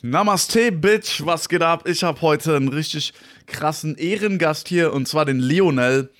Namaste, Bitch, was geht ab? Ich habe heute einen richtig krassen Ehrengast hier und zwar den Lionel.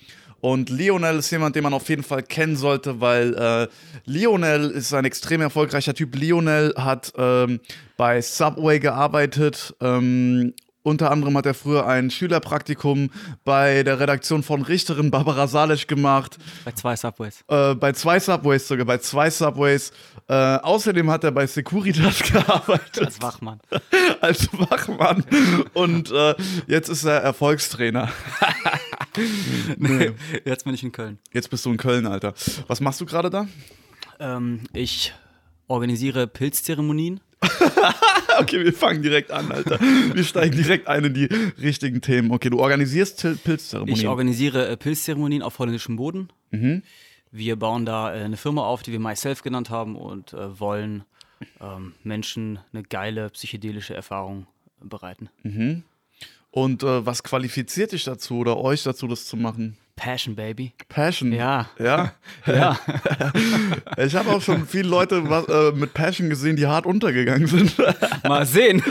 Und Lionel ist jemand, den man auf jeden Fall kennen sollte, weil äh, Lionel ist ein extrem erfolgreicher Typ. Lionel hat ähm, bei Subway gearbeitet ähm, unter anderem hat er früher ein Schülerpraktikum bei der Redaktion von Richterin Barbara Salisch gemacht. Bei zwei Subways. Äh, bei zwei Subways sogar, bei zwei Subways. Äh, außerdem hat er bei Securitas gearbeitet. Als Wachmann. Als Wachmann. Und äh, jetzt ist er Erfolgstrainer. nee. Jetzt bin ich in Köln. Jetzt bist du in Köln, Alter. Was machst du gerade da? Ähm, ich organisiere Pilzzeremonien. okay, wir fangen direkt an, Alter. Wir steigen direkt ein in die richtigen Themen. Okay, du organisierst Pilzzeremonien. Ich organisiere äh, Pilzzeremonien auf holländischem Boden. Mhm. Wir bauen da äh, eine Firma auf, die wir Myself genannt haben und äh, wollen ähm, Menschen eine geile psychedelische Erfahrung bereiten. Mhm. Und äh, was qualifiziert dich dazu oder euch dazu, das zu machen? Passion, Baby. Passion? Ja. Ja? Ja. ich habe auch schon viele Leute was, äh, mit Passion gesehen, die hart untergegangen sind. Mal sehen.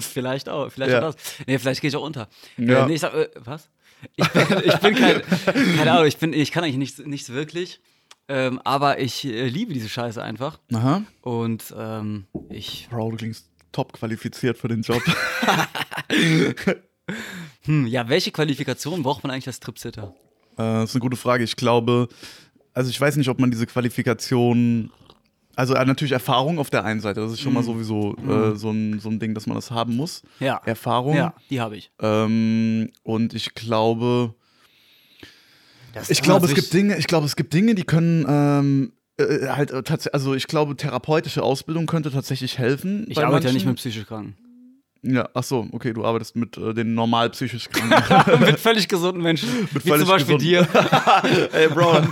vielleicht auch. Vielleicht Ja. auch das. Nee, vielleicht gehe ich auch unter. Ja. Äh, nee, ich sag, äh, was? Ich bin, ich bin kein, keine Ahnung, ich, bin, ich kann eigentlich nichts, nichts wirklich. Ähm, aber ich äh, liebe diese Scheiße einfach. Aha. Und ähm, ich, Bro, du klingst top qualifiziert für den Job. Hm, ja, welche Qualifikation braucht man eigentlich als Tripsitter? Äh, das ist eine gute Frage. Ich glaube, also ich weiß nicht, ob man diese Qualifikation, also äh, natürlich Erfahrung auf der einen Seite, das ist schon mal sowieso äh, so, ein, so ein Ding, dass man das haben muss. Ja. Erfahrung. Ja, die habe ich. Ähm, und ich glaube, Das ich glaube, es gibt Dinge, ich glaube, es gibt Dinge, die können ähm, äh, halt äh, tatsächlich, also ich glaube, therapeutische Ausbildung könnte tatsächlich helfen. Ich bei arbeite ja nicht manchen. mit psychisch Kranken. Ja, ach so, okay, du arbeitest mit äh, den normal psychisch Kranken. mit völlig gesunden Menschen. Mit Wie völlig zum Beispiel dir. Ey, Bro.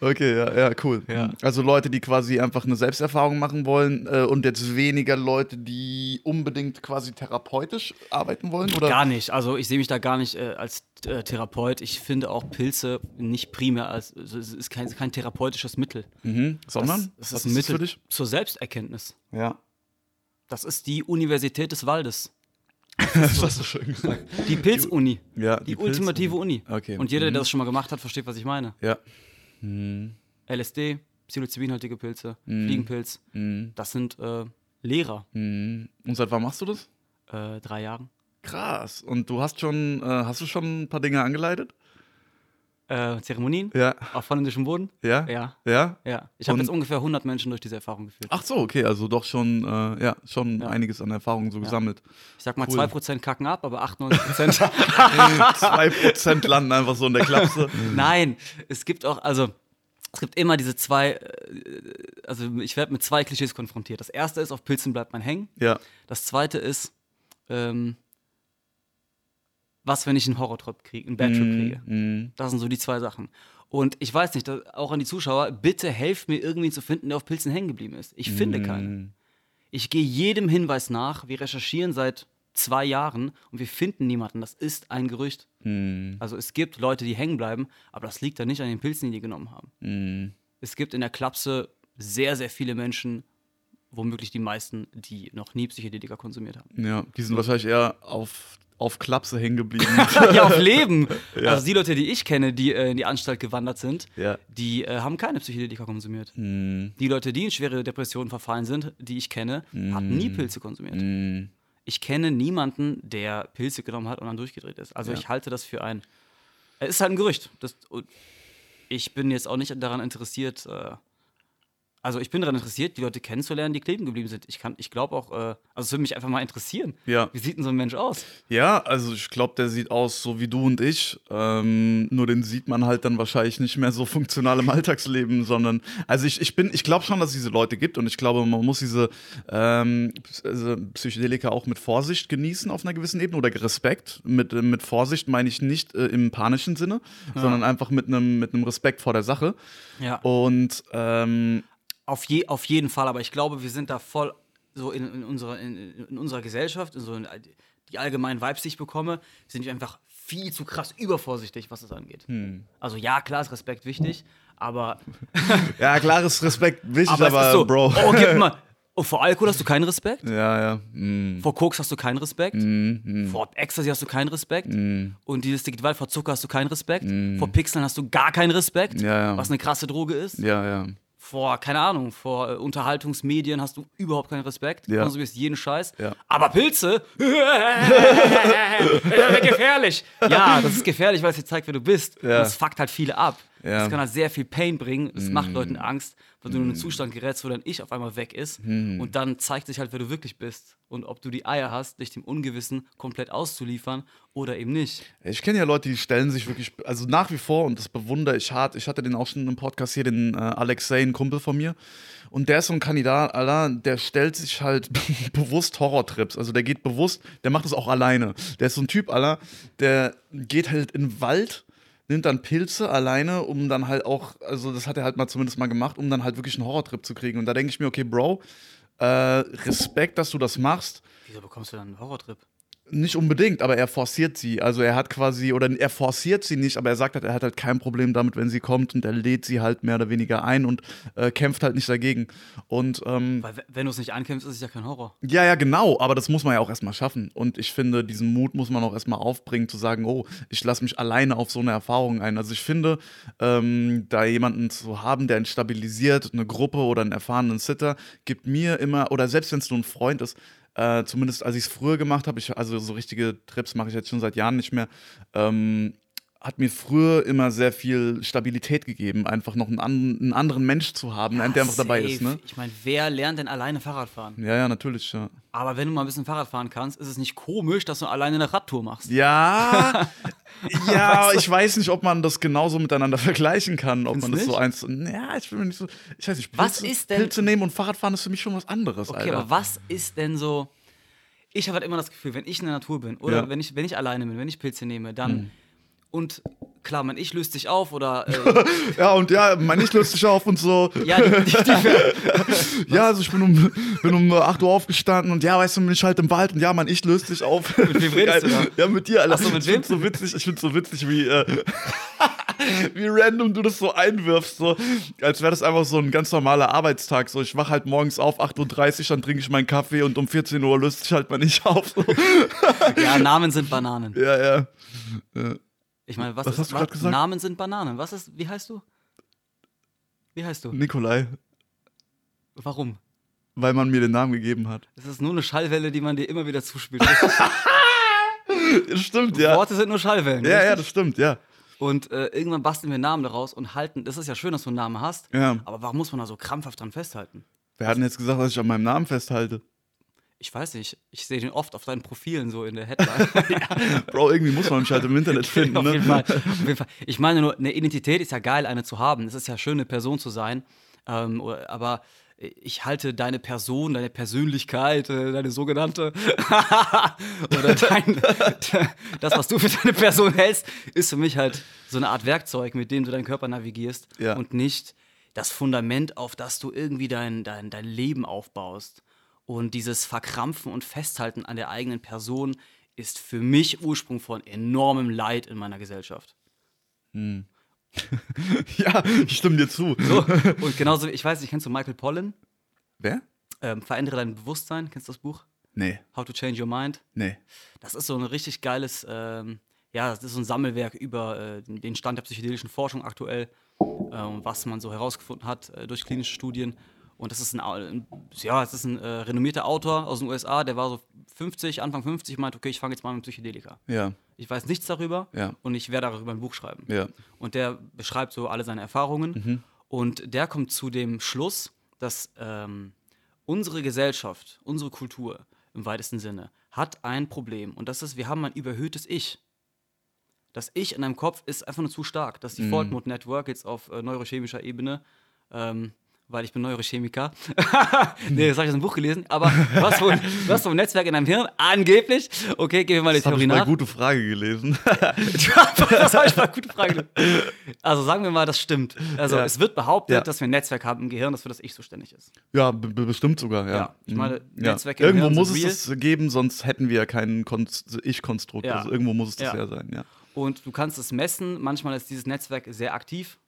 okay, ja, ja, cool. Ja. Also Leute, die quasi einfach eine Selbsterfahrung machen wollen äh, und jetzt weniger Leute, die unbedingt quasi therapeutisch arbeiten wollen, oder? Gar nicht. Also ich sehe mich da gar nicht äh, als äh, Therapeut. Ich finde auch Pilze nicht primär als, also es ist kein, kein therapeutisches Mittel. Mhm. Sondern? Das, das ist ein Mittel für dich? zur Selbsterkenntnis. Ja. Das ist die Universität des Waldes. Das hast du schön gesagt. Die Pilzuni. Ja, Die, die ultimative Uni. Okay. Und jeder, Mhm. der das schon mal gemacht hat, versteht, was ich meine. Ja. LSD, psilocybinhaltige Pilze, Mhm. Fliegenpilz, das sind äh, Lehrer. Mhm. Und seit wann machst du das? Äh, drei Jahren. Krass. Und du hast schon, äh, hast du schon ein paar Dinge angeleitet? Äh, Zeremonien Ja. auf holländischem Boden? Ja? Ja. Ja? Ja. Ich habe jetzt ungefähr 100 Menschen durch diese Erfahrung geführt. Ach so, okay, also doch schon, äh, ja, schon Ja. einiges an Erfahrung so gesammelt. Ich sag mal, Cool. 2% kacken ab, aber 98%. Zwei Prozent landen einfach so in der Klapse. Nein, es gibt auch, also es gibt immer diese zwei, äh, also ich werde mit zwei Klischees konfrontiert. Das erste ist, auf Pilzen bleibt man hängen. Ja. Das zweite ist, ähm, was, wenn ich einen Horrortrip kriege, einen Bad Trip kriege. Mhm. Das sind so die zwei Sachen. Und ich weiß nicht, auch an die Zuschauer, bitte helft mir irgendwie zu finden, der auf Pilzen hängen geblieben ist. Ich finde keinen. Ich gehe jedem Hinweis nach. Wir recherchieren seit zwei Jahren und wir finden niemanden. Das ist ein Gerücht. Mhm. Also es gibt Leute, die hängen bleiben, aber das liegt dann nicht an den Pilzen, die die genommen haben. Mhm. Es gibt in der Klapse sehr, sehr viele Menschen, womöglich die meisten, die noch nie Psychedelika konsumiert haben. Ja, die sind wahrscheinlich eher auf, auf Klapse hängen geblieben. ja, auf Leben. Ja. Also die Leute, die ich kenne, die äh, in die Anstalt gewandert sind, Ja. die äh, haben keine Psychedelika konsumiert. Mhm. Die Leute, die in schwere Depressionen verfallen sind, die ich kenne, haben nie Pilze konsumiert. Mhm. Ich kenne niemanden, der Pilze genommen hat und dann durchgedreht ist. Also Ja. ich halte das für ein. Es ist halt ein Gerücht. Das, ich bin jetzt auch nicht daran interessiert. Äh, also ich bin daran interessiert, die Leute kennenzulernen, die kleben geblieben sind. Ich kann, ich glaube auch, äh, also es würde mich einfach mal interessieren. Ja. Wie sieht denn so ein Mensch aus? Ja, also ich glaube, der sieht aus so wie du und ich. Ähm, nur den sieht man halt dann wahrscheinlich nicht mehr so funktional im Alltagsleben, sondern also ich, ich bin, ich glaube schon, dass es diese Leute gibt und ich glaube, man muss diese ähm, also Psychedelika auch mit Vorsicht genießen auf einer gewissen Ebene oder Respekt. Mit, äh, mit Vorsicht meine ich nicht äh, im panischen Sinne, sondern einfach mit einem mit einem Respekt vor der Sache. Ja. Und ähm, Auf, je, auf jeden Fall, aber ich glaube, wir sind da voll so in, in, unserer, in, in unserer Gesellschaft, in so in die allgemeinen Vibes, die ich bekomme, sind wir einfach viel zu krass übervorsichtig, was das angeht. Also ja, klar ist Respekt wichtig, aber, ja, klares Respekt wichtig, aber, aber, ist so, Bro. oh, gib mal, Und vor Alkohol hast du keinen Respekt. Ja, ja. Mm. Vor Koks hast du keinen Respekt. Mm, Vor Ecstasy hast du keinen Respekt. mm. Und dieses Digital vor Zucker hast du keinen Respekt. Vor Pixeln hast du gar keinen Respekt. Ja, ja. Was eine krasse Droge ist. Ja, ja. Vor, keine Ahnung, vor äh, Unterhaltungsmedien hast du überhaupt keinen Respekt. Ja. Konsumierst jeden Scheiß. Ja. Aber Pilze? gefährlich. Ja, das ist gefährlich, weil es dir zeigt, wer du bist. Ja. Und das fuckt halt viele ab. Ja. Mhm. Das kann halt sehr viel Pain bringen. Das macht Leuten Angst, weil du in einen Zustand gerätst, wo dein Ich auf einmal weg ist. Mhm. Und dann zeigt sich halt, wer du wirklich bist. Und ob du die Eier hast, dich dem Ungewissen komplett auszuliefern oder eben nicht. Ich kenne ja Leute, die stellen sich wirklich, also nach wie vor, und das bewundere ich hart. Ich hatte den auch schon im Podcast hier, den äh, Alexei, ein Kumpel von mir. Und der ist so ein Kandidat, Alter, der stellt sich halt bewusst Horrortrips. Also der geht bewusst, der macht das auch alleine. Der ist so ein Typ, Alter, der geht halt in den Wald, nimmt dann Pilze alleine, um dann halt auch, also das hat er halt mal zumindest mal gemacht, um dann halt wirklich einen Horrortrip zu kriegen. Und da denke ich mir, okay, Bro, äh, Respekt, dass du das machst. Wieso bekommst du dann einen Horrortrip? Nicht unbedingt, aber er forciert sie. Also er hat quasi, oder er forciert sie nicht, aber er sagt halt, er hat halt kein Problem damit, wenn sie kommt und er lädt sie halt mehr oder weniger ein und äh, kämpft halt nicht dagegen. Und ähm, Weil, wenn du es nicht ankämpfst, ist es ja kein Horror. ja, ja, genau, aber das muss man ja auch erstmal schaffen. Und ich finde, diesen Mut muss man auch erstmal aufbringen, zu sagen, oh, ich lasse mich alleine auf so eine Erfahrung ein. Also ich finde, ähm, da jemanden zu haben, der einen stabilisiert, eine Gruppe oder einen erfahrenen Sitter, gibt mir immer, oder selbst wenn es nur ein Freund ist, äh, zumindest als ich es früher gemacht habe, ich, also so richtige Trips mache ich jetzt schon seit Jahren nicht mehr, ähm, hat mir früher immer sehr viel Stabilität gegeben, einfach noch einen, an, einen anderen Mensch zu haben, der einfach dabei ist. Ne? Ich meine, wer lernt denn alleine Fahrrad fahren? Ja, ja, natürlich. Ja. Aber wenn du mal ein bisschen Fahrrad fahren kannst, ist es nicht komisch, dass du alleine eine Radtour machst. Ja, ja, ich weiß nicht, ob man das genauso miteinander vergleichen kann, ob man das Findest so eins. Ja, ich bin mir nicht so. Ich weiß nicht, Was Pilze, ist denn- Pilze nehmen und Fahrradfahren ist für mich schon was anderes, Okay, Alter. aber was ist denn so. Ich habe halt immer das Gefühl, wenn ich in der Natur bin oder Ja. Hm. wenn, ich, wenn ich alleine bin, wenn ich Pilze nehme, dann. Und klar, mein Ich löst sich auf oder. Äh, Ja, und ja, mein Ich löst sich auf und so. ja, die, die, die, Ja, also ich bin um, bin um äh, 8 Uhr aufgestanden und ja, weißt du, bin ich halt im Wald und ja, mein Ich löst sich auf. Mit wem redest du da? Ja, mit dir, Alter. Ach so, mit ich find's so witzig, ich find's so witzig, wie, äh, wie random du das so einwirfst, so, als wäre das einfach so ein ganz normaler Arbeitstag. So, ich wach halt morgens auf, 8.30 Uhr, dann trinke ich meinen Kaffee und um 14 Uhr löst sich halt mein Ich auf. So. ja, Namen sind Bananen. Ja, ja. Ich meine, was, Was ist hast du grad gesagt? Namen sind Bananen. Was ist. Wie heißt du? Wie heißt du? Nikolai, Warum? weil man mir den Namen gegeben hat. Es ist nur eine Schallwelle, die man dir immer wieder zuspielt. Das stimmt, ja. Worte sind nur Schallwellen. Ja, ja, richtig? das stimmt, ja. Und äh, irgendwann basteln wir Namen daraus und halten. Das ist ja schön, dass du einen Namen hast. Ja. Aber warum muss man da so krampfhaft dran festhalten? Wer hat denn jetzt gesagt, dass ich an meinem Namen festhalte? Ich weiß nicht. Ich sehe den oft auf deinen Profilen so in der Headline. Bro, irgendwie muss man mich halt im Internet finden, auf, jeden ne? Fall, auf jeden Fall. Ich meine nur, eine Identität ist ja geil, eine zu haben. Es ist ja schön, eine Person zu sein. Ähm, aber ich halte deine Person, deine Persönlichkeit, äh, deine sogenannte oder dein, das, was du für deine Person hältst, ist für mich halt so eine Art Werkzeug, mit dem du deinen Körper navigierst Ja. und nicht das Fundament, auf das du irgendwie dein, dein, dein Leben aufbaust. Und dieses Verkrampfen und Festhalten an der eigenen Person ist für mich Ursprung von enormem Leid in meiner Gesellschaft. Ja, ich stimme dir zu. So, und genauso, ich weiß nicht, kennst du Michael Pollan? Wer? Ähm, Verändere dein Bewusstsein, kennst du das Buch? Nee, How to Change Your Mind? nee. Das ist so ein richtig geiles, ähm, ja, das ist so ein Sammelwerk über äh, den- Stand der psychedelischen Forschung aktuell, ähm, was man so herausgefunden hat äh, durch klinische Studien. Und das ist ein, ja, es ist ein äh, renommierter Autor aus den USA, der war so 50, Anfang 50, meint, okay, ich fange jetzt mal mit Psychedelika. Ja, Ich weiß nichts darüber Ja. und ich werde darüber ein Buch schreiben. ja. Und der beschreibt so alle seine Erfahrungen. Mhm. Und der kommt zu dem Schluss, dass ähm, unsere Gesellschaft, unsere Kultur im weitesten Sinne, hat ein Problem. Und das ist, wir haben ein überhöhtes Ich. Das Ich in deinem Kopf ist einfach nur zu stark. Das ist die Mhm. Fault Mode Network jetzt auf äh, neurochemischer Ebene. Ähm, weil ich bin Neurochemiker. nee, das habe ich aus dem Buch gelesen. Aber was ein- was ein Netzwerk in deinem Hirn? Angeblich. Okay, gehen wir mal die Das habe Theorie ich bei nach. gute Frage gelesen. das habe ich mal gute Frage. Also sagen wir mal, das stimmt. Also Ja. es wird behauptet, Ja. dass wir ein Netzwerk haben im Gehirn, das für das Ich zuständig ist. ja, be- be- bestimmt sogar, ja. Ja, ich meine, Mhm. ja. Netzwerke im Irgendwo muss es das geben, sonst hätten wir ja Konst- Ich-Konstrukt. Ja. Also irgendwo muss es das Ja. ja, sein, ja. Und du kannst es messen. Manchmal ist dieses Netzwerk sehr aktiv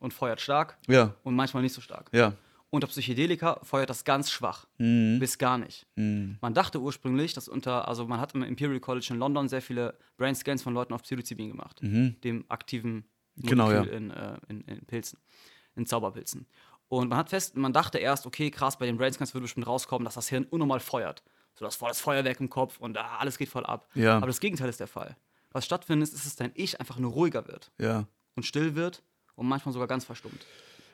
und feuert stark Ja, und manchmal nicht so stark. ja. Unter Psychedelika feuert das ganz schwach, bis gar nicht. Man dachte ursprünglich, dass unter, also man hat im Imperial College in London sehr viele Brainscans von Leuten auf Psilocybin gemacht, dem aktiven Genau, Molekül ja. in, äh, in, in Pilzen, in Zauberpilzen. Und man hat fest, man dachte erst, okay, krass, bei den Brainscans würde bestimmt rauskommen, dass das Hirn unnormal feuert. So das voll das Feuerwerk im Kopf und ah, alles geht voll ab. Ja. Aber das Gegenteil ist der Fall. Was stattfindet, ist, dass dein Ich einfach nur ruhiger wird Ja. und still wird und manchmal sogar ganz verstummt.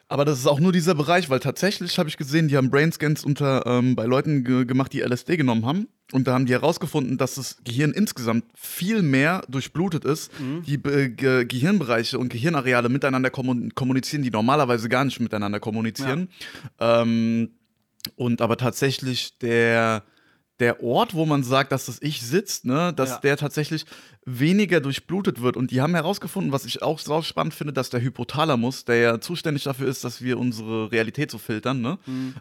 Aber das ist auch nur dieser Bereich, weil tatsächlich habe ich gesehen, die haben Brainscans unter ähm, bei Leuten ge gemacht, die LSD genommen haben. Und da haben die herausgefunden, dass das Gehirn insgesamt viel mehr durchblutet ist. Die Be Ge Gehirnbereiche und Gehirnareale miteinander kommun kommunizieren, die normalerweise gar nicht miteinander kommunizieren. Ähm, und aber tatsächlich der, der Ort, wo man sagt, dass das Ich sitzt, ne, dass Ja. der tatsächlich weniger durchblutet wird. Und die haben herausgefunden, was ich auch sau spannend finde, dass der Hypothalamus, der ja zuständig dafür ist, dass wir unsere Realität so filtern, ne?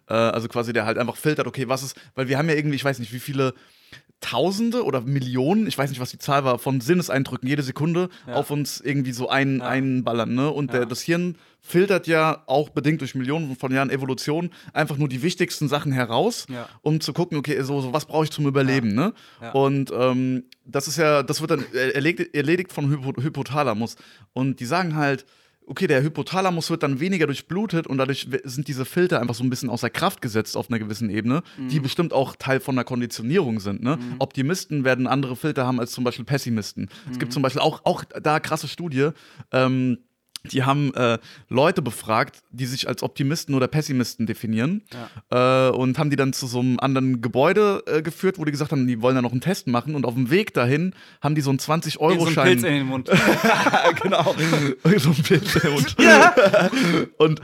Äh, also quasi der halt einfach filtert, okay, was ist, weil wir haben ja irgendwie, ich weiß nicht, wie viele Tausende oder Millionen, ich weiß nicht, was die Zahl war, von Sinneseindrücken jede Sekunde Ja. auf uns irgendwie so ein, Ja. einballern, ne? Und der, Ja. das Hirn filtert ja auch bedingt durch Millionen von Jahren Evolution einfach nur die wichtigsten Sachen heraus, um zu gucken, okay, so, so was brauche ich zum Überleben, ne? Und ähm, das ist ja, das wird dann erledigt, erledigt vom Hypo Hypothalamus. Und die sagen halt, okay, der Hypothalamus wird dann weniger durchblutet und dadurch sind diese Filter einfach so ein bisschen außer Kraft gesetzt auf einer gewissen Ebene, die bestimmt auch Teil von der Konditionierung sind. Ne? Optimisten werden andere Filter haben als zum Beispiel Pessimisten. Es gibt zum Beispiel auch, auch da krasse Studie, ähm, die haben äh, Leute befragt, die sich als Optimisten oder Pessimisten definieren äh, und haben die dann zu so einem anderen Gebäude äh, geführt, wo die gesagt haben, die wollen da noch einen Test machen und auf dem Weg dahin haben die so einen So ein 20-Euro-Schein. Pilz in den Mund. genau. so ein Pilz im Mund. Und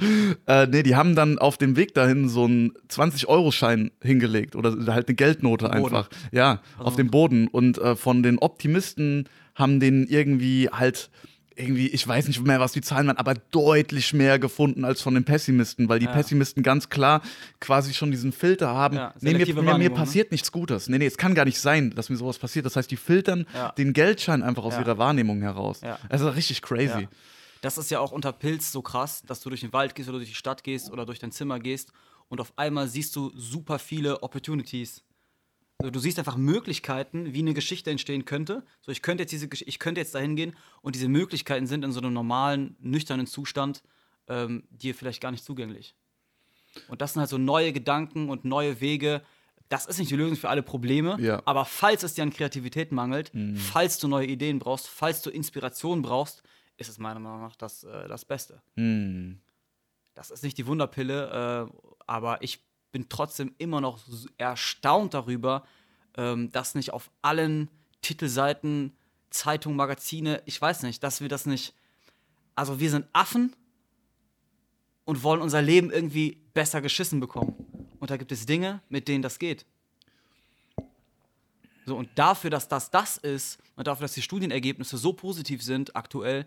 äh, nee, die haben dann auf dem Weg dahin so einen 20-Euro-Schein hingelegt oder halt eine Geldnote einfach. Ja, auf dem Boden. Und äh, von den Optimisten haben den irgendwie halt irgendwie, ich weiß nicht mehr, was die Zahlen waren, aber deutlich mehr gefunden als von den Pessimisten, weil die Ja. Pessimisten ganz klar quasi schon diesen Filter haben. Ja, nee, mir, mir, mir ne? passiert nichts Gutes. Nee, nee, es kann gar nicht sein, dass mir sowas passiert. Das heißt, die filtern Ja. den Geldschein einfach aus ihrer Wahrnehmung heraus. Ja. Also richtig crazy. Das ist ja auch unter Pilz so krass, dass du durch den Wald gehst oder durch die Stadt gehst oder durch dein Zimmer gehst und auf einmal siehst du super viele Opportunities. Also du siehst einfach Möglichkeiten, wie eine Geschichte entstehen könnte. So, ich könnte jetzt diese, ich könnte jetzt dahin gehen und diese Möglichkeiten sind in so einem normalen, nüchternen Zustand ähm, dir vielleicht gar nicht zugänglich. Und das sind halt so neue Gedanken und neue Wege. Das ist nicht die Lösung für alle Probleme, Ja. aber falls es dir an Kreativität mangelt, falls du neue Ideen brauchst, falls du Inspiration brauchst, ist es meiner Meinung nach das, äh, das Beste. Hm. Das ist nicht die Wunderpille, äh, aber ich bin trotzdem immer noch erstaunt darüber, ähm, dass nicht auf allen Titelseiten, Zeitungen, Magazine, ich weiß nicht, dass wir das nicht. Also wir sind Affen und wollen unser Leben irgendwie besser geschissen bekommen. Und da gibt es Dinge, mit denen das geht. So, und dafür, dass das das ist und dafür, dass die Studienergebnisse so positiv sind aktuell,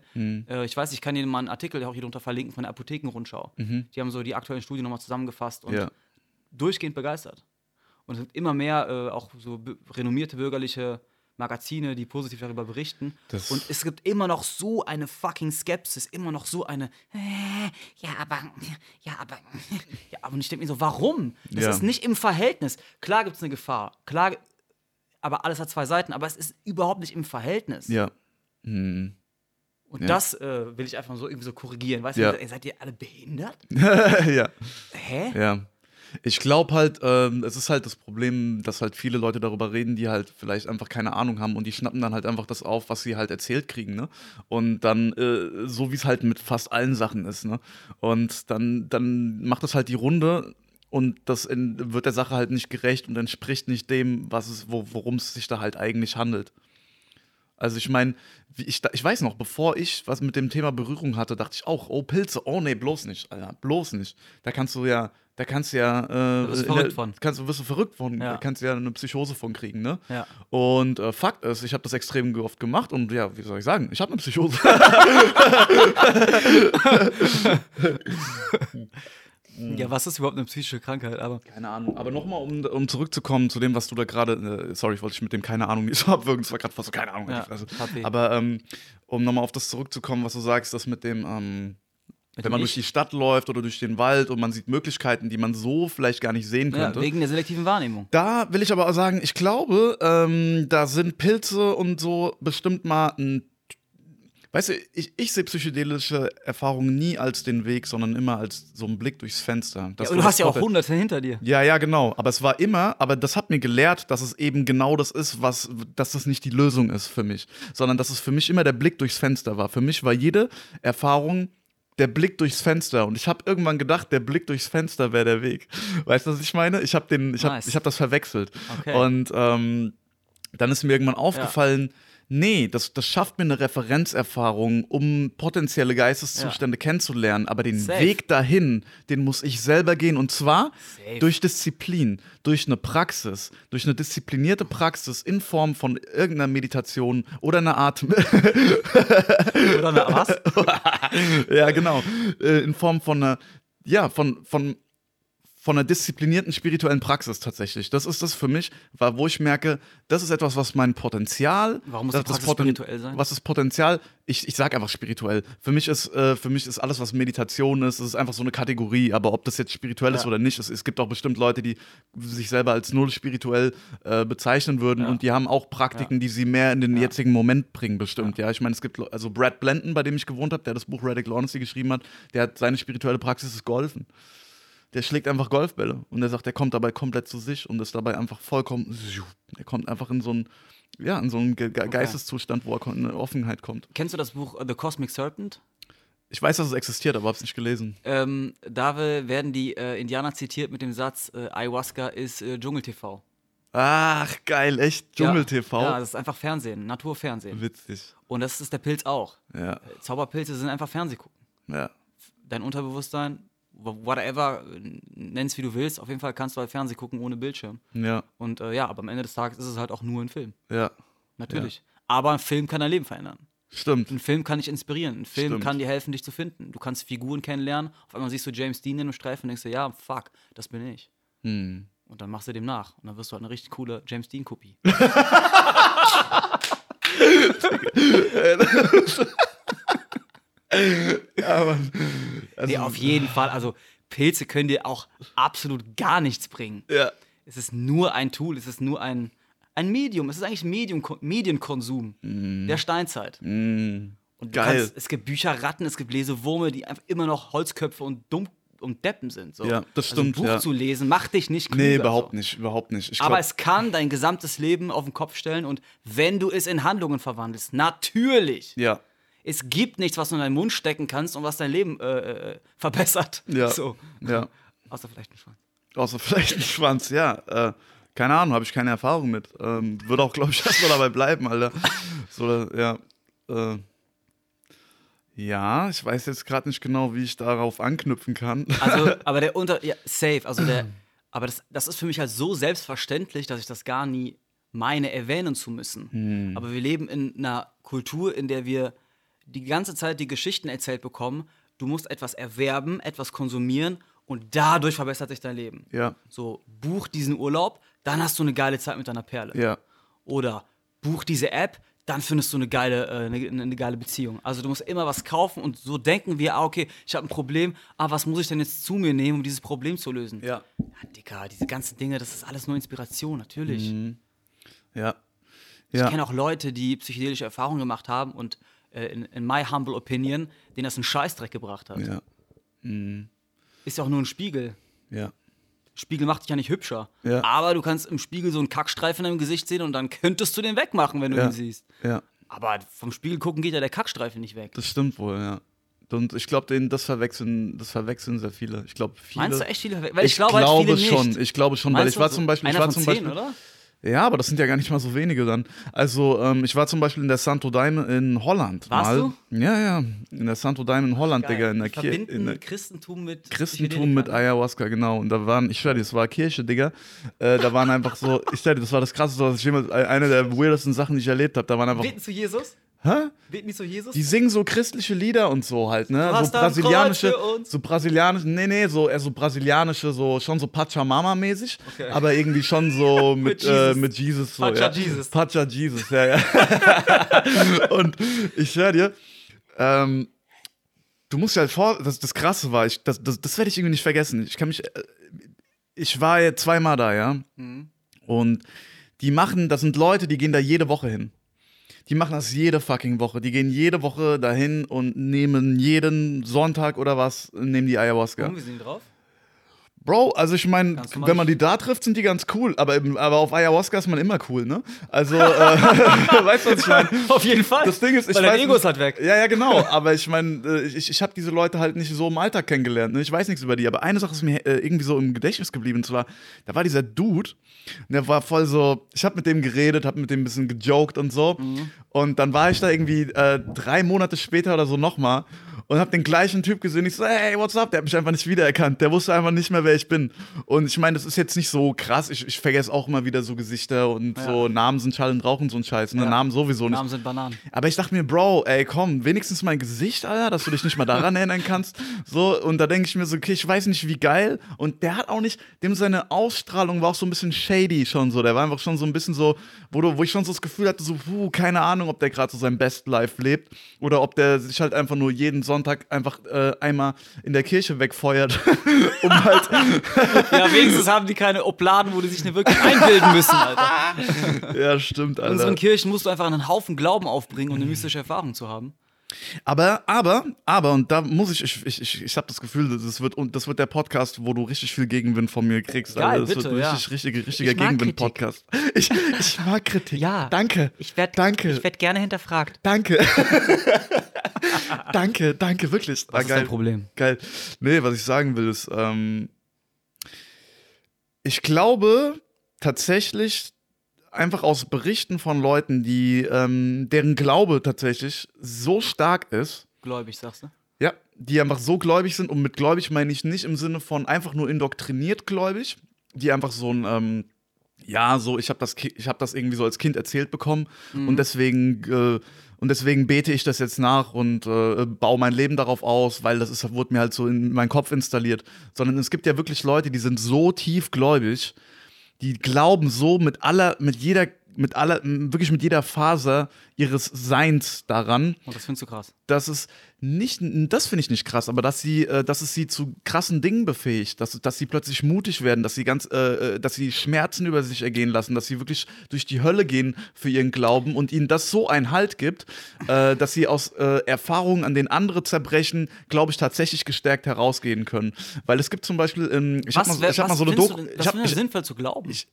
äh, ich weiß, ich kann Ihnen mal einen Artikel auch hier drunter verlinken von der Apothekenrundschau. Die haben so die aktuellen Studien nochmal zusammengefasst und Ja. Durchgehend begeistert. Und es gibt immer mehr äh, auch so renommierte bürgerliche Magazine, die positiv darüber berichten. Das- und es gibt immer noch so eine fucking Skepsis, immer noch so eine, äh, ja, aber, ja, aber, ja, aber und ich denke mir so, warum? Das Ja. ist nicht im Verhältnis. Klar gibt es eine Gefahr, klar, aber alles hat zwei Seiten, aber es ist überhaupt nicht im Verhältnis. Ja. Hm. Und Ja. das äh, will ich einfach so irgendwie so korrigieren. Weißt Ja. du, seid ihr alle behindert? ja. Hä? Ja. Ich glaube halt, ähm, es ist halt das Problem, dass halt viele Leute darüber reden, die halt vielleicht einfach keine Ahnung haben und die schnappen dann halt einfach das auf, was sie halt erzählt kriegen, ne? Und dann, äh, so wie es halt mit fast allen Sachen ist, ne? Und dann, dann macht es halt die Runde und das in, wird der Sache halt nicht gerecht und entspricht nicht dem, was es, wo, worum es sich da halt eigentlich handelt. Also ich meine, ich, ich weiß noch, bevor ich was mit dem Thema Berührung hatte, dachte ich auch, oh Pilze, oh nee, bloß nicht, Alter, bloß nicht. Da kannst du ja, da kannst du ja, äh, du verrückt von. Kannst, du- wirst du verrückt von, Ja. da kannst du ja eine Psychose von kriegen, ne? Ja. Und äh, Fakt ist, ich habe das extrem oft gemacht und ja, wie soll ich sagen, ich habe eine Psychose. Ja, was ist überhaupt eine psychische Krankheit? Aber Keine Ahnung. Aber nochmal, um, um zurückzukommen zu dem, was du da gerade, äh, sorry, ich wollte dich mit dem keine Ahnung nicht so abwürgen, es war gerade fast so keine Ahnung. Ja, also, aber ähm, um nochmal auf das zurückzukommen, was du sagst, das mit dem, ähm, Mit Wenn man durch die Stadt läuft oder durch den Wald und man sieht Möglichkeiten, die man so vielleicht gar nicht sehen Ja, könnte. wegen der selektiven Wahrnehmung. Da will ich aber auch sagen, ich glaube, ähm, da sind Pilze und so bestimmt mal ein. Weißt du, ich, ich sehe psychedelische Erfahrungen nie als den Weg, sondern immer als so einen Blick durchs Fenster. Ja, und du war hast ja auch hunderte hinter dir. Ja, ja, genau. Aber es war immer, aber das hat mir gelehrt, dass es eben genau das ist, was, dass das nicht die Lösung ist für mich, sondern dass es für mich immer der Blick durchs Fenster war. Für mich war jede Erfahrung der Blick durchs Fenster. Und ich habe irgendwann gedacht, der Blick durchs Fenster wäre der Weg. Weißt du, was ich meine? Ich habe den, ich habe, Nice. ich habe das verwechselt. Okay. Und ähm, dann ist mir irgendwann aufgefallen, nee, das, das schafft mir eine Referenzerfahrung, um potenzielle Geisteszustände kennenzulernen. Aber den Safe. Weg dahin, den muss ich selber gehen. Und zwar Safe. durch Disziplin, durch eine Praxis, durch eine disziplinierte Praxis in Form von irgendeiner Meditation oder einer Art, Oder na, was? ja genau, äh, in Form von einer, ja, von, von, von einer disziplinierten spirituellen Praxis tatsächlich. Das ist das für mich, war, wo ich merke, das ist etwas, was mein Potenzial. Warum muss das, das Poten- spirituell sein? Was ist Potenzial? Ich, ich sag einfach spirituell. Für mich ist, äh, für mich ist alles, was Meditation ist, es ist einfach so eine Kategorie. Aber ob das jetzt spirituell ist Ja. oder nicht, es, es gibt auch bestimmt Leute, die sich selber als null spirituell äh, bezeichnen würden Ja. und die haben auch Praktiken, die sie mehr in den jetzigen Moment bringen, bestimmt. Ja, ich meine, es gibt also Brad Blanton, bei dem ich gewohnt habe, der das Buch Radical Honesty geschrieben hat, der hat seine spirituelle Praxis ist Golfen. Der schlägt einfach Golfbälle und er sagt, er kommt dabei komplett zu sich und ist dabei einfach vollkommen, er kommt einfach in so einen, ja, in so einen Ge Ge Geisteszustand, wo er in eine Offenheit kommt. Kennst du das Buch äh, The Cosmic Serpent? Ich weiß, dass es existiert, aber hab's nicht gelesen. Ähm, da we- werden die äh, Indianer zitiert mit dem Satz, äh, Ayahuasca ist äh, Dschungel-TV. Ach, geil, echt? Dschungel-TV? Ja, das ist einfach Fernsehen, Naturfernsehen. Witzig. Und das ist der Pilz auch. Ja, Äh, Zauberpilze sind einfach Fernsehgucken. ja. Dein Unterbewusstsein, whatever, nenn's wie du willst, auf jeden Fall kannst du halt Fernsehen gucken ohne Bildschirm. Ja, Und äh, ja, aber am Ende des Tages ist es halt auch nur ein Film. ja. Natürlich. Aber ein Film kann dein Leben verändern. Stimmt. Ein Film kann dich inspirieren. Ein Film Stimmt. kann dir helfen, dich zu finden. Du kannst Figuren kennenlernen. Auf einmal siehst du James Dean in einem Streifen und denkst dir, ja, fuck, das bin ich. Hm. Und dann machst du dem nach. Und dann wirst du halt eine richtig coole James Dean-Kopie. Ja. Also, Nee, auf jeden Fall. Also, Pilze können dir auch absolut gar nichts bringen. ja. Es ist nur ein Tool, es ist nur ein, ein Medium. Es ist eigentlich Medium, Medienkonsum der Steinzeit. Mm. Und Geil. Kannst, es gibt Bücherratten, es gibt Lesewurme, die einfach immer noch Holzköpfe und dumm und Deppen sind. So. Ja, das Also ein stimmt, Buch ja. zu lesen macht dich nicht klüger. Nee, überhaupt so. nicht, überhaupt nicht. Ich Aber glaub, es kann dein gesamtes Leben auf den Kopf stellen und wenn du es in Handlungen verwandelst, natürlich. ja. Es gibt nichts, was du in deinen Mund stecken kannst und was dein Leben äh, äh, verbessert. Ja. So. Ja. Außer vielleicht ein Schwanz. Außer vielleicht ein Schwanz, ja. Äh, keine Ahnung, habe ich keine Erfahrung mit. Ähm, Würde auch, glaube ich, erstmal dabei bleiben, Alter. So, ja. Äh, ja, ich weiß jetzt gerade nicht genau, wie ich darauf anknüpfen kann. Also, aber der Unter. Ja, safe. Also der. Aber das, das ist für mich halt so selbstverständlich, dass ich das gar nie meine, erwähnen zu müssen. Hm. Aber wir leben in einer Kultur, in der wir die ganze Zeit die Geschichten erzählt bekommen. Du musst etwas erwerben, etwas konsumieren und dadurch verbessert sich dein Leben. Ja, So, buch diesen Urlaub, dann hast du eine geile Zeit mit deiner Perle. ja, Oder buch diese App, dann findest du eine geile, äh, eine, eine geile Beziehung. Also du musst immer was kaufen und so denken wir, ah, okay, ich habe ein Problem, ah, was muss ich denn jetzt zu mir nehmen, um dieses Problem zu lösen? ja, Ja, Dicker, diese ganzen Dinge, das ist alles nur Inspiration, natürlich. ja. Ich Ja, kenne auch Leute, die psychedelische Erfahrungen gemacht haben und in, in my humble opinion, denen das einen Scheißdreck gebracht hat. ja, Ist ja auch nur ein Spiegel. ja. Spiegel macht dich ja nicht hübscher. Ja. Aber du kannst im Spiegel so einen Kackstreifen deinem Gesicht sehen und dann könntest du den wegmachen, wenn du Ja. ihn siehst. ja. Aber vom Spiegel gucken geht ja der Kackstreifen nicht weg. Das stimmt wohl, ja. Und ich glaube, das verwechseln, das verwechseln sehr viele. Ich glaube, viele. Meinst du echt viele? Weil ich, ich glaube, glaube halt viele schon. nicht. Ich glaube schon, weil Meinst ich war du, zum Beispiel, ich war zum Beispiel, oder? Ja, aber das sind ja gar nicht mal so wenige dann. Also, ähm, ich war zum Beispiel in der Santo Daime in Holland. Warst mal. du? Ja, ja. In der Santo Daime in Holland, Digga. In der Kirche. Christentum mit Christentum mit. Ayahuasca, genau. Und da waren, ich schwör dir, das war Kirche, Digga. Äh, da waren einfach so, ich schwör dir, das war das krasseste, was ich jemals, eine der weirdesten Sachen, die ich erlebt habe. Da waren einfach, Beten zu Jesus? Hä? Die zu Jesus? Die singen so christliche Lieder und so halt, ne? so brasilianische, so brasilianische, nee, nee, so eher so brasilianische, so schon so Pachamama-mäßig, Okay. aber irgendwie schon so Mit mit, Jesus. äh, mit Jesus. So, Pacha ja. Jesus. Pacha Jesus, ja, ja. und ich höre dir, ähm, du musst dir halt vor, das, das Krasse war, ich, das, das, das werde ich irgendwie nicht vergessen. Ich kann mich, äh, ich war ja zweimal da, ja. Und die machen, das sind Leute, die gehen da jede Woche hin. Die machen das jede fucking Woche. Die gehen jede Woche dahin und nehmen jeden Sonntag oder was, nehmen die Ayahuasca. Warum, wie sind die drauf? Bro, also ich meine, wenn man die da trifft, sind die ganz cool. Aber, aber auf Ayahuasca ist man immer cool, ne? Also, äh, weißt du, was ich meine? Auf jeden Fall. Das Ding ist, ich Weil dein weiß Ego ist halt weg. Ja, ja, genau. Aber ich meine, äh, ich, ich habe diese Leute halt nicht so im Alltag kennengelernt. Ne? Ich weiß nichts über die. Aber eine Sache ist mir äh, irgendwie so im Gedächtnis geblieben. Und zwar, da war dieser Dude, und der war voll so, ich habe mit dem geredet, habe mit dem ein bisschen gejoked und so. Und dann war ich da irgendwie äh, drei Monate später oder so nochmal und habe den gleichen Typ gesehen. Ich so, hey, what's up? Der hat mich einfach nicht wiedererkannt. Der wusste einfach nicht mehr, wer ich bin. Und ich meine, das ist jetzt nicht so krass. Ich, ich vergesse auch immer wieder so Gesichter und Ja. so Namen sind Schall und Rauch und so ein Scheiß. Ne? Ja. Namen sowieso nicht. Namen sind Bananen. Aber ich dachte mir, Bro, ey, komm, wenigstens mein Gesicht, Alter, dass du dich nicht mal daran erinnern kannst. So, und da denke ich mir so, okay, ich weiß nicht, wie geil. Und der hat auch nicht, dem seine Ausstrahlung war auch so ein bisschen shady schon so. Der war einfach schon so ein bisschen so, wo, du, wo ich schon so das Gefühl hatte, so, puh, keine Ahnung, ob der gerade so sein Best Life lebt oder ob der sich halt einfach nur jeden Sonntag einfach äh, einmal in der Kirche wegfeuert, um halt, Ja, wenigstens haben die keine Obladen, wo die sich nicht wirklich einbilden müssen, Alter. ja, stimmt, In Alter. unseren Kirchen musst du einfach einen Haufen Glauben aufbringen, um eine mystische Erfahrung zu haben. Aber, aber, aber, und da muss ich, ich, ich, ich, ich habe das Gefühl, das wird, und das wird der Podcast, wo du richtig viel Gegenwind von mir kriegst. Geil, Alter. das bitte, wird ein ja. richtig, richtige, richtiger Gegenwind-Podcast. Ich, ich mag Kritik. Ja. Danke. Ich werd, Danke. Ich werd gerne hinterfragt. Danke. danke, danke, wirklich. Ah, Was ist dein Problem? Geil. Nee, was ich sagen will, ist, ähm, ich glaube tatsächlich, einfach aus Berichten von Leuten, die, ähm, deren Glaube tatsächlich so stark ist, Gläubig, sagst du? ja, die einfach so gläubig sind und mit gläubig meine ich nicht im Sinne von einfach nur indoktriniert gläubig, die einfach so ein, ähm, ja, so, ich habe das, ich hab das irgendwie so als Kind erzählt bekommen und deswegen, äh, und deswegen bete ich das jetzt nach und äh, baue mein Leben darauf aus, weil das ist, wurde mir halt so in meinen Kopf installiert. Sondern es gibt ja wirklich Leute, die sind so tief gläubig, die glauben so mit aller, mit jeder, mit aller, wirklich mit jeder Faser ihres Seins daran, Und das findest du krass. dass es nicht, das finde ich nicht krass, aber dass sie, äh, dass es sie zu krassen Dingen befähigt, dass, dass sie plötzlich mutig werden, dass sie ganz, äh, äh, dass sie Schmerzen über sich ergehen lassen, dass sie wirklich durch die Hölle gehen für ihren Glauben und ihnen das so einen Halt gibt, äh, dass sie aus äh, Erfahrungen, an denen andere zerbrechen, glaube ich, tatsächlich gestärkt herausgehen können. Weil es gibt zum Beispiel, ähm, ich habe mal, ich hab mal so eine Doku, ich Was hab, findest ich, sinnvoll zu glauben? ich-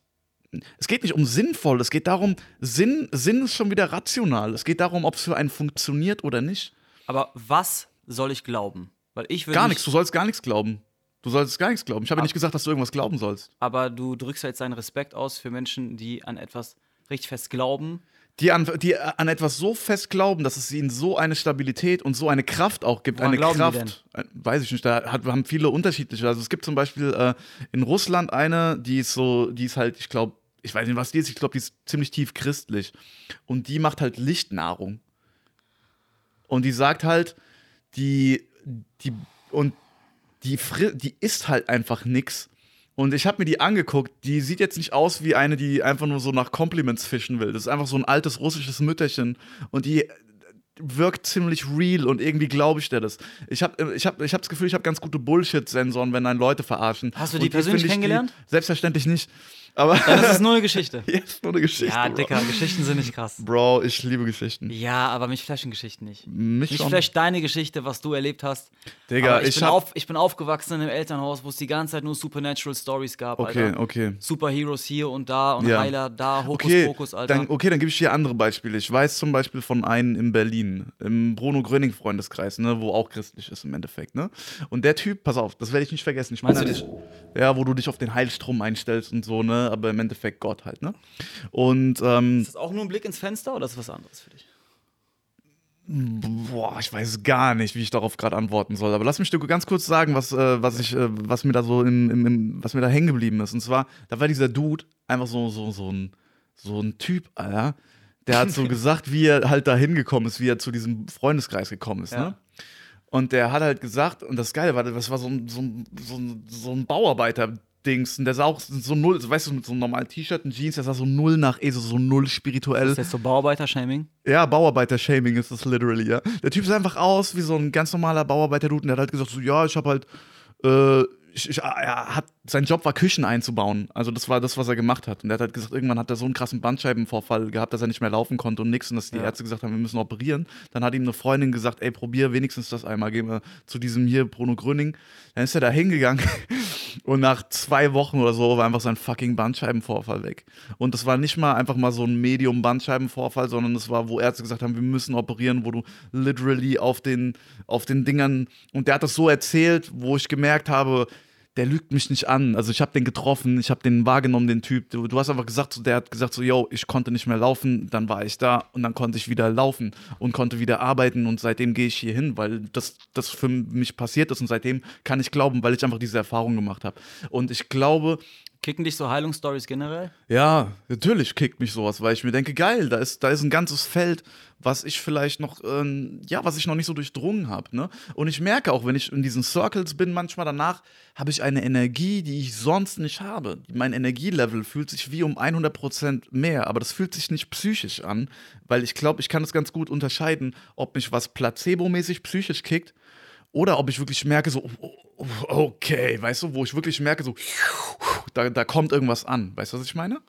es geht nicht um sinnvoll, es geht darum, Sinn, Sinn ist schon wieder rational. Es geht darum, ob es für einen funktioniert oder nicht. Aber was soll ich glauben? Weil ich würde Gar nichts, du sollst gar nichts glauben. Du sollst gar nichts glauben. Ich habe ja nicht gesagt, dass du irgendwas glauben sollst. Aber du drückst ja jetzt deinen Respekt aus für Menschen, die an etwas richtig fest glauben. Die an, die an etwas so fest glauben, dass es ihnen so eine Stabilität und so eine Kraft auch gibt. Woran eine Kraft. Äh, Weiß ich nicht, da hat, haben viele unterschiedliche. Also es gibt zum Beispiel äh, in Russland eine, die ist so, die ist halt, ich glaube, ich weiß nicht, was die ist, ich glaube, die ist ziemlich tief christlich. Und die macht halt Lichtnahrung. Und die sagt halt, die, die, und die, die isst halt einfach nix. Und ich habe mir die angeguckt, die sieht jetzt nicht aus wie eine, die einfach nur so nach Compliments fischen will. Das ist einfach so ein altes russisches Mütterchen. Und die wirkt ziemlich real und irgendwie glaube ich dir das. Ich habe ich hab, ich hab das Gefühl, ich habe ganz gute Bullshit-Sensoren, wenn einen Leute verarschen. Hast du die Und persönlich kennengelernt? Die, selbstverständlich nicht. Aber Das ist nur eine Geschichte. jetzt nur eine Geschichte. Ja, Bro. Dicker, Geschichten sind nicht krass. Bro, ich liebe Geschichten. Ja, aber mich flashen Geschichten nicht. Mich Mich flasht deine Geschichte, was du erlebt hast. Digga, aber ich, ich bin hab- auf, ich bin aufgewachsen in einem Elternhaus, wo es die ganze Zeit nur Supernatural Stories gab, Okay, Alter. okay. Superheroes hier und da und Ja. Heiler da, Hokus Okay, Pokus, Alter. dann, okay, dann gebe ich dir andere Beispiele. Ich weiß zum Beispiel von einem in Berlin, im Bruno Gröning Freundeskreis, ne, wo auch christlich ist im Endeffekt. Ne? Und der Typ, pass auf, das werde ich nicht vergessen. Ich Meinst bin du da nicht, ja, wo du dich auf den Heilstrom einstellst und so, ne, aber im Endeffekt Gott halt, ne? Und ähm, ist das auch nur ein Blick ins Fenster oder ist das was anderes für dich? Boah, ich weiß gar nicht, wie ich darauf gerade antworten soll. Aber lass mich dir ganz kurz sagen, was, äh, was, ich, äh, was mir da so im, im, im, was mir da hängen geblieben ist. Und zwar, da war dieser Dude einfach so, so, so, ein, so ein Typ, Alter. Der hat so gesagt, wie er halt da hingekommen ist, wie er zu diesem Freundeskreis gekommen ist. Ja. Ne? Und der hat halt gesagt, und das Geile war, das war so ein, so ein, so ein, so ein Bauarbeiter, Dings. Und der sah auch so null, weißt du, mit so einem normalen T-Shirt und Jeans, der sah so null nach ESO, so null spirituell. Ist das so Bauarbeiter-Shaming? Ja, Bauarbeiter-Shaming ist das literally, ja. Der Typ sah einfach aus wie so ein ganz normaler Bauarbeiter-Dude und der hat halt gesagt so, ja, ich hab halt, äh, ich, ich, er hat, sein Job war Küchen einzubauen. Also das war das, was er gemacht hat. Und er hat halt gesagt, irgendwann hat er so einen krassen Bandscheibenvorfall gehabt, dass er nicht mehr laufen konnte und nix. Und dass die Ja. Ärzte gesagt haben, wir müssen operieren. Dann hat ihm eine Freundin gesagt, ey, probier wenigstens das einmal. Gehen wir zu diesem hier, Bruno Gröning. Dann ist er da hingegangen und nach zwei Wochen oder so war einfach sein fucking Bandscheibenvorfall weg. Und das war nicht mal einfach mal so ein Medium-Bandscheibenvorfall, sondern es war, wo Ärzte gesagt haben, wir müssen operieren, wo du literally auf den, auf den Dingern. Und der hat das so erzählt, wo ich gemerkt habe, der lügt mich nicht an. Also ich habe den getroffen, ich habe den wahrgenommen, den Typ. Du, du hast einfach gesagt, so, der hat gesagt so, yo, ich konnte nicht mehr laufen, dann war ich da und dann konnte ich wieder laufen und konnte wieder arbeiten und seitdem gehe ich hier hin, weil das, das für mich passiert ist und seitdem kann ich glauben, weil ich einfach diese Erfahrung gemacht habe. Und ich glaube, Kicken dich so Heilungsstories generell? ja, natürlich kickt mich sowas, weil ich mir denke, geil, da ist, da ist ein ganzes Feld, was ich vielleicht noch, ähm, ja, was ich noch nicht so durchdrungen habe. Ne? Und ich merke auch, wenn ich in diesen Circles bin, manchmal danach habe ich eine Energie, die ich sonst nicht habe. Mein Energielevel fühlt sich wie um 100% mehr, aber das fühlt sich nicht psychisch an, weil ich glaube, ich kann es ganz gut unterscheiden, ob mich was placebomäßig psychisch kickt oder ob ich wirklich merke, so, oh, oh, okay, weißt du, wo ich wirklich merke, so, da, da kommt irgendwas an. Weißt du, was ich meine?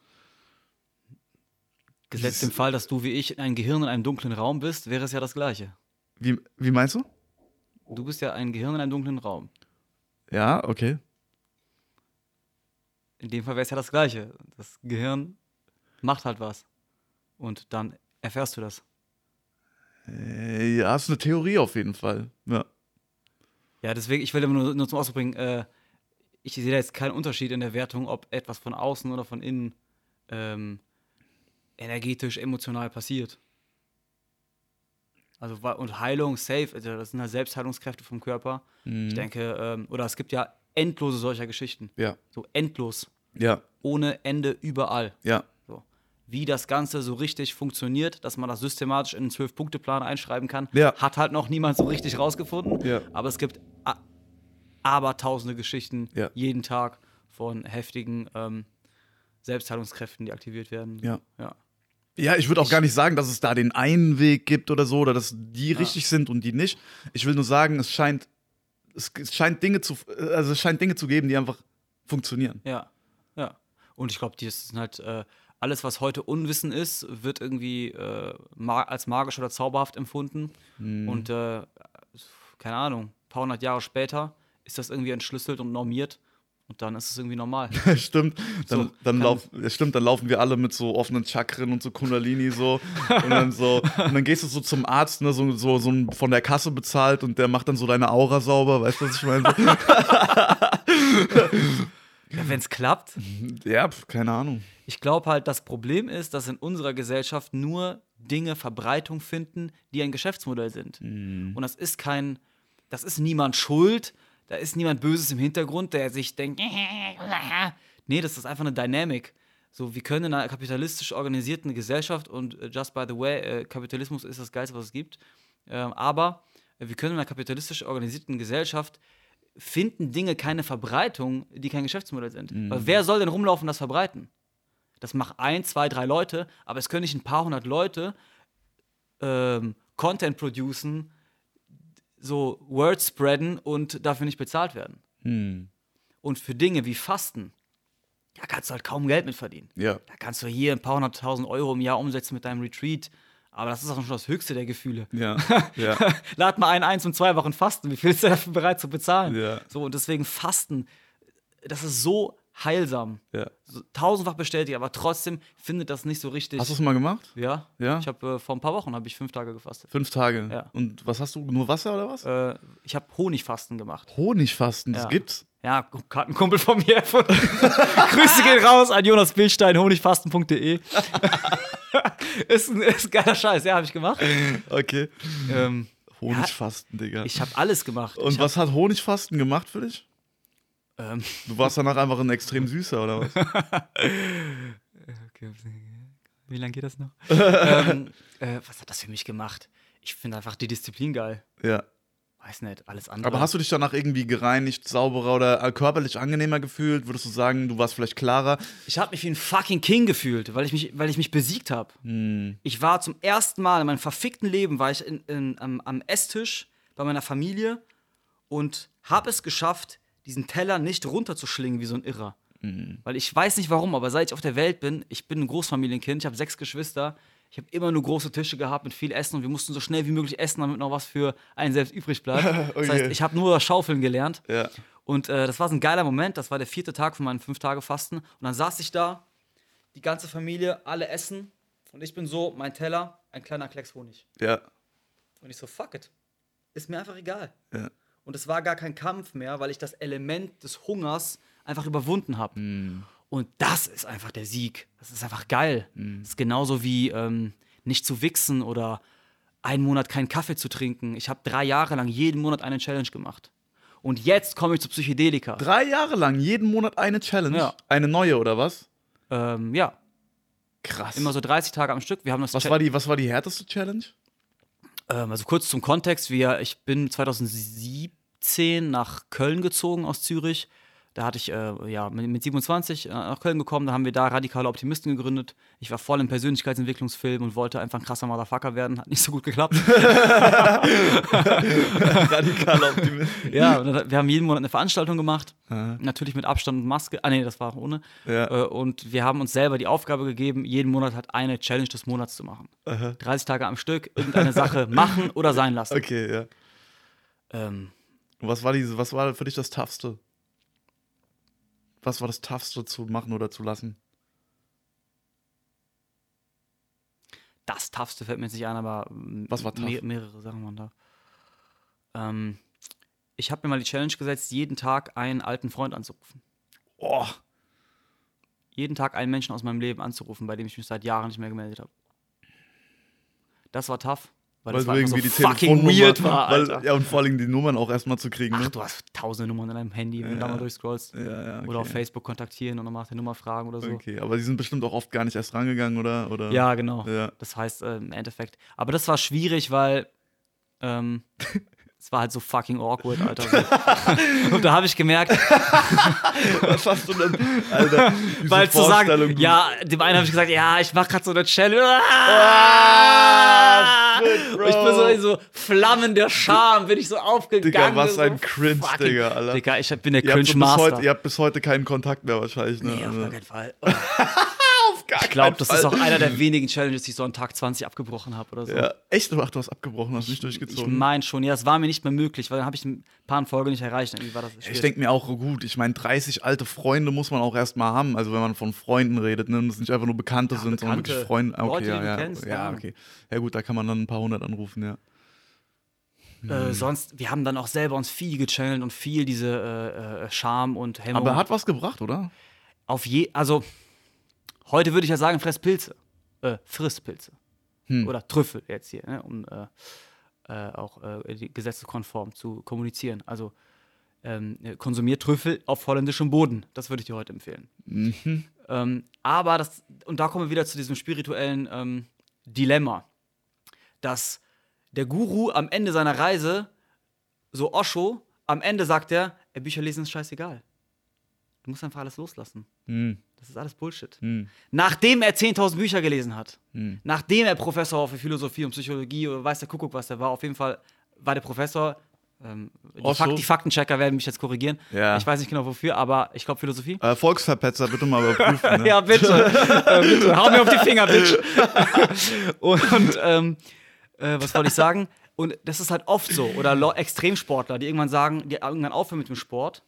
Gesetzt im Fall, dass du wie ich ein Gehirn in einem dunklen Raum bist, wäre es ja das Gleiche. Wie, wie meinst du? Du bist ja ein Gehirn in einem dunklen Raum. Ja, okay. In dem Fall wäre es ja das Gleiche. Das Gehirn macht halt was. Und dann erfährst du das. Äh, ja, ist eine Theorie auf jeden Fall. Ja. Ja, deswegen, ich will immer nur, nur zum Ausdruck bringen, äh, ich sehe da jetzt keinen Unterschied in der Wertung, ob etwas von außen oder von innen ähm, energetisch, emotional passiert. Also, und Heilung, safe, also das sind halt Selbstheilungskräfte vom Körper. Ich denke, ähm, oder es gibt ja endlose solcher Geschichten. Ja, So endlos, ja, ohne Ende, überall. ja. So. Wie das Ganze so richtig funktioniert, dass man das systematisch in einen Zwölf-Punkte-Plan einschreiben kann, Ja. hat halt noch niemand so richtig rausgefunden. Ja. Aber es gibt a- abertausende Geschichten Ja. jeden Tag von heftigen ähm, Selbstheilungskräften, die aktiviert werden. Ja. ja. Ja, ich würde auch gar nicht sagen, dass es da den einen Weg gibt oder so, oder dass die richtig sind und die nicht. Ich will nur sagen, es scheint, es, scheint Dinge zu, also es scheint Dinge zu geben, die einfach funktionieren. Ja, ja. Und ich glaube, das sind halt äh, alles, was heute Unwissen ist, wird irgendwie äh, ma als magisch oder zauberhaft empfunden. Mhm. Und äh, keine Ahnung, ein paar hundert Jahre später ist das irgendwie entschlüsselt und normiert. Und dann ist es irgendwie normal. stimmt. Dann, So, dann lauf, ja, stimmt, dann laufen wir alle mit so offenen Chakren und so Kundalini so und dann so und dann gehst du so zum Arzt, ne, so, so, so von der Kasse bezahlt und der macht dann so deine Aura sauber, weißt du, was ich meine? ja, Wenn es klappt. ja, keine Ahnung. Ich glaube halt, das Problem ist, dass in unserer Gesellschaft nur Dinge Verbreitung finden, die ein Geschäftsmodell sind. Und das ist kein, das ist niemand schuld, da ist niemand Böses im Hintergrund, der sich denkt, nee, das ist einfach eine Dynamik. So, wir können in einer kapitalistisch organisierten Gesellschaft und äh, just by the way, äh, Kapitalismus ist das Geilste, was es gibt. Ähm, aber wir können in einer kapitalistisch organisierten Gesellschaft finden Dinge keine Verbreitung, die kein Geschäftsmodell sind. Weil wer soll denn rumlaufen und das verbreiten? Das machen ein, zwei, drei Leute, aber es können nicht ein paar hundert Leute ähm, Content producen, so Word spreaden und dafür nicht bezahlt werden. Hm. Und für Dinge wie Fasten, da kannst du halt kaum Geld mit verdienen. Ja. Da kannst du hier ein paar hunderttausend Euro im Jahr umsetzen mit deinem Retreat, aber das ist auch schon das höchste der Gefühle. Ja. Ja. Lad mal einen ein zum zwei Wochen Fasten. Wie viel ist der dafür bereit zu bezahlen? Ja. So, und deswegen Fasten, das ist so heilsam. ja. So, tausendfach bestätigt, aber trotzdem findet das nicht so richtig. Hast du es mal gemacht? ja. Ja? Ich habe äh, vor ein paar Wochen habe ich fünf Tage gefastet. Fünf Tage. Ja. Und was hast du? Nur Wasser oder was? Äh, ich habe Honigfasten gemacht. Honigfasten, das Ja. gibt's. Ja, hat ein Kumpel von mir erfunden. Grüße gehen raus an Jonas Bildstein, honigfasten.de. ist, ein, ist ein geiler Scheiß, ja, habe ich gemacht. Okay. Ähm, Honigfasten, Digga. ich habe alles gemacht. Und ich was hat Honigfasten gemacht für dich? Ähm, Du warst danach einfach ein extrem süßer, oder was? Okay, Wie lange geht das noch? ähm, äh, was hat das für mich gemacht? Ich finde einfach die Disziplin geil. ja. weiß nicht, alles andere. Aber hast du dich danach irgendwie gereinigt, sauberer oder äh, körperlich angenehmer gefühlt? Würdest du sagen, du warst vielleicht klarer? Ich habe mich wie ein fucking King gefühlt, weil ich mich, weil ich mich besiegt habe. Hm. Ich war zum ersten Mal in meinem verfickten Leben, war ich in, in, am, am Esstisch bei meiner Familie und habe es geschafft, diesen Teller nicht runterzuschlingen wie so ein Irrer. Hm. Weil ich weiß nicht warum, aber seit ich auf der Welt bin, ich bin ein Großfamilienkind, ich habe sechs Geschwister, ich habe immer nur große Tische gehabt mit viel Essen und wir mussten so schnell wie möglich essen, damit noch was für einen selbst übrig bleibt. Das Okay. heißt, ich habe nur Schaufeln gelernt. Ja. Und äh, das war so ein geiler Moment. Das war der vierte Tag von meinen fünf Tage Fasten. Und dann saß ich da, die ganze Familie, alle essen. Und ich bin so, mein Teller, ein kleiner Klecks Honig. Ja. Und ich so, fuck it. Ist mir einfach egal. Ja. Und es war gar kein Kampf mehr, weil ich das Element des Hungers einfach überwunden habe. Und das ist einfach der Sieg. Das ist einfach geil. Das ist genauso wie ähm, nicht zu wichsen oder einen Monat keinen Kaffee zu trinken. Ich habe drei Jahre lang jeden Monat eine Challenge gemacht. Und jetzt komme ich zu Psychedelika. Drei Jahre lang, jeden Monat eine Challenge. Ja. Eine neue, oder was? Ähm, ja, Krass. immer so 30 Tage am Stück. Wir haben das was, war die, was war die härteste Challenge? Ähm, also kurz zum Kontext, wir, ich bin 2017 nach Köln gezogen aus Zürich. Da hatte ich äh, ja, mit, mit 27 äh, nach Köln gekommen, da haben wir da radikale Optimisten gegründet. Ich war voll im Persönlichkeitsentwicklungsfilm und wollte einfach ein krasser Motherfucker werden. Hat nicht so gut geklappt. Radikaler Optimist. ja, wir haben jeden Monat eine Veranstaltung gemacht. Natürlich mit Abstand und Maske. Ah, nee, das war ohne. Ja. Äh, und wir haben uns selber die Aufgabe gegeben, jeden Monat halt eine Challenge des Monats zu machen. 30 Tage am Stück, irgendeine Sache machen oder sein lassen. Okay, ja. Ähm, Was war, diese, was war für dich das Toughste? Was war das Toughste zu machen oder zu lassen? das Toughste fällt mir jetzt nicht ein, aber Was war tough? me mehrere Sachen waren da. Ähm, ich habe mir mal die Challenge gesetzt, jeden Tag einen alten Freund anzurufen. Oh, Jeden Tag einen Menschen aus meinem Leben anzurufen, bei dem ich mich seit Jahren nicht mehr gemeldet habe. Das war tough, weil, weil das einfach irgendwie so die fucking weird war, weil, ja und vor allem die Nummern auch erstmal zu kriegen, Ach, ne? du hast tausende Nummern in deinem Handy, wenn du da Ja. mal durchscrollst. Ja, ja, okay. Oder auf Facebook kontaktieren und dann nach der Nummer fragen oder so. Okay, aber die sind bestimmt auch oft gar nicht erst rangegangen, oder? oder? Ja, genau. Ja. Das heißt, äh, im Endeffekt. Aber das war schwierig, weil ähm, es war halt so fucking awkward, Alter. So. und da habe ich gemerkt, Was hast du denn, Alter? weil zu sagen, ja, dem einen habe ich gesagt, ja, ich mache gerade so eine Challenge. Ah, shit, Und ich bin so in so Flammen der Scham, bin ich so aufgegangen. Digga, was so ein Cringe, fucking- Digga, Alter. Digga, ich bin der so Cringe-Master. ihr habt bis heute keinen Kontakt mehr wahrscheinlich, ne? Nee, auf Also, gar keinen Fall. gar Ich glaube, das Fall. ist auch einer der wenigen Challenges, die ich so an Tag 20 abgebrochen habe oder so. Ja, echt? Ach, du hast abgebrochen, hast nicht Ich durchgezogen. meine schon, ja, es war mir nicht mehr möglich, weil dann habe ich ein paar Folgen nicht erreicht. Irgendwie war das ich denke mir auch, gut, ich meine, 30 alte Freunde muss man auch erstmal haben. Also, wenn man von Freunden redet, ne? Und das nicht einfach nur Bekannte sind, sondern Bekannte. wirklich Freunde. Ah, Okay, Leute, ja, ja. kennst, ja, ja. okay. Ja, gut, da kann man dann ein paar hundert anrufen, ja. Äh, sonst, wir haben dann auch selber uns viel gechannelt und viel diese äh, äh, Scham und Hemmung. Aber hat was gebracht, oder? auf je, also heute würde ich ja sagen, fress Pilze. Äh, friss Pilze. Hm. Oder Trüffel jetzt hier, ne, um äh, äh, auch äh, gesetzeskonform zu kommunizieren. Also ähm, konsumiert Trüffel auf holländischem Boden. Das würde ich dir heute empfehlen. Mhm. Ähm, aber das, und da kommen wir wieder zu diesem spirituellen ähm, Dilemma, dass der Guru am Ende seiner Reise, so Osho, am Ende sagt er, Bücher lesen ist scheißegal. Du musst einfach alles loslassen. Hm. Das ist alles Bullshit. Hm. Nachdem er 10.000 Bücher gelesen hat, Hm. nachdem er Professor war für Philosophie und Psychologie oder weiß der Kuckuck, was der war, auf jeden Fall war der Professor. Ähm, die? Fakt, die Faktenchecker werden mich jetzt korrigigieren. Ja. Ich weiß nicht genau wofür, aber ich glaube Philosophie. Äh, Volksverpetzer, bitte mal überprüfen. Ne? Ja, bitte. äh, bitte. Hau mir auf die Finger, Bitch. und ähm, äh, was wollte ich sagen? Und das ist halt oft so. Oder Extremsportler, die irgendwann sagen, die irgendwann aufhören mit dem Sport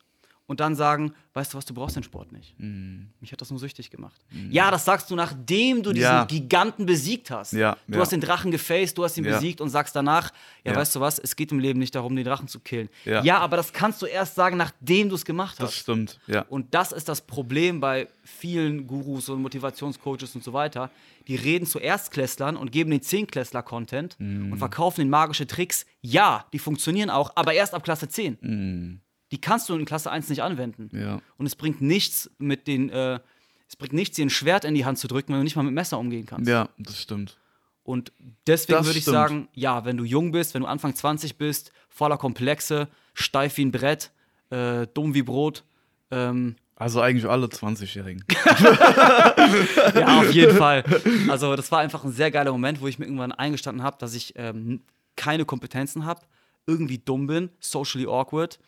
und dann sagen, weißt du was, du brauchst den Sport nicht. Mhm. Mich hat das nur süchtig gemacht. Ja, das sagst du, nachdem du diesen Ja. Giganten besiegt hast. Ja, du ja. hast den Drachen gefaced, du hast ihn besiegt und sagst danach, ja, weißt du was, es geht im Leben nicht darum, den Drachen zu killen. Ja. ja aber das kannst du erst sagen, nachdem du es gemacht hast. Das stimmt, ja. Und das ist das Problem bei vielen Gurus und Motivationscoaches und so weiter. Die reden zu Erstklässlern und geben den Zehnklässler-Content und verkaufen den magische Tricks. Ja, die funktionieren auch, aber erst ab Klasse 10. Die kannst du in Klasse 1 nicht anwenden. Ja. Und es bringt nichts, mit den, äh, es bringt nichts, dir ein Schwert in die Hand zu drücken, wenn du nicht mal mit Messer umgehen kannst. Ja, das stimmt. Und deswegen Das würde ich stimmt. sagen, ja, wenn du jung bist, wenn du Anfang 20 bist, voller Komplexe, steif wie ein Brett, äh, dumm wie Brot, ähm, Also eigentlich alle 20-Jährigen. Ja, auf jeden Fall. Also, das war einfach ein sehr geiler Moment, wo ich mir irgendwann eingestanden habe, dass ich ähm, keine Kompetenzen habe, irgendwie dumm bin, socially awkward.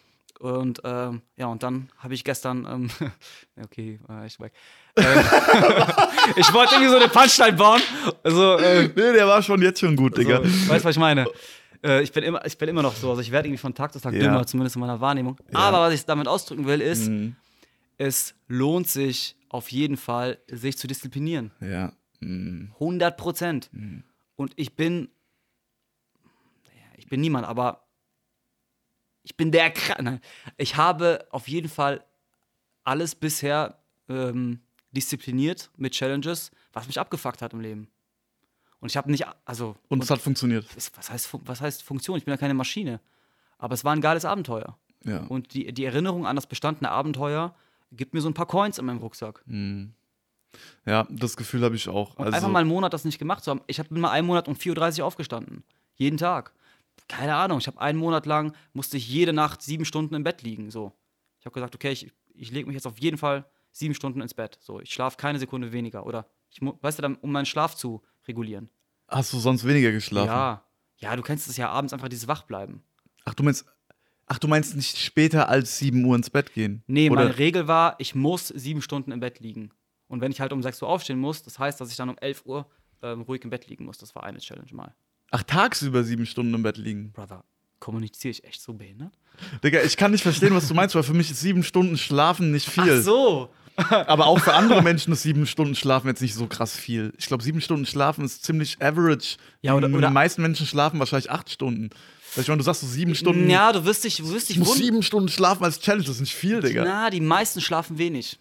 Und ähm, ja, und dann habe ich gestern, ähm, okay, äh, ich, weg. Ähm, ich wollte irgendwie so eine Punchline bauen. Also, äh, nee, der war schon jetzt schon gut, Digga. so, weißt du, was ich meine? Äh, ich, bin immer, ich bin immer noch so, also ich werde irgendwie von Tag zu Tag Ja. dümmer, zumindest in meiner Wahrnehmung. Aber was ich damit ausdrücken will, ist, Mhm. es lohnt sich auf jeden Fall, sich zu disziplinieren. Ja. Mhm. 100 Prozent. Und ich bin, ich bin niemand, aber ich bin der, Kra Nein, ich habe auf jeden Fall alles bisher ähm, diszipliniert mit Challenges, was mich abgefuckt hat im Leben. Und ich habe nicht, also, Und es hat funktioniert. was, heißt, was heißt Funktion? Ich bin ja keine Maschine. Aber es war ein geiles Abenteuer. Ja. Und die, die Erinnerung an das bestandene Abenteuer gibt mir so ein paar Coins in meinem Rucksack. ja, das Gefühl habe ich auch. Und Also, einfach mal einen Monat das nicht gemacht zu haben. Ich habe mal einen Monat um 4.30 Uhr aufgestanden. Jeden Tag. Keine Ahnung. Ich habe einen Monat lang, musste ich jede Nacht sieben Stunden im Bett liegen. So. Ich habe gesagt, okay, ich, ich lege mich jetzt auf jeden Fall sieben Stunden ins Bett. So, ich schlafe keine Sekunde weniger. Oder, ich, weißt du, dann, um meinen Schlaf zu regulieren. hast du sonst weniger geschlafen? Ja. Ja, du kennst es ja abends einfach dieses Wachbleiben. Ach, du meinst, ach, du meinst nicht später als 7 Uhr ins Bett gehen? Nee, Oder? meine Regel war, ich muss sieben Stunden im Bett liegen. Und wenn ich halt um 6 Uhr aufstehen muss, das heißt, dass ich dann um 11 Uhr ähm, ruhig im Bett liegen muss. Das war eine Challenge mal. Ach, tagsüber sieben Stunden im Bett liegen. Brother, kommuniziere ich echt so behindert? Digga, ich kann nicht verstehen, was du meinst, weil für mich ist sieben Stunden Schlafen nicht viel. Ach so. Aber auch für andere Menschen ist sieben Stunden Schlafen jetzt nicht so krass viel. Ich glaube, sieben Stunden Schlafen ist ziemlich average. Ja, oder- Die oder- meisten Menschen schlafen wahrscheinlich acht Stunden. Ich meine, du sagst so sieben Stunden. Ja, du wirst dich, du wirst dich wundern. sieben Stunden schlafen als Challenge, das ist nicht viel, Digga. Na, die meisten schlafen wenig.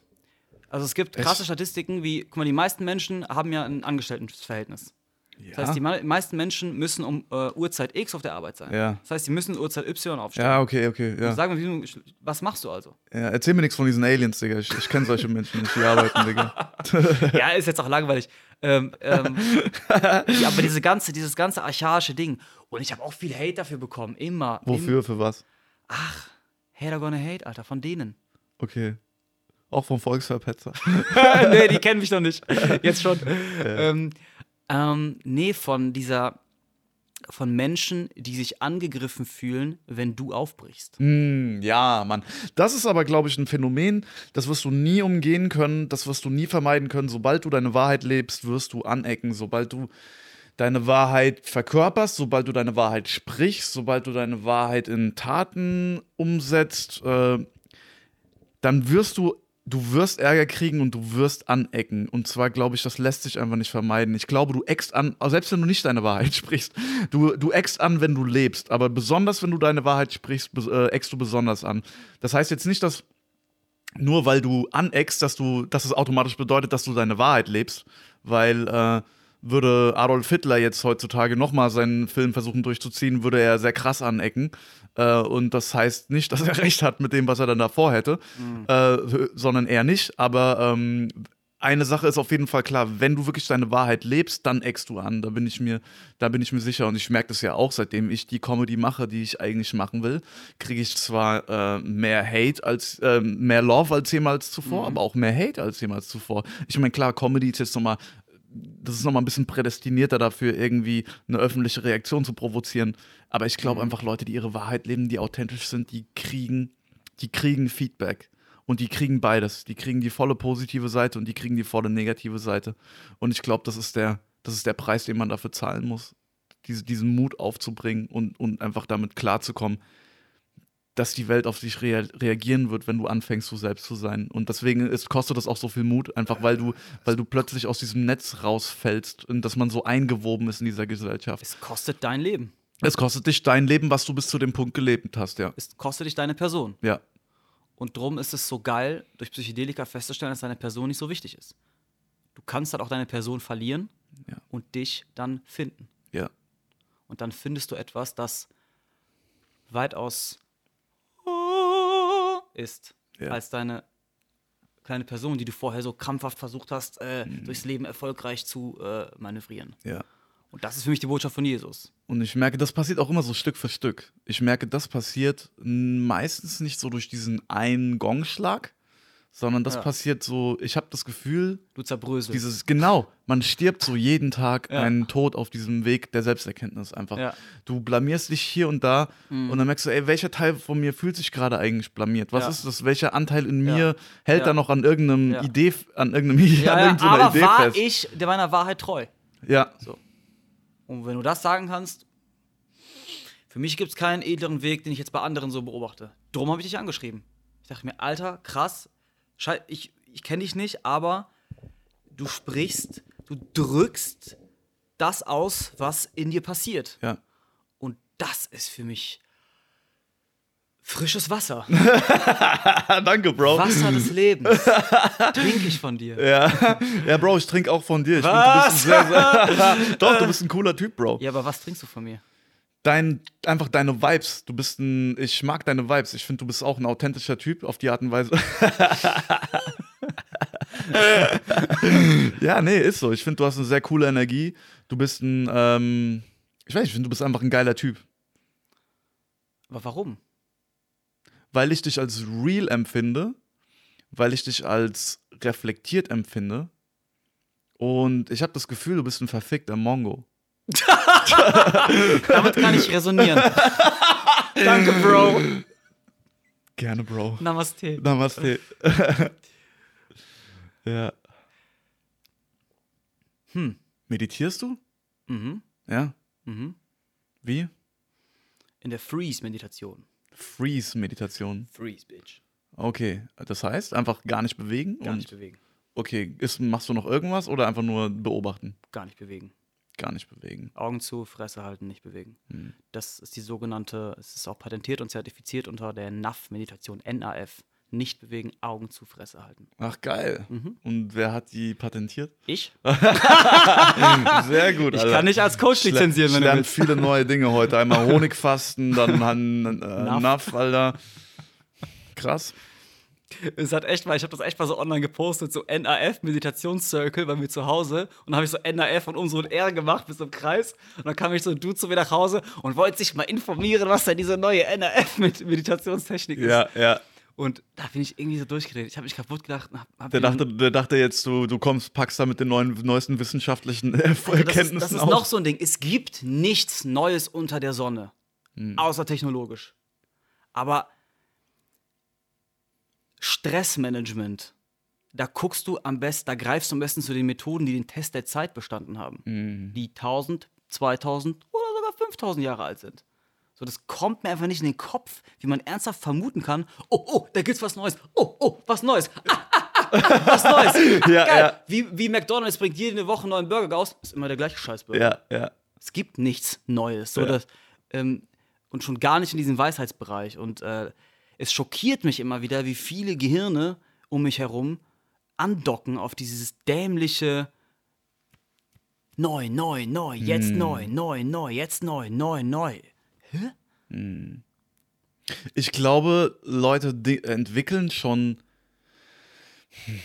Also es gibt krasse Statistiken, wie, guck mal, die meisten Menschen haben ja ein Angestelltenverhältnis. Das heißt, die me- meisten Menschen müssen um äh, Uhrzeit X auf der Arbeit sein. Ja. Das heißt, die müssen Uhrzeit Y aufstehen. Ja, okay, okay. Ja. Sag mir, wie du, was machst du also? ja erzähl mir nichts von diesen Aliens, Digga. Ich, ich kenne solche Menschen nicht, die arbeiten, Digga. ja, ist jetzt auch langweilig. Ähm, ähm, ja, aber diese ganze, dieses ganze archaische Ding. Und ich habe auch viel Hate dafür bekommen. Immer. Wofür, für was? Hater gonna hate, Alter, von denen. Okay. Auch vom Volksverpetzer. nee, die kennen mich noch nicht. Jetzt schon. Ähm, ähm, nee, von dieser, von Menschen, die sich angegriffen fühlen, wenn du aufbrichst. Hm, ja, Mann. Das ist aber, glaube ich, ein Phänomen, das wirst du nie umgehen können, das wirst du nie vermeiden können. Sobald du deine Wahrheit lebst, wirst du anecken. Sobald du deine Wahrheit verkörperst, sobald du deine Wahrheit sprichst, sobald du deine Wahrheit in Taten umsetzt, äh, dann wirst du, du wirst Ärger kriegen und du wirst anecken. Und zwar glaube ich, das lässt sich einfach nicht vermeiden. Ich glaube, du eckst an, selbst wenn du nicht deine Wahrheit sprichst, du, du eckst an, wenn du lebst. Aber besonders, wenn du deine Wahrheit sprichst, äh, eckst du besonders an. Das heißt jetzt nicht, dass nur weil du aneckst, dass du, dass es automatisch bedeutet, dass du deine Wahrheit lebst, weil äh, würde Adolf Hitler jetzt heutzutage nochmal seinen Film versuchen durchzuziehen, würde er sehr krass anecken. Äh, und das heißt nicht, dass er recht hat mit dem, was er dann davor hätte, äh, sondern eher nicht. Aber ähm, eine Sache ist auf jeden Fall klar, wenn du wirklich deine Wahrheit lebst, dann eckst du an. Da bin ich mir, da bin ich mir sicher. Und ich merke das ja auch, seitdem ich die Comedy mache, die ich eigentlich machen will, kriege ich zwar äh, mehr Hate als äh, mehr Love als jemals zuvor, aber auch mehr Hate als jemals zuvor. Ich meine, klar, Comedy ist jetzt nochmal, das ist nochmal ein bisschen prädestinierter dafür, irgendwie eine öffentliche Reaktion zu provozieren. Aber ich glaube einfach, Leute, die ihre Wahrheit leben, die authentisch sind, die kriegen, die kriegen Feedback. Und die kriegen beides. Die kriegen die volle positive Seite und die kriegen die volle negative Seite. Und ich glaube, das ist der, das ist der Preis, den man dafür zahlen muss. Diese, diesen Mut aufzubringen und, und einfach damit klarzukommen, dass die Welt auf dich rea reagieren wird, wenn du anfängst, du selbst zu sein. Und deswegen ist, kostet das auch so viel Mut, einfach weil du, weil du plötzlich aus diesem Netz rausfällst und dass man so eingewoben ist in dieser Gesellschaft. Es kostet dein Leben. Es kostet dich dein Leben, was du bis zu dem Punkt gelebt hast, ja. Es kostet dich deine Person. Ja. Und drum ist es so geil, durch Psychedelika festzustellen, dass deine Person nicht so wichtig ist. Du kannst halt auch deine Person verlieren Ja. und dich dann finden. Ja. Und dann findest du etwas, das weitaus ist Ja. als deine kleine Person, die du vorher so krampfhaft versucht hast, äh, Mhm. durchs Leben erfolgreich zu äh, manövrieren. Ja. Und das ist für mich die Botschaft von Jesus. Und ich merke, das passiert auch immer so Stück für Stück. Ich merke, das passiert meistens nicht so durch diesen einen Gongschlag, sondern das Ja. passiert so, ich habe das Gefühl, Du zerbröselst. dieses, genau, man stirbt so jeden Tag Ja. einen Tod auf diesem Weg der Selbsterkenntnis einfach. Ja. Du blamierst dich hier und da und dann merkst du, ey, welcher Teil von mir fühlt sich gerade eigentlich blamiert? Was ist das? Welcher Anteil in mir hält da noch an irgendeinem. Idee, an irgendeinem an ja, ja, irgendeiner aber Idee war fest? ich der meiner Wahrheit treu? Ja. Und wenn du das sagen kannst, für mich gibt es keinen edleren Weg, den ich jetzt bei anderen so beobachte. Drum habe ich dich angeschrieben. Ich dachte mir, Alter, krass, ich, ich kenne dich nicht, aber du sprichst, du drückst das aus, was in dir passiert. Ja. Und das ist für mich frisches Wasser. Danke, Bro. Wasser des Lebens. Trinke ich von dir. Ja. ja, Bro, ich trinke auch von dir. Ich Was? Find, du bist ein sehr, sehr Doch, du bist ein cooler Typ, Bro. Ja, aber was trinkst du von mir? Dein, einfach deine Vibes. Du bist ein, ich mag deine Vibes. Ich finde, du bist auch ein authentischer Typ auf die Art und Weise. ja, nee, ist so. Ich finde, du hast eine sehr coole Energie. Du bist ein, ähm, ich weiß nicht, ich finde, du bist einfach ein geiler Typ. Aber warum? Weil ich dich als real empfinde, weil ich dich als reflektiert empfinde. Und ich habe das Gefühl, du bist ein verfickter Mongo. Damit kann ich resonieren. Danke, Bro. Gerne, Bro. Namaste. Namaste. ja. Hm. Meditierst du? Mhm. Ja. Mhm. Wie? In der Freeze-Meditation. Freeze-Meditation. Freeze, Bitch. Okay. Das heißt, einfach gar nicht bewegen? Gar und, nicht bewegen. Okay. Ist, machst du noch irgendwas oder einfach nur beobachten? Gar nicht bewegen. Gar nicht bewegen. Augen zu, Fresse halten, nicht bewegen. Hm. Das ist die sogenannte, es ist auch patentiert und zertifiziert unter der NAF-Meditation, NAF. Nicht bewegen, Augen zu, Fresse halten. Ach, geil. Mhm. Und wer hat die patentiert? Ich? Sehr gut, Ich Alter. kann nicht als Coach lizenzieren, wenn du willst. viele neue Dinge heute. Einmal Honigfasten, dann äh. Naff, Alter. Krass. Es hat echt mal, ich habe das echt mal so online gepostet, so NAF Meditationscircle bei mir zu Hause und dann habe ich so NAF und um so ein R gemacht bis zum Kreis und dann kam ich so ein Dude zu mir nach Hause und wollte sich mal informieren, was denn diese neue NAF mit Meditationstechnik ist. Ja, ja. Und da bin ich irgendwie so durchgedreht. Ich habe mich kaputt gedacht. Der dachte, der dachte jetzt, du, du kommst, packst da mit den neuen, neuesten wissenschaftlichen äh, Also das ist, Erkenntnissen das ist aus. noch so ein Ding. Es gibt nichts Neues unter der Sonne, Hm. außer technologisch. Aber Stressmanagement, da guckst du am besten, da greifst du am besten zu den Methoden, die den Test der Zeit bestanden haben. Mhm. Die 1000, 2000 oder sogar 5000 Jahre alt sind. So, das kommt mir einfach nicht in den Kopf, wie man ernsthaft vermuten kann. Oh, oh, da gibt's was Neues. Oh, oh, was Neues. Ah, ah, ah, was Neues. Ja, Geil. ja. Wie, wie McDonalds bringt jede Woche einen neuen Burger raus. Ist immer der gleiche Scheißburger. Ja, ja. Es gibt nichts Neues. So Ja. dass, ähm, und schon gar nicht in diesem Weisheitsbereich. Und äh, es schockiert mich immer wieder, wie viele Gehirne um mich herum andocken auf dieses dämliche Neu, neu, neu, jetzt Hm. neu, neu, neu, jetzt neu, neu, neu. Ich glaube, Leute entwickeln schon. Hm.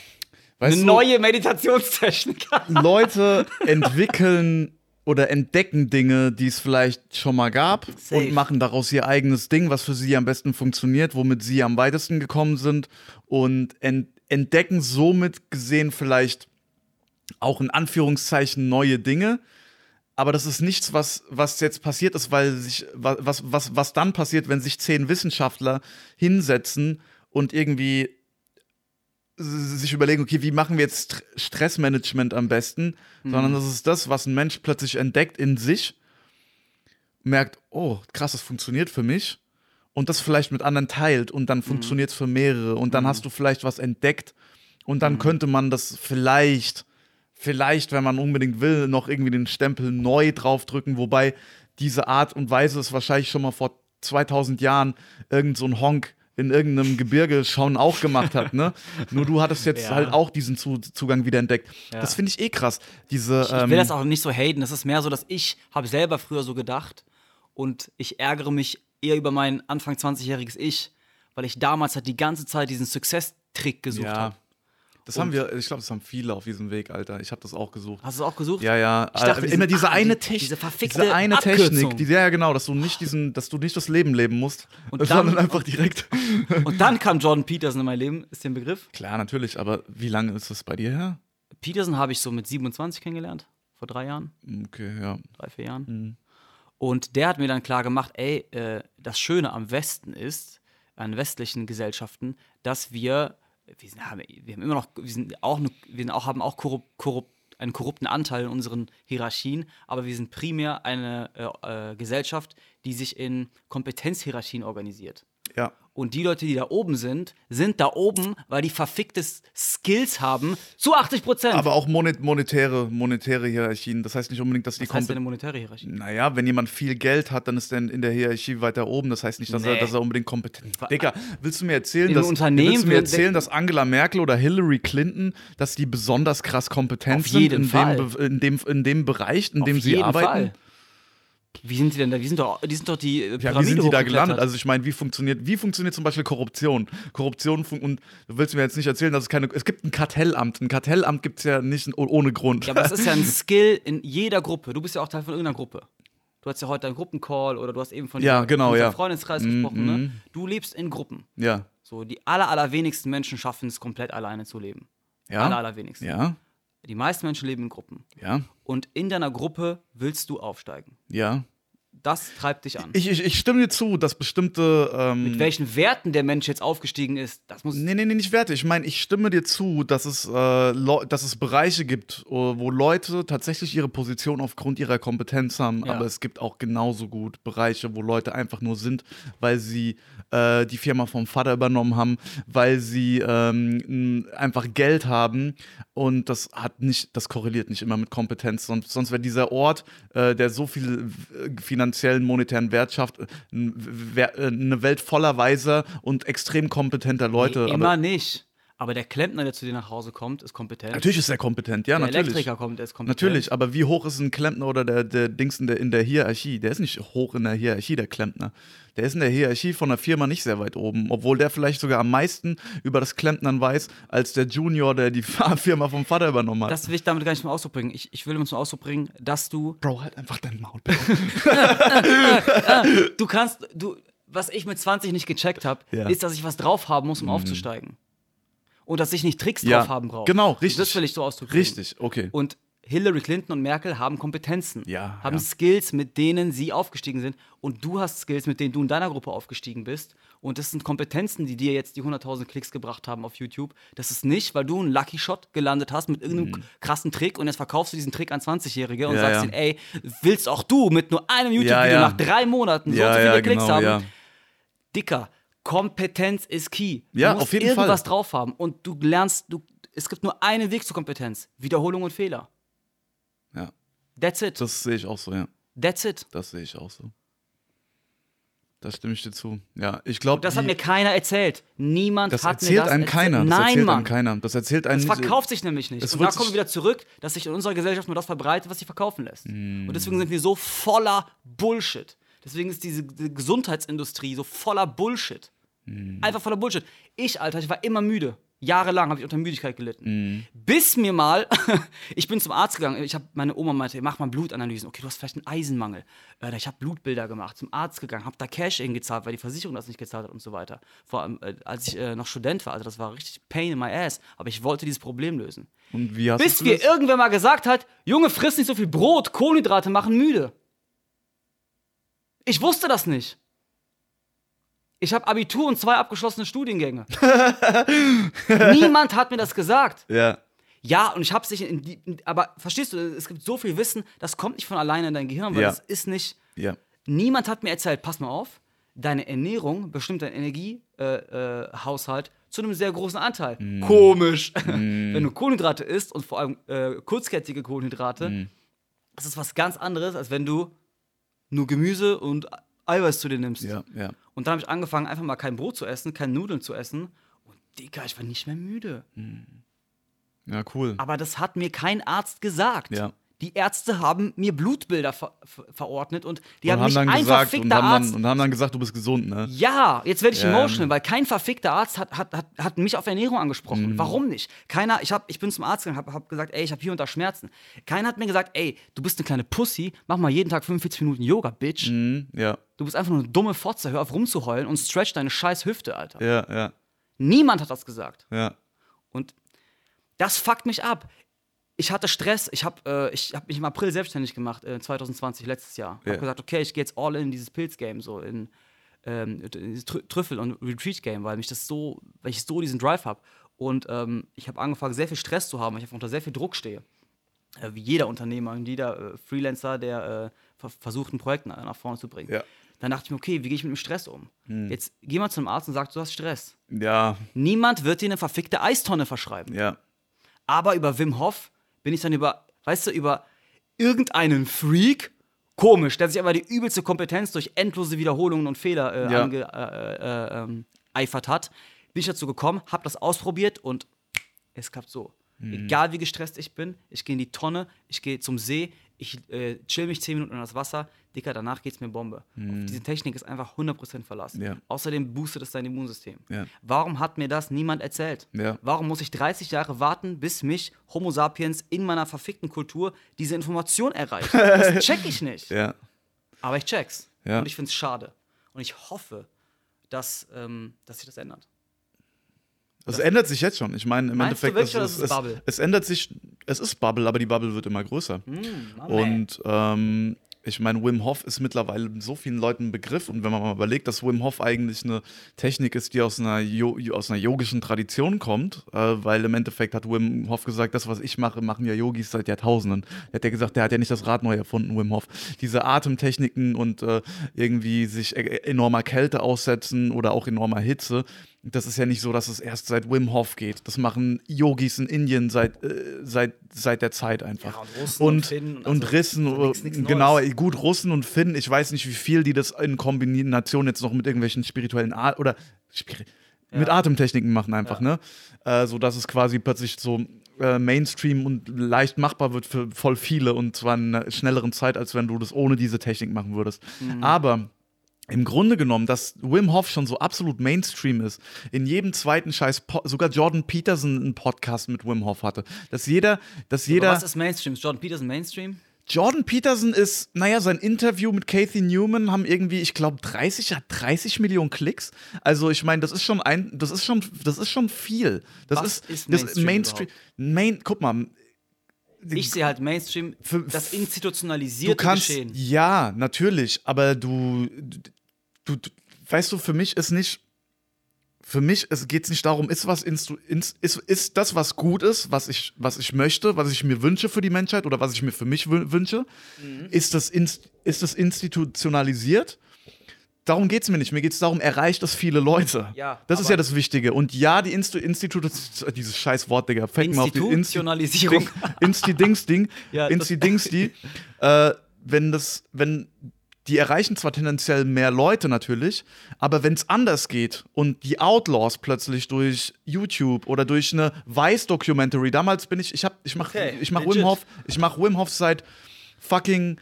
Weißt Eine du, neue Meditationstechnik. Leute entwickeln oder entdecken Dinge, die es vielleicht schon mal gab Safe. und machen daraus ihr eigenes Ding, was für sie am besten funktioniert, womit sie am weitesten gekommen sind und ent entdecken somit gesehen vielleicht auch in Anführungszeichen neue Dinge. Aber das ist nichts, was, was jetzt passiert ist, weil sich, wa- was, was, was dann passiert, wenn sich zehn Wissenschaftler hinsetzen und irgendwie sich überlegen, okay, wie machen wir jetzt St- Stressmanagement am besten, sondern das ist das, was ein Mensch plötzlich entdeckt in sich, merkt, oh, krass, das funktioniert für mich und das vielleicht mit anderen teilt und dann funktioniert es für mehrere und dann hast du vielleicht was entdeckt und dann könnte man das vielleicht, vielleicht, wenn man unbedingt will, noch irgendwie den Stempel neu draufdrücken, wobei diese Art und Weise ist wahrscheinlich schon mal vor 2000 Jahren irgend so ein Honk in irgendeinem Gebirge schon auch gemacht hat, ne? Nur du hattest jetzt Ja. halt auch diesen Zu Zugang wieder entdeckt. Ja. Das finde ich eh krass. Diese, Ich will ähm, das auch nicht so haten. Das ist mehr so, dass ich habe selber früher so gedacht und ich ärgere mich eher über mein Anfang 20-jähriges Ich, weil ich damals halt die ganze Zeit diesen Success-Trick gesucht Ja. habe. Das haben wir, ich glaube, das haben viele auf diesem Weg, Alter. Ich habe das auch gesucht. Hast du es auch gesucht? Ja, ja. Ich dachte, Äh, immer diese eine Technik. diese verfickte diese eine Abkürzung. Technik. Die, ja, genau, dass du nicht diesen, dass du nicht das Leben leben musst, Und sondern dann- einfach direkt. Und dann kam Jordan Peterson in mein Leben, ist der Begriff? Klar, natürlich, aber wie lange ist das bei dir her? Peterson habe ich so mit 27 kennengelernt, vor drei Jahren, Okay, ja. drei, vier Jahren. Mhm. Und der hat mir dann klar gemacht, ey, äh, das Schöne am Westen ist, an westlichen Gesellschaften, dass wir, wir, sind, haben, wir haben immer noch, wir sind auch, wir sind auch, haben auch korrup, korrup, einen korrupten Anteil in unseren Hierarchien, aber wir sind primär eine äh, äh, Gesellschaft, die sich in Kompetenzhierarchien organisiert. Ja. Und die Leute, die da oben sind, sind da oben, weil die verfickte Skills haben, zu 80 Prozent. Aber auch monet monetäre, monetäre Hierarchien. Das heißt nicht unbedingt, dass die Was heißt denn eine monetäre Hierarchie? Naja, wenn jemand viel Geld hat, dann ist er in der Hierarchie weiter oben. Das heißt nicht, dass, er, Nee. dass er unbedingt kompetent ist. Digga, willst du mir erzählen, Im dass, willst du mir erzählen, dass Angela Merkel oder Hillary Clinton, dass die besonders krass kompetent Auf sind jeden in, Fall. Dem, in, dem, in dem Bereich, in dem Auf sie jeden arbeiten? Fall. Wie sind die denn da? Die sind doch, die, sind doch die äh, Ja, wie sind die da gelandet? Also ich meine, wie funktioniert, wie funktioniert zum Beispiel Korruption? Korruption und du willst mir jetzt nicht erzählen, dass es keine. Es gibt ein Kartellamt. Ein Kartellamt gibt es ja nicht oh- ohne Grund. Ja, aber das ist ja ein Skill in jeder Gruppe. Du bist ja auch Teil von irgendeiner Gruppe. Du hast ja heute einen Gruppencall oder du hast eben von Ja, dieser- genau, ja. Freundeskreis Mhm, gesprochen. Ne? mhm. Du lebst in Gruppen. ja. So, die aller, allerwenigsten Menschen schaffen es, komplett alleine zu leben. Ja. Aller, allerwenigsten. Ja. Die meisten Menschen leben in Gruppen. Ja. Und in deiner Gruppe willst du aufsteigen. Ja. Das treibt dich an. Ich, ich, ich stimme dir zu, dass bestimmte. Ähm, Mit welchen Werten der Mensch jetzt aufgestiegen ist, das muss. Nee, nee, nee, nicht Werte. Ich meine, ich stimme dir zu, dass es, äh, dass es Bereiche gibt, äh, wo Leute tatsächlich ihre Position aufgrund ihrer Kompetenz haben, Ja. aber es gibt auch genauso gut Bereiche, wo Leute einfach nur sind, weil sie äh, die Firma vom Vater übernommen haben, weil sie ähm, einfach Geld haben und das hat nicht, das korreliert nicht immer mit Kompetenz, sonst, sonst wäre dieser Ort, äh, der so viel äh, finanziellen, monetären Wert schafft, äh, äh, eine Welt voller weiser und extrem kompetenter Leute. Nee, immer nicht. Aber der Klempner, der zu dir nach Hause kommt, ist kompetent. Natürlich ist er kompetent, ja, der natürlich. Elektriker kommt, der ist kompetent. Natürlich, aber wie hoch ist ein Klempner oder der, der Dings in der, in der Hierarchie? Der ist nicht hoch in der Hierarchie, der Klempner. Der ist in der Hierarchie von der Firma nicht sehr weit oben, obwohl der vielleicht sogar am meisten über das Klempnern weiß, als der Junior, der die Firma vom Vater übernommen hat. Das will ich damit gar nicht zum Ausdruck bringen. Ich, ich will damit zum Ausdruck bringen, dass du. Bro, halt einfach dein Maul. bitte. Du kannst. Du, was ich mit 20 nicht gecheckt habe, Ja. Mhm. ist, dass ich was drauf haben muss, um aufzusteigen. Und dass ich nicht Tricks Ja, drauf haben brauche. genau, richtig. Das will ich so ausdrücken. Richtig, okay. Und Hillary Clinton und Merkel haben Kompetenzen, Ja, haben ja. Skills, mit denen sie aufgestiegen sind. Und du hast Skills, mit denen du in deiner Gruppe aufgestiegen bist. Und das sind Kompetenzen, die dir jetzt die 100.000 Klicks gebracht haben auf YouTube. Das ist nicht, weil du einen Lucky Shot gelandet hast mit irgendeinem krassen Trick und jetzt verkaufst du diesen Trick an 20-Jährige und Mhm. Ja, sagst ja. ihnen, ey, willst auch du mit nur einem YouTube-Video nach drei Monaten so und so viele ja, Klicks genau, haben? ja. Dicker, Kompetenz ist key. Du Ja, musst auf jeden irgendwas Fall. drauf haben und du lernst, du, es gibt nur einen Weg zur Kompetenz: Wiederholung und Fehler. Ja, That's it. das sehe ich auch so, ja. That's it. Das sehe ich auch so. Da stimme ich dir zu. Ja, ich glaube, Das hat mir keiner erzählt. Niemand das hat mir erzählt das einem erzählt. keiner. Das Nein, erzählt Mann. einem keiner. Das erzählt einem Das verkauft sich nämlich nicht. Es Und da kommen wir wieder zurück, dass sich in unserer Gesellschaft nur das verbreitet, was sich verkaufen lässt. Mm. Und deswegen sind wir so voller Bullshit. Deswegen ist diese Gesundheitsindustrie so voller Bullshit. Mm. Einfach voller Bullshit. Ich, Alter, ich war immer müde. Jahrelang habe ich unter Müdigkeit gelitten. Mm. Bis mir mal, ich bin zum Arzt gegangen, ich habe meine Oma meinte, mach mal Blutanalysen. Okay, du hast vielleicht einen Eisenmangel. Äh, ich habe Blutbilder gemacht, zum Arzt gegangen, habe da Cash ingezahlt, weil die Versicherung das nicht gezahlt hat und so weiter. Vor allem, äh, als ich äh, noch Student war, also das war richtig Pain in my ass. Aber ich wollte dieses Problem lösen. Und wie hast Bis mir irgendwer mal gesagt hat, Junge, friss nicht so viel Brot, Kohlenhydrate machen müde. Ich wusste das nicht. Ich habe Abitur und zwei abgeschlossene Studiengänge. Niemand hat mir das gesagt. Ja. Ja, und ich habe sich in die, in, aber verstehst du, es gibt so viel Wissen, das kommt nicht von alleine in dein Gehirn, weil Ja. das ist nicht. Ja. Niemand hat mir erzählt, pass mal auf, deine Ernährung bestimmt deinen Energiehaushalt äh, Haushalt zu einem sehr großen Anteil. Mm. Komisch. Wenn du Kohlenhydrate isst und vor allem äh, kurzkettige Kohlenhydrate, Mm. das ist was ganz anderes, als wenn du nur Gemüse und Eiweiß zu dir nimmst. Ja, ja. Und dann habe ich angefangen, einfach mal kein Brot zu essen, keine Nudeln zu essen. Und Digga, ich war nicht mehr müde. Ja, cool. Aber das hat mir kein Arzt gesagt. Ja. Die Ärzte haben mir Blutbilder ver ver verordnet und die Und haben mich ein gesagt, und verfickter haben, Arzt. dann, und haben dann gesagt, du bist gesund, ne? Ja, jetzt werde ich Ja. emotional, weil kein verfickter Arzt hat, hat, hat, hat mich auf Ernährung angesprochen. Mhm. Warum nicht? Keiner, ich, hab, ich bin zum Arzt gegangen, habe hab gesagt, ey, ich habe hier und da Schmerzen. Keiner hat mir gesagt, ey, du bist eine kleine Pussy, mach mal jeden Tag 45 Minuten Yoga, Bitch. Mhm, ja, Du bist einfach nur eine dumme Fotze, hör auf rumzuheulen und stretch deine scheiß Hüfte, Alter. ja, ja, Niemand hat das gesagt. ja. Und das fuckt mich ab. Ich hatte Stress. Ich habe äh, ich hab mich im April selbstständig gemacht, äh, 2020, letztes Jahr. Ja. Hab gesagt, okay, ich gehe jetzt all in dieses Pilz-Game, so in, ähm, in dieses Trü Trüffel- und Retreat-Game, weil mich das so, weil ich so diesen Drive habe. Und ähm, ich habe angefangen, sehr viel Stress zu haben, weil ich unter sehr viel Druck stehe. Äh, wie jeder Unternehmer und jeder äh, Freelancer, der äh, ver versucht, ein Projekt nach, nach vorne zu bringen. Ja. Dann dachte ich mir, okay, wie gehe ich mit dem Stress um? Jetzt geh mal zum Arzt und sag, du hast Stress. Ja, Niemand wird dir eine verfickte Eistonne verschreiben. ja. Aber über Wim Hof bin ich dann über, weißt du, über irgendeinen Freak, komisch, der sich aber die übelste Kompetenz durch endlose Wiederholungen und Fehler äh, Ja. ange, äh, äh, ähm, eifert hat, bin ich dazu gekommen, habe das ausprobiert und es klappt so. Egal wie gestresst ich bin, ich gehe in die Tonne, ich gehe zum See, ich äh, chill mich 10 Minuten in das Wasser, Dicker, danach geht's mir Bombe. Auf diese Technik ist einfach 100% Verlass. Ja. Außerdem boostet es dein Immunsystem. Ja. Warum hat mir das niemand erzählt? Ja. Warum muss ich 30 Jahre warten, bis mich Homo sapiens in meiner verfickten Kultur diese Information erreicht? Das check ich nicht. Aber ich check's. Und ich find's schade. Und ich hoffe, dass, ähm, dass sich das ändert. Das ändert sich jetzt schon. Ich meine, im Meinst du Endeffekt, wirklich, es, ist es es, Bubble? es ändert sich, es ist Bubble, aber die Bubble wird immer größer. Hm, Und ähm, ich meine, Wim Hof ist mittlerweile so vielen Leuten ein Begriff. Und wenn man mal überlegt, dass Wim Hof eigentlich eine Technik ist, die aus einer, jo aus einer yogischen Tradition kommt, äh, weil im Endeffekt hat Wim Hof gesagt, das, was ich mache, machen ja Yogis seit Jahrtausenden. Der hat ja gesagt, der hat ja nicht das Rad neu erfunden, Wim Hof. Diese Atemtechniken und äh, irgendwie sich e enormer Kälte aussetzen oder auch enormer Hitze, das ist ja nicht so, dass es erst seit Wim Hof geht. Das machen Yogis in Indien seit, äh, seit, seit der Zeit einfach. Ja, und Russen und und, also Rissen, so nix- nix genau, gut, Russen und Finnen, ich weiß nicht, wie viel die das in Kombination jetzt noch mit irgendwelchen spirituellen At oder spiri mit Atemtechniken machen einfach, ne? Äh, so dass es quasi plötzlich so äh, Mainstream und leicht machbar wird für voll viele und zwar in einer schnelleren Zeit, als wenn du das ohne diese Technik machen würdest. Mhm. Aber im Grunde genommen, dass Wim Hof schon so absolut Mainstream ist, in jedem zweiten Scheiß, sogar Jordan Peterson einen Podcast mit Wim Hof hatte, dass jeder, dass Aber jeder. was ist Mainstream? Ist Jordan Peterson Mainstream? Jordan Peterson ist, naja, sein Interview mit Kathy Newman haben irgendwie, ich glaube, 30, hat 30 Millionen Klicks. Also ich meine, das ist schon ein, das ist schon, das ist schon viel. Das Was ist, ist das Mainstream Mainstream. Main, guck mal, Ich sehe halt Mainstream, das du institutionalisierte kannst, Geschehen. ja, natürlich, aber du, du, du, weißt du, für mich ist nicht, für mich geht es nicht darum, ist was ins, ist, ist das, was gut ist, was ich, was ich möchte, was ich mir wünsche für die Menschheit oder was ich mir für mich wü- wünsche, Mhm. ist, das ist das institutionalisiert? Darum geht es mir nicht. Mir geht es darum, erreicht das viele Leute. Ja, das ist ja das Wichtige. Und ja, die Instu Institut, dieses scheiß Wort, Digga, fängt mal auf die Insti- Institutionalisierung. Insti-Dings-Ding, Ja, das- Insti-Dings-Die, äh, wenn das, wenn, die erreichen zwar tendenziell mehr Leute natürlich, aber wenn es anders geht und die Outlaws plötzlich durch YouTube oder durch eine Vice-Documentary, damals bin ich, ich hab, ich mach, Okay, ich mach legit. Wim Hof, ich mach Wim Hof seit fucking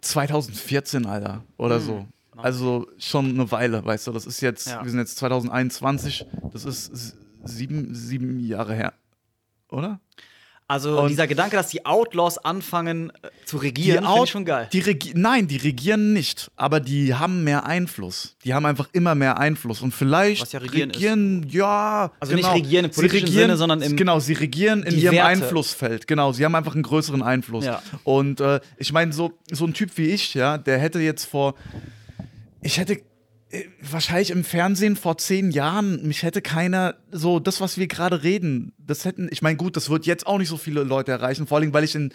2014, Alter, oder Hm. so. Also schon eine Weile, weißt du, das ist jetzt, Ja. wir sind jetzt 2021, das ist sieben, sieben Jahre her, oder? Also Und- dieser Gedanke, dass die Outlaws anfangen äh, zu regieren, finde ich schon geil. Die regi Nein, die regieren nicht, aber die haben mehr Einfluss. Die haben einfach immer mehr Einfluss und vielleicht Was ja regieren regieren ja, Also nicht genau. regieren im politischen regieren, Sinne, sondern im- genau, sie regieren in ihrem Werte. Einflussfeld. Genau, sie haben einfach einen größeren Einfluss. Ja. Und äh, ich meine so so ein Typ wie ich, ja, der hätte jetzt vor ich hätte wahrscheinlich im Fernsehen vor zehn Jahren, mich hätte keiner so das, was wir gerade reden, das hätten, ich meine, gut, das wird jetzt auch nicht so viele Leute erreichen, vor allem, weil ich in,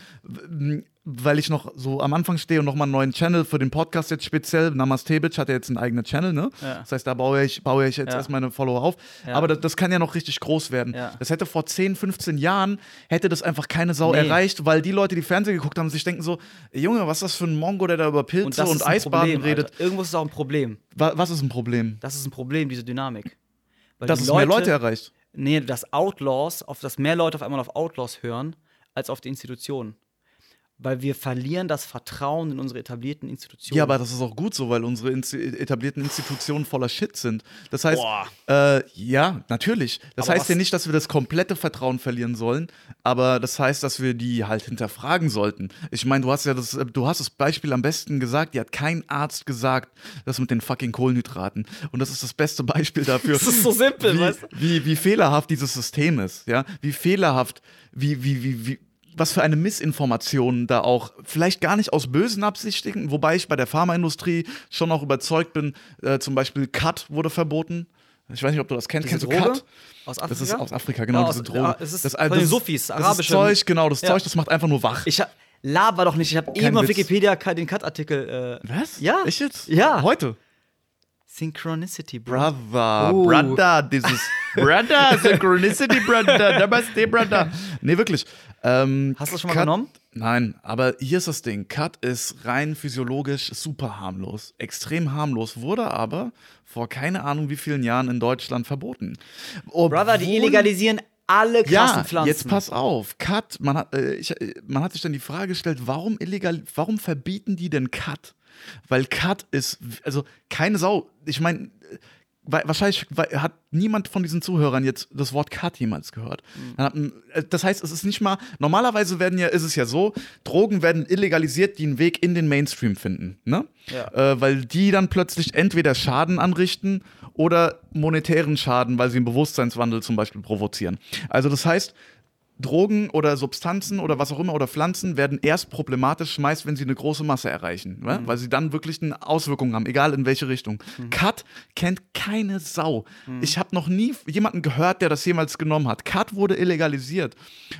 weil ich noch so am Anfang stehe und nochmal einen neuen Channel für den Podcast jetzt speziell, Namaste Bitch hat ja jetzt einen eigenen Channel, ne? Ja. Das heißt, da baue ich, baue ich jetzt Ja. erstmal meine Follower auf. Ja. Aber das, das kann ja noch richtig groß werden. Das hätte vor 10, 15 Jahren, hätte das einfach keine Sau Nee. erreicht, weil die Leute, die Fernsehen geguckt haben, sich denken so, "Ey, Junge, was ist das für ein Mongo, der da über Pilze Und und, Eisbaden Problem, redet? Alter. Irgendwo ist es auch ein Problem. Wa was ist ein Problem? Das ist ein Problem, diese Dynamik. Weil Dass es mehr Leute erreicht. Nee, dass Outlaws, auf, dass mehr Leute auf einmal auf Outlaws hören, als auf die Institutionen. Weil wir verlieren das Vertrauen in unsere etablierten Institutionen. Ja, aber das ist auch gut so, weil unsere Insti etablierten Institutionen voller Shit sind. Das heißt, äh, ja, natürlich. Das Aber heißt ja nicht, dass wir das komplette Vertrauen verlieren sollen, aber das heißt, dass wir die halt hinterfragen sollten. Ich meine, du hast ja das, du hast das Beispiel am besten gesagt, die hat kein Arzt gesagt, das mit den fucking Kohlenhydraten. Und das ist das beste Beispiel dafür. Das ist so simpel, wie, weißt du? wie, wie fehlerhaft dieses System ist, ja, wie fehlerhaft, wie, wie, wie, wie, was für eine Missinformation da auch, vielleicht gar nicht aus bösen Absichten, wobei ich bei der Pharmaindustrie schon auch überzeugt bin, äh, zum Beispiel Cut wurde verboten. Ich weiß nicht, ob du das kennst. Diese Kennst du Droge? Cut? Aus Afrika? Das ist aus Afrika, genau, Ja, diese aus- Droge. ja, es ist das, von den Sufis, das arabische- ist Zeug, genau, das Ja. Zeug, das macht einfach nur wach. Ich hab, laber doch nicht, ich habe eben auf. Wikipedia den Cut-Artikel. Äh, Was? Ja. Ich jetzt? Ja. Heute? Synchronicity, Bro. Brother, Uh. Brother, dieses Brother, Synchronicity, Brother, Namaste, Brother. Nee, wirklich. Ähm, Hast du das schon mal Cut- genommen? Nein, aber hier ist das Ding. Cut ist rein physiologisch super harmlos. Extrem harmlos, wurde aber vor keine Ahnung wie vielen Jahren in Deutschland verboten. Brother, die Obwohl- illegalisieren alle krassen ja, Pflanzen. jetzt pass auf. Cut, man hat, äh, ich, äh, man hat sich dann die Frage gestellt, warum illegal, warum verbieten die denn Cut? Weil Cut ist, also keine Sau, ich meine, wahrscheinlich hat niemand von diesen Zuhörern jetzt das Wort Cut jemals gehört. Mhm. Äh, das heißt, es ist nicht mal, normalerweise werden ja, ist es ja so, Drogen werden illegalisiert, die einen Weg in den Mainstream finden, ne? Ja. Äh, weil die dann plötzlich entweder Schaden anrichten oder monetären Schaden, weil sie einen Bewusstseinswandel zum Beispiel provozieren. Also das heißt, Drogen oder Substanzen oder was auch immer oder Pflanzen werden erst problematisch, meist wenn sie eine große Masse erreichen, ne? weil sie dann wirklich eine Auswirkung haben, egal in welche Richtung. Cut kennt keine Sau. Ich habe noch nie jemanden gehört, der das jemals genommen hat. Cut wurde illegalisiert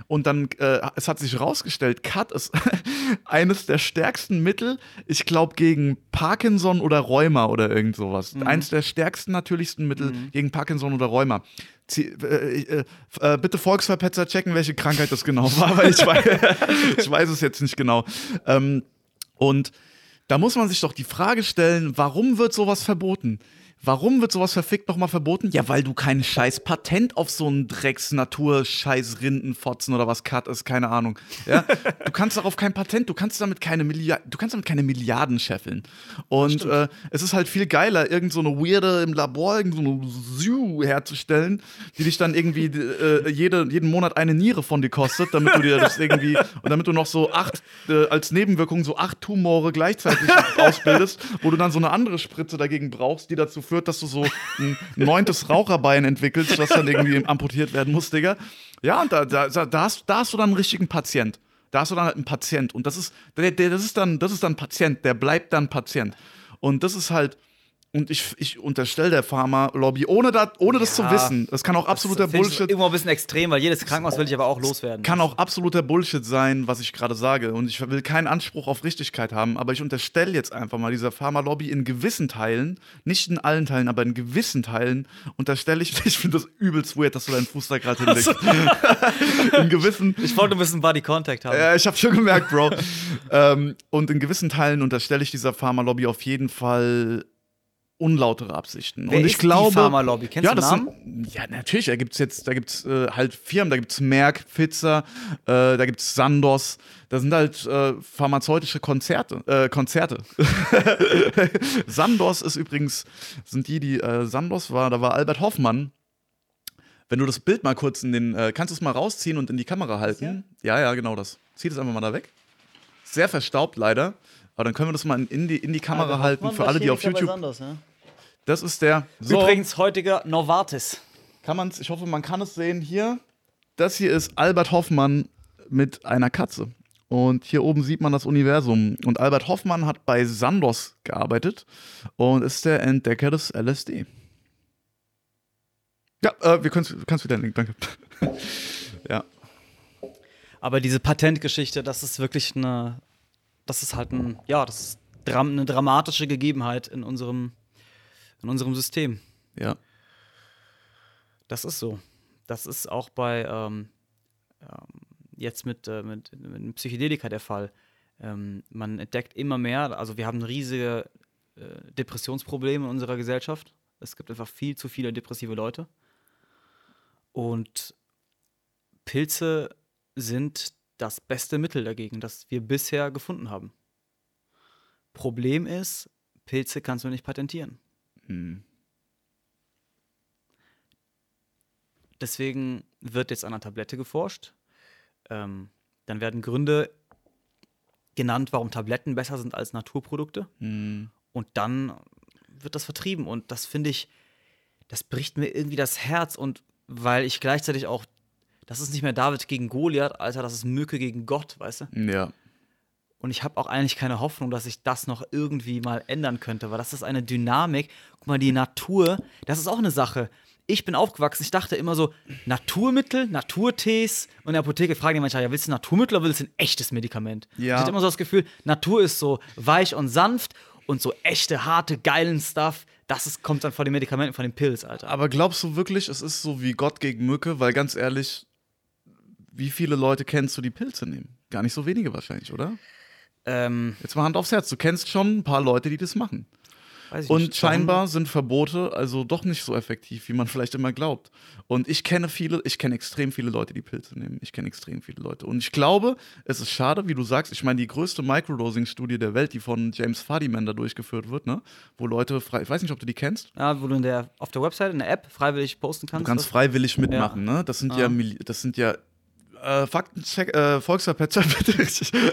und dann, äh, es hat sich herausgestellt, Cut ist eines der stärksten Mittel, ich glaube gegen Parkinson oder Rheuma oder irgend sowas. Eines der stärksten, natürlichsten Mittel gegen Parkinson oder Rheuma. Äh, äh, äh, bitte Volksverpetzer checken, welche Krankheit das genau war, weil ich weiß, ich weiß es jetzt nicht genau. Ähm, und da muss man sich doch die Frage stellen, warum wird sowas verboten? Warum wird sowas verfickt nochmal verboten? Ja, weil du kein scheiß Patent auf so einen Drecks-Natur-Scheiß Rindenfotzen oder was Cut ist, keine Ahnung. Ja? Du kannst darauf kein Patent, du kannst damit keine Milliarden, du kannst damit keine Milliarden scheffeln. Und äh, es ist halt viel geiler, irgend so eine weirde im Labor, irgend so eine Zoo herzustellen, die dich dann irgendwie äh, jede, jeden Monat eine Niere von dir kostet, damit du dir das irgendwie und damit du noch so acht, äh, als Nebenwirkung so acht Tumore gleichzeitig ausbildest, wo du dann so eine andere Spritze dagegen brauchst, die dazu führt, dass du so ein neuntes Raucherbein entwickelst, was dann irgendwie amputiert werden muss, Digga. Ja, und da, da, da, hast, da hast du dann einen richtigen Patient. Da hast du dann halt einen Patient. Und das ist, der, der, das ist dann, das ist dann Patient, der bleibt dann Patient. Und das ist halt, und ich, ich unterstelle der Pharma-Lobby, ohne, dat, ohne das zu wissen, das kann auch absoluter Das Bullshit Irgendwo ein bisschen extrem, weil jedes Krankenhaus will ich aber auch loswerden. kann auch absoluter Bullshit sein, was ich gerade sage. Und ich will keinen Anspruch auf Richtigkeit haben, aber ich unterstelle jetzt einfach mal dieser Pharma-Lobby in gewissen Teilen, nicht in allen Teilen, aber in gewissen Teilen, unterstelle ich, ich finde das übelst weird, dass du deinen Fuß da gerade hinlegst. in gewissen, ich wollte ein bisschen Body Contact haben. ja, ich habe schon gemerkt, Bro. ähm, und in gewissen Teilen unterstelle ich dieser Pharma-Lobby auf jeden Fall unlautere Absichten. Wer und ich ist die glaube, Pharma-Lobby? Kennst ja, du das Namen? Sind, ja, natürlich. Da gibt's jetzt, da gibt's äh, halt Firmen, da gibt's Merck, Pfizer, äh, da gibt's Sandoz. Da sind halt äh, pharmazeutische Konzerte, äh, Konzerte. Sandoz ist übrigens, sind die, die äh, Sandoz war, da war Albert Hoffmann. Wenn du das Bild mal kurz in den, äh, kannst du es mal rausziehen und in die Kamera halten? Ja, ja, genau das. Zieh das einfach mal da weg. Sehr verstaubt leider. Aber dann können wir das mal in, die, in die Kamera halten für alle, die auf YouTube. Das ist der. So, Übrigens heutiger Novartis. kann man's, ich hoffe, man kann es sehen hier. Das hier ist Albert Hoffmann mit einer Katze. Und hier oben sieht man das Universum. Und Albert Hoffmann hat bei Sandoz gearbeitet und ist der Entdecker des LSD. Ja, äh, wir können kannst wieder den Link, danke. ja. Aber diese Patentgeschichte, das ist wirklich eine, das ist halt ein, ja, das ist eine dramatische Gegebenheit in unserem, in unserem System. Ja. Das ist so. Das ist auch bei ähm, ähm, jetzt mit, äh, mit, mit Psychedelika der Fall. Ähm, man entdeckt immer mehr, also wir haben riesige äh, Depressionsprobleme in unserer Gesellschaft. Es gibt einfach viel zu viele depressive Leute. Und Pilze sind das beste Mittel dagegen, das wir bisher gefunden haben. Problem ist, Pilze kannst du nicht patentieren. Hm. Deswegen wird jetzt an einer Tablette geforscht. Ähm, dann werden Gründe genannt, warum Tabletten besser sind als Naturprodukte. Hm. Und dann wird das vertrieben. Und das finde ich, das bricht mir irgendwie das Herz. Und weil ich gleichzeitig auch, das ist nicht mehr David gegen Goliath, Alter, das ist Mücke gegen Gott, weißt du? Ja. Und ich habe auch eigentlich keine Hoffnung, dass sich das noch irgendwie mal ändern könnte, weil das ist eine Dynamik. Guck mal, die Natur, das ist auch eine Sache. Ich bin aufgewachsen, ich dachte immer so, Naturmittel, Naturtees. Und in der Apotheke fragen die manchmal, ja, willst du Naturmittel oder willst du ein echtes Medikament? Ja. Ich hatte immer so das Gefühl, Natur ist so weich und sanft und so echte, harte, geilen Stuff, das ist, kommt dann von den Medikamenten, von den Pills, Alter. Aber glaubst du wirklich, es ist so wie Gott gegen Mücke? Weil ganz ehrlich, wie viele Leute kennst du, die Pilze nehmen? Gar nicht so wenige wahrscheinlich, oder? Ähm, Jetzt mal Hand aufs Herz. Du kennst schon ein paar Leute, die das machen. weiß ich Und scheinbar sind Verbote also doch nicht so effektiv, wie man vielleicht immer glaubt. Und ich kenne viele, ich kenne extrem viele Leute, die Pilze nehmen. Ich kenne extrem viele Leute. Und ich glaube, es ist schade, wie du sagst. Ich meine, die größte Microdosing-Studie der Welt, die von James Fadiman da durchgeführt wird, ne? Wo Leute frei, ich weiß nicht, ob du die kennst. Ja, wo du in der, auf der Website, in der App freiwillig posten Du kannst. kannst was- freiwillig mitmachen, ne? Das sind ja, Ah. Milli- das sind ja äh, Faktencheck, äh, Volksverpetzer, bitte.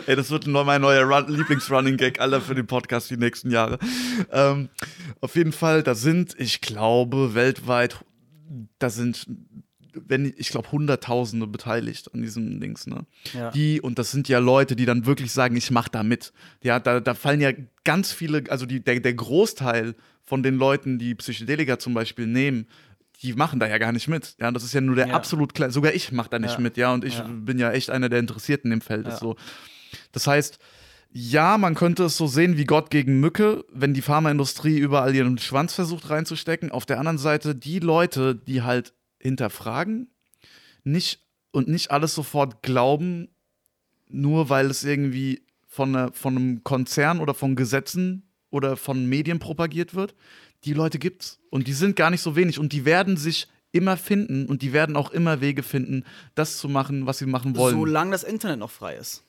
Ey, das wird mein neuer Run Lieblings-Running-Gag, Alter, für den Podcast die nächsten Jahre. Ähm, auf jeden Fall, da sind, ich glaube, weltweit, da sind, wenn, ich glaube, Hunderttausende beteiligt an diesem Dings, ne? Ja. Die, und das sind ja Leute, die dann wirklich sagen, ich mach da mit. Ja, da, da fallen ja ganz viele, also die, der, der Großteil von den Leuten, die Psychedelika zum Beispiel nehmen, die machen da ja gar nicht mit. Ja, das ist ja nur der Ja. absolut kleine, sogar ich mach da nicht Ja. mit, ja, und ich Ja. bin ja echt einer der Interessierten im Feld. Ist so. Das heißt, ja, man könnte es so sehen wie Gott gegen Mücke, wenn die Pharmaindustrie überall ihren Schwanz versucht reinzustecken. Auf der anderen Seite die Leute, die halt hinterfragen, nicht und nicht alles sofort glauben, nur weil es irgendwie von, einer, von einem Konzern oder von Gesetzen oder von Medien propagiert wird. Die Leute gibt's. Und die sind gar nicht so wenig. Und die werden sich immer finden und die werden auch immer Wege finden, das zu machen, was sie machen wollen. Solange das Internet noch frei ist.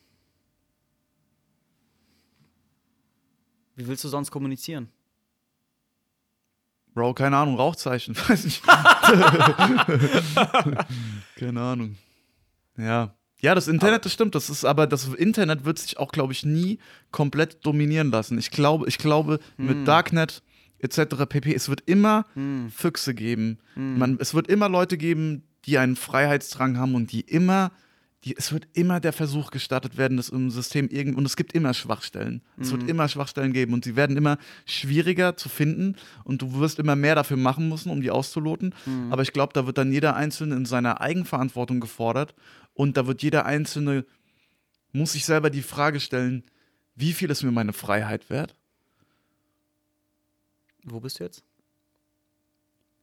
Wie willst du sonst kommunizieren? Bro, keine Ahnung, Rauchzeichen, weiß nicht. keine Ahnung. Ja. Ja, das Internet, das stimmt. Das ist aber das Internet wird sich auch, glaube ich, nie komplett dominieren lassen. Ich glaube, ich glaube, mit Darknet etc. pp. Es wird immer Füchse geben. Man, es wird immer Leute geben, die einen Freiheitsdrang haben und die immer, die, es wird immer der Versuch gestartet werden, das im System irgend und es gibt immer Schwachstellen. Es wird immer Schwachstellen geben und sie werden immer schwieriger zu finden und du wirst immer mehr dafür machen müssen, um die auszuloten. Aber ich glaube, da wird dann jeder Einzelne in seiner Eigenverantwortung gefordert und da wird jeder Einzelne muss sich selber die Frage stellen, wie viel ist mir meine Freiheit wert? Wo bist du jetzt?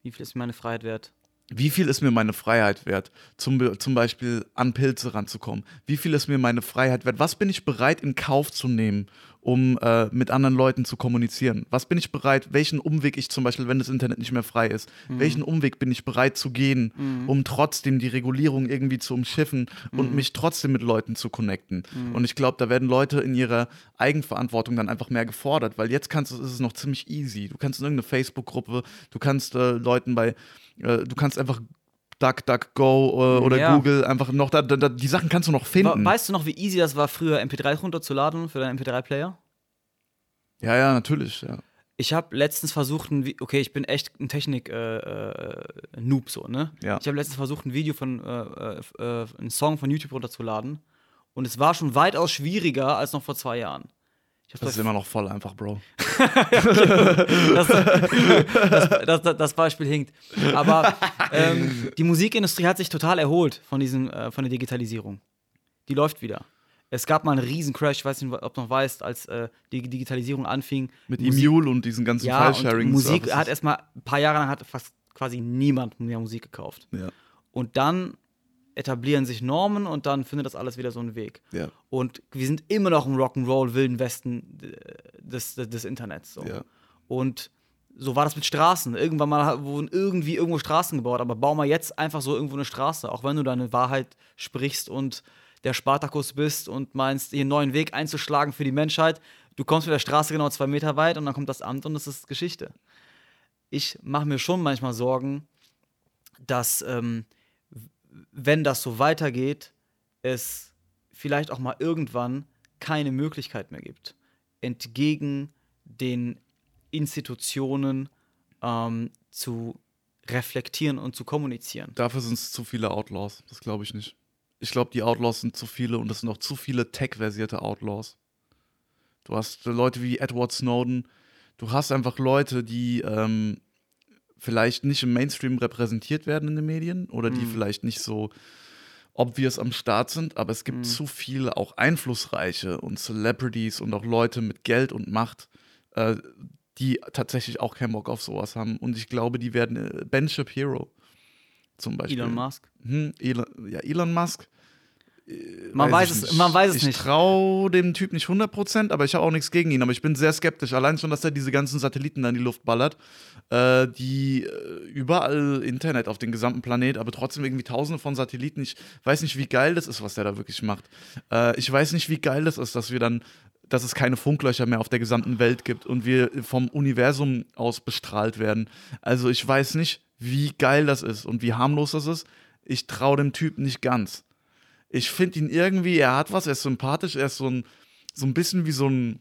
Wie viel ist mir meine Freiheit wert? Wie viel ist mir meine Freiheit wert, zum, zum Beispiel an Pilze ranzukommen? Wie viel ist mir meine Freiheit wert? Was bin ich bereit in Kauf zu nehmen, um äh, mit anderen Leuten zu kommunizieren? Was bin ich bereit, welchen Umweg ich zum Beispiel, wenn das Internet nicht mehr frei ist, welchen Umweg bin ich bereit zu gehen, um trotzdem die Regulierung irgendwie zu umschiffen und mich trotzdem mit Leuten zu connecten? Und ich glaube, da werden Leute in ihrer Eigenverantwortung dann einfach mehr gefordert, weil jetzt kannst du, ist es noch ziemlich easy. Du kannst in irgendeine Facebook-Gruppe, du kannst äh, Leuten bei, äh, du kannst einfach DuckDuckGo äh, oder Ja. Google einfach noch, da, da, die Sachen kannst du noch finden. Weißt du noch, wie easy das war, früher MP3 runterzuladen für deinen MP3-Player? Ja, ja, natürlich, ja. Ich habe letztens versucht, okay, ich bin echt ein Technik-Noob so, ne? Ja. Ich habe letztens versucht, ein Video von, äh, äh, äh, einen Song von YouTube runterzuladen und es war schon weitaus schwieriger als noch vor zwei Jahren. Das ist immer noch voll einfach, Bro. das, das, das, das, Beispiel hinkt. Aber ähm, die Musikindustrie hat sich total erholt von, diesem, äh, von der Digitalisierung. Die läuft wieder. Es gab mal einen riesen Crash, ich weiß nicht, ob du noch weißt, als äh, die Digitalisierung anfing. Mit Musik- Emule und diesen ganzen ja, File-Sharing. Musik hat erstmal ein paar Jahre lang hat fast quasi niemand mehr Musik gekauft. Ja, Und dann etablieren sich Normen und dann findet das alles wieder so einen Weg. ja, Und wir sind immer noch im Rock'n'Roll, wilden Westen äh, des, des, des Internets. So. ja. Und so war das mit Straßen. Irgendwann mal wurden irgendwie irgendwo Straßen gebaut, aber bau mal jetzt einfach so irgendwo eine Straße, auch wenn du deine Wahrheit sprichst und der Spartakus bist und meinst, hier einen neuen Weg einzuschlagen für die Menschheit. Du kommst mit der Straße genau zwei Meter weit und dann kommt das Amt und es ist Geschichte. Ich mache mir schon manchmal Sorgen, dass, ähm, wenn das so weitergeht, es vielleicht auch mal irgendwann keine Möglichkeit mehr gibt, entgegen den Institutionen ähm, zu reflektieren und zu kommunizieren. Dafür sind es zu viele Outlaws. Das glaube ich nicht. Ich glaube, die Outlaws sind zu viele und es sind auch zu viele tech-versierte Outlaws. Du hast Leute wie Edward Snowden. Du hast einfach Leute, die ähm, vielleicht nicht im Mainstream repräsentiert werden in den Medien oder die Mhm. vielleicht nicht so obvious am Start sind, aber es gibt Mhm. zu viele auch einflussreiche und Celebrities und auch Leute mit Geld und Macht, äh, die tatsächlich auch keinen Bock auf sowas haben. Und ich glaube, die werden äh, Ben Shapiro zum Beispiel. Elon Musk. Hm, Elon, ja, Elon Musk. Man weiß, ich es, man weiß es ich nicht. Ich traue dem Typ nicht 100%, aber ich habe auch nichts gegen ihn. Aber ich bin sehr skeptisch. Allein schon, dass er diese ganzen Satelliten da in die Luft ballert, äh, die äh, überall Internet auf dem gesamten Planet, aber trotzdem irgendwie tausende von Satelliten. Ich weiß nicht, wie geil das ist, was der da wirklich macht. Äh, ich weiß nicht, wie geil das ist, dass wir dann dass es keine Funklöcher mehr auf der gesamten Welt gibt und wir vom Universum aus bestrahlt werden. Also ich weiß nicht, wie geil das ist und wie harmlos das ist. Ich traue dem Typ nicht ganz. Ich finde ihn irgendwie, er hat was, er ist sympathisch, er ist so ein, so ein bisschen wie so ein,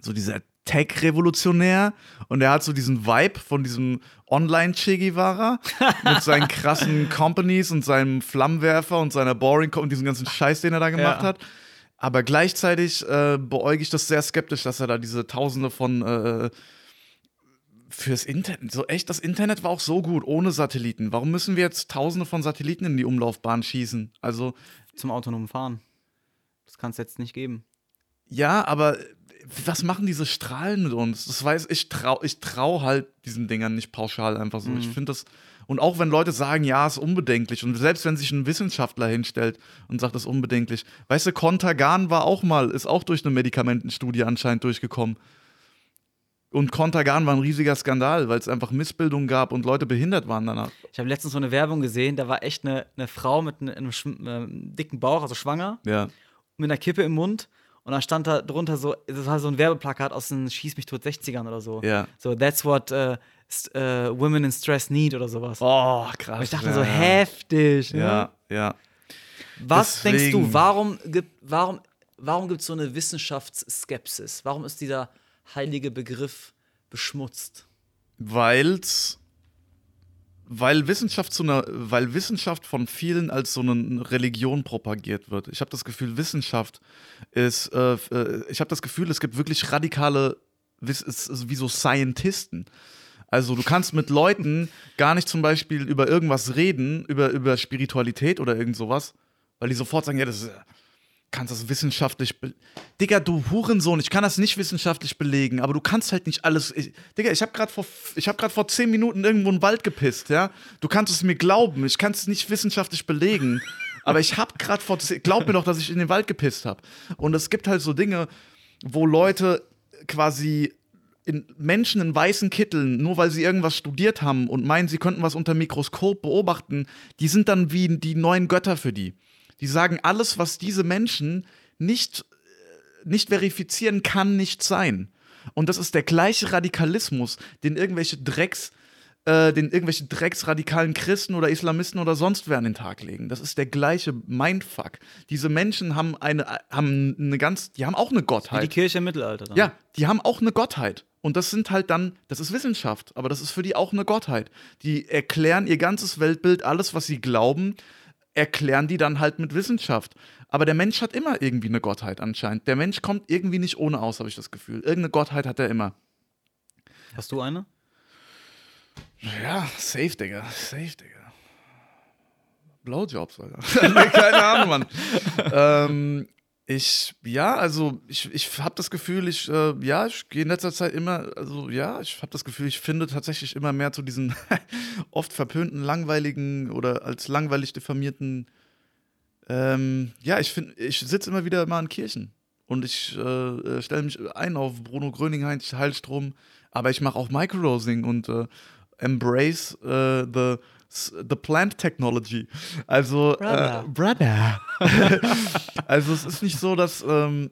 so dieser Tech-Revolutionär und er hat so diesen Vibe von diesem Online-Che Guevara mit seinen krassen Companies und seinem Flammenwerfer und seiner Boring und diesem ganzen Scheiß, den er da gemacht Ja. hat. Aber gleichzeitig äh, beäuge ich das sehr skeptisch, dass er da diese Tausende von äh, fürs Internet, so echt, das Internet war auch so gut ohne Satelliten. Warum müssen wir jetzt Tausende von Satelliten in die Umlaufbahn schießen? Also Zum autonomen Fahren. Das kann es jetzt nicht geben. Ja, aber was machen diese Strahlen mit uns? Das weiß ich trau ich trau halt diesen Dingern nicht pauschal einfach so. Ich finde das und auch wenn Leute sagen, ja, ist unbedenklich und selbst wenn sich ein Wissenschaftler hinstellt und sagt, das ist unbedenklich. Weißt du, Contergan war auch mal ist auch durch eine Medikamentenstudie anscheinend durchgekommen. Und Contergan war ein riesiger Skandal, weil es einfach Missbildungen gab und Leute behindert waren danach. Ich habe letztens so eine Werbung gesehen, da war echt eine, eine Frau mit einem, einem ähm, dicken Bauch, also schwanger, Ja. mit einer Kippe im Mund. Und da stand da drunter so, das war so ein Werbeplakat aus den Schieß mich tot 60ern oder so. Ja. So, that's what äh, st äh, women in stress need oder sowas. Oh, krass. Und ich dachte ja, so, heftig. Ne? Ja, ja. Was denkst Deswegen- du, warum gibt warum, warum es so eine Wissenschaftsskepsis? Warum ist dieser heilige Begriff beschmutzt? Weil's, weil Wissenschaft zu einer, weil Wissenschaft von vielen als so eine Religion propagiert wird. Ich habe das Gefühl, Wissenschaft ist, äh, äh, ich habe das Gefühl, es gibt wirklich radikale, ist wie so Scientisten. Also du kannst mit Leuten gar nicht zum Beispiel über irgendwas reden, über, über Spiritualität oder irgend sowas, weil die sofort sagen, ja, das ist, kannst das wissenschaftlich. Be Digga, du Hurensohn, ich kann das nicht wissenschaftlich belegen, aber du kannst halt nicht alles. Ich, Digga, ich habe gerade vor, ich hab grad vor zehn Minuten irgendwo in den Wald gepisst, ja. Du kannst es mir glauben, ich kann es nicht wissenschaftlich belegen, aber ich habe gerade vor. Glaub mir doch, dass ich in den Wald gepisst habe. Und es gibt halt so Dinge, wo Leute quasi in Menschen in weißen Kitteln, nur weil sie irgendwas studiert haben und meinen, sie könnten was unter Mikroskop beobachten, die sind dann wie die neuen Götter für die. Die sagen, alles, was diese Menschen nicht, äh, nicht verifizieren, kann nicht sein. Und das ist der gleiche Radikalismus, den irgendwelche Drecks, äh, den irgendwelche drecksradikalen Christen oder Islamisten oder sonst wer an den Tag legen. Das ist der gleiche Mindfuck. Diese Menschen haben eine, haben eine ganz, die haben auch eine Wie Gottheit. die Kirche im Mittelalter dann. Ja, die haben auch eine Gottheit. Und das sind halt dann, das ist Wissenschaft, aber das ist für die auch eine Gottheit. Die erklären ihr ganzes Weltbild, alles, was sie glauben, erklären die dann halt mit Wissenschaft. Aber der Mensch hat immer irgendwie eine Gottheit anscheinend. Der Mensch kommt irgendwie nicht ohne aus, habe ich das Gefühl. Irgendeine Gottheit hat er immer. Hast du eine? Ja, safe, Digga. Safe, Digga. Blowjobs, Alter. Keine Ahnung, Mann. ähm, ich, ja, also ich, ich habe das Gefühl, ich, äh, ja, ich gehe in letzter Zeit immer, also ja, ich habe das Gefühl, ich finde tatsächlich immer mehr zu diesen oft verpönten, langweiligen oder als langweilig diffamierten, ähm, ja, ich finde, ich sitze immer wieder mal in Kirchen und ich äh, stelle mich ein auf Bruno Gröning, Heinz Heilstrom, aber ich mache auch Microdosing und äh, embrace äh, the The Plant Technology. Also, Brother. Äh, brother. also, es ist nicht so, dass. Ähm,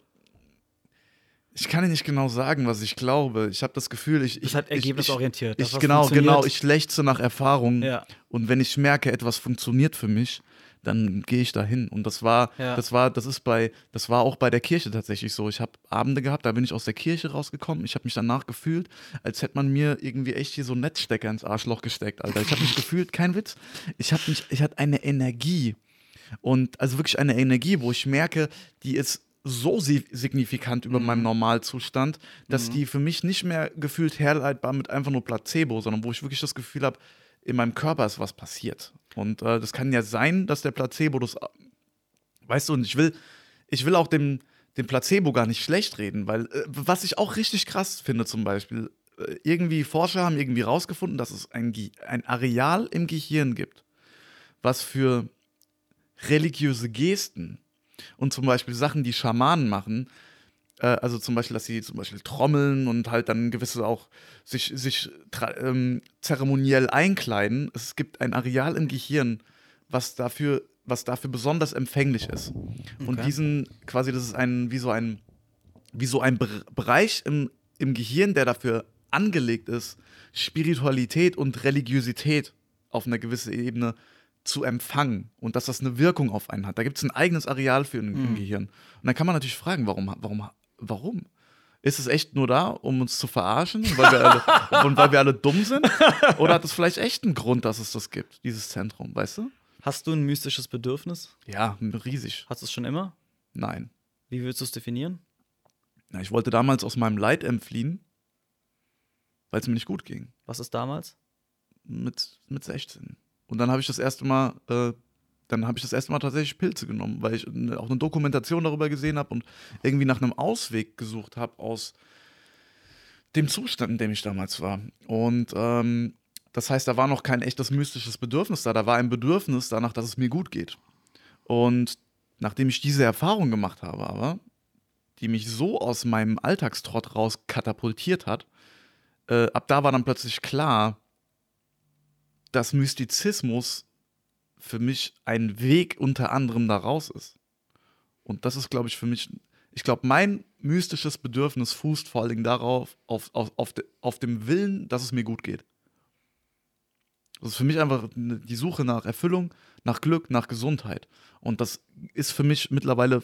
ich kann dir nicht genau sagen, was ich glaube. Ich habe das Gefühl, ich. Ich ich- ergebnisorientiert. Ich, was genau, genau. Ich lechze nach Erfahrung. Ja. Und wenn ich merke, etwas funktioniert für mich, dann gehe ich dahin. Und das war, Ja. das war, das ist bei, das war auch bei der Kirche tatsächlich so. Ich habe Abende gehabt, da bin ich aus der Kirche rausgekommen. Ich habe mich danach gefühlt, als hätte man mir irgendwie echt hier so einen Netzstecker ins Arschloch gesteckt, Alter. Ich habe mich gefühlt, kein Witz. Ich habe mich, ich hatte eine Energie. Und also wirklich eine Energie, wo ich merke, die ist so si- signifikant über meinem Normalzustand, dass die für mich nicht mehr gefühlt herleitbar mit einfach nur Placebo, sondern wo ich wirklich das Gefühl habe, in meinem Körper ist was passiert. Und äh, das kann ja sein, dass der Placebo das, weißt du, und ich will, ich will auch dem, dem Placebo gar nicht schlecht reden, weil äh, was ich auch richtig krass finde zum Beispiel, äh, irgendwie Forscher haben irgendwie rausgefunden, dass es ein, ein Areal im Gehirn gibt, was für religiöse Gesten und zum Beispiel Sachen, die Schamanen machen, äh, also zum Beispiel, dass sie zum Beispiel trommeln und halt dann gewisse auch sich, sich ähm, zeremoniell einkleiden. Es gibt ein Areal im Gehirn, was dafür, was dafür besonders empfänglich ist. Und Okay. diesen, quasi, das ist ein, wie so ein, wie so ein Ber- Bereich im, im Gehirn, der dafür angelegt ist, Spiritualität und Religiosität auf einer gewissen Ebene zu empfangen und dass das eine Wirkung auf einen hat. Da gibt es ein eigenes Areal für im, im Gehirn. Und dann kann man natürlich fragen, warum, warum, warum? Ist es echt nur da, um uns zu verarschen, weil wir alle, und weil wir alle dumm sind? Oder hat es vielleicht echt einen Grund, dass es das gibt, dieses Zentrum, weißt du? Hast du ein mystisches Bedürfnis? Ja, riesig. Hast du es schon immer? Nein. Wie würdest du es definieren? Na, ich wollte damals aus meinem Leid entfliehen, weil es mir nicht gut ging. Was ist damals? Mit, mit 16. Und dann habe ich das erste Mal, äh, dann habe ich das erste Mal tatsächlich Pilze genommen, weil ich auch eine Dokumentation darüber gesehen habe und irgendwie nach einem Ausweg gesucht habe aus dem Zustand, in dem ich damals war. Und ähm, das heißt, da war noch kein echtes mystisches Bedürfnis da, da war ein Bedürfnis danach, dass es mir gut geht. Und nachdem ich diese Erfahrung gemacht habe, aber, die mich so aus meinem Alltagstrott raus katapultiert hat, äh, ab da war dann plötzlich klar, dass Mystizismus für mich ein Weg unter anderem daraus ist. Und das ist, glaube ich, für mich, ich glaube, mein mystisches Bedürfnis fußt vor allen Dingen darauf, auf, auf, auf, de, auf dem Willen, dass es mir gut geht. Das ist für mich einfach ne- die Suche nach Erfüllung, nach Glück, nach Gesundheit. Und das ist für mich mittlerweile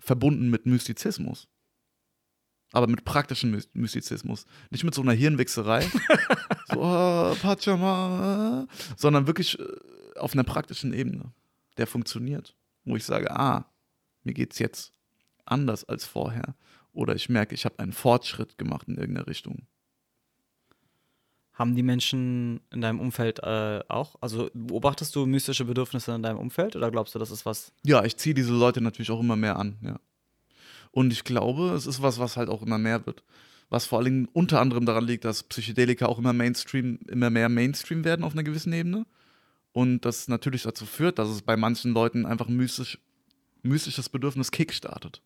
verbunden mit Mystizismus. Aber mit praktischen Mys- Mystizismus. Nicht mit so einer Hirnwichserei. so, oh, Pachama. Sondern wirklich äh, auf einer praktischen Ebene, der funktioniert. Wo ich sage, ah, mir geht's jetzt anders als vorher. Oder ich merke, ich habe einen Fortschritt gemacht in irgendeiner Richtung. Haben die Menschen in deinem Umfeld äh, auch? Also beobachtest du mystische Bedürfnisse in deinem Umfeld oder glaubst du, das ist was? Ja, ich ziehe diese Leute natürlich auch immer mehr an, ja. Und ich glaube, es ist was, was halt auch immer mehr wird. Was vor allen Dingen unter anderem daran liegt, dass Psychedelika auch immer Mainstream, immer mehr Mainstream werden auf einer gewissen Ebene. Und das natürlich dazu führt, dass es bei manchen Leuten einfach ein mystisch, mystisches Bedürfnis kickstartet.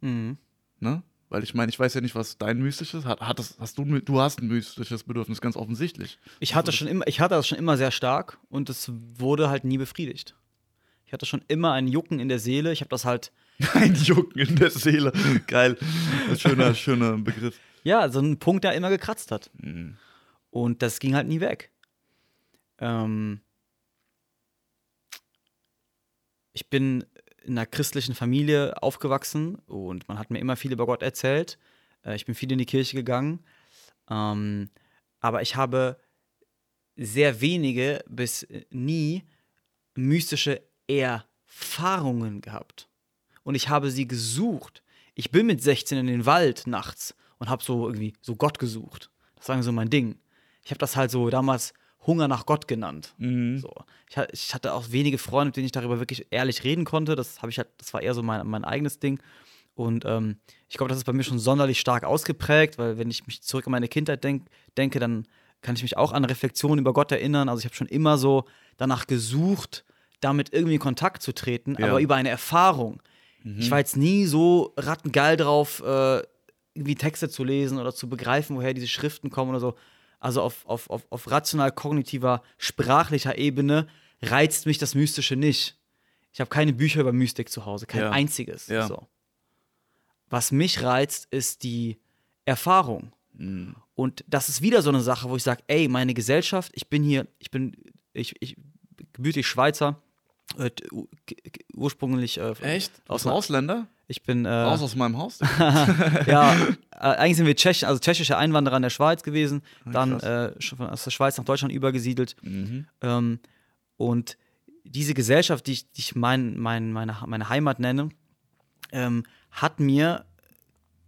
Mhm. Ne? Weil ich meine, ich weiß ja nicht, was dein mystisches hat. hat das, hast du, du hast ein mystisches Bedürfnis, ganz offensichtlich. Ich hatte schon immer, ich hatte das schon immer sehr stark und es wurde halt nie befriedigt. Ich hatte schon immer ein Jucken in der Seele. Ich habe das halt, Ein Jucken in der Seele. Geil. Schöner, schöner Begriff. ja, so ein Punkt, der immer gekratzt hat. Mhm. Und das ging halt nie weg. Ähm ich bin in einer christlichen Familie aufgewachsen und man hat mir immer viel über Gott erzählt. Äh, ich bin viel in die Kirche gegangen. Ähm, aber ich habe sehr wenige bis nie mystische Erfahrungen gehabt. Und ich habe sie gesucht. Ich bin mit 16 in den Wald nachts und habe so irgendwie so Gott gesucht. Das war so mein Ding. Ich habe das halt so damals Hunger nach Gott genannt. Mhm. So. Ich, ich hatte auch wenige Freunde, mit denen ich darüber wirklich ehrlich reden konnte. Das habe ich halt, das war eher so mein, mein eigenes Ding. Und ähm, ich glaube, das ist bei mir schon sonderlich stark ausgeprägt, weil wenn ich mich zurück an meine Kindheit denk, denke, dann kann ich mich auch an Reflexionen über Gott erinnern. Also ich habe schon immer so danach gesucht, damit irgendwie in Kontakt zu treten, Ja. aber über eine Erfahrung. Ich war jetzt nie so rattengeil drauf, äh, irgendwie Texte zu lesen oder zu begreifen, woher diese Schriften kommen oder so. Also auf, auf, auf, auf rational-kognitiver, sprachlicher Ebene, reizt mich das Mystische nicht. Ich habe keine Bücher über Mystik zu Hause, kein Ja. einziges. Ja. So. Was mich reizt, ist die Erfahrung. Mhm. Und das ist wieder so eine Sache, wo ich sage, ey, meine Gesellschaft, ich bin hier, ich bin, ich, ich gebürtig Schweizer, äh, ursprünglich äh, Echt? Aus Aus Ausländer? Ich bin, äh, Raus aus meinem Haus? ja, äh, eigentlich sind wir Tschechen, also tschechische Einwanderer in der Schweiz gewesen, dann krass. äh, aus der Schweiz nach Deutschland übergesiedelt. mhm. Ähm, und diese Gesellschaft, die ich, die ich mein, mein, meine, meine Heimat nenne, ähm, hat mir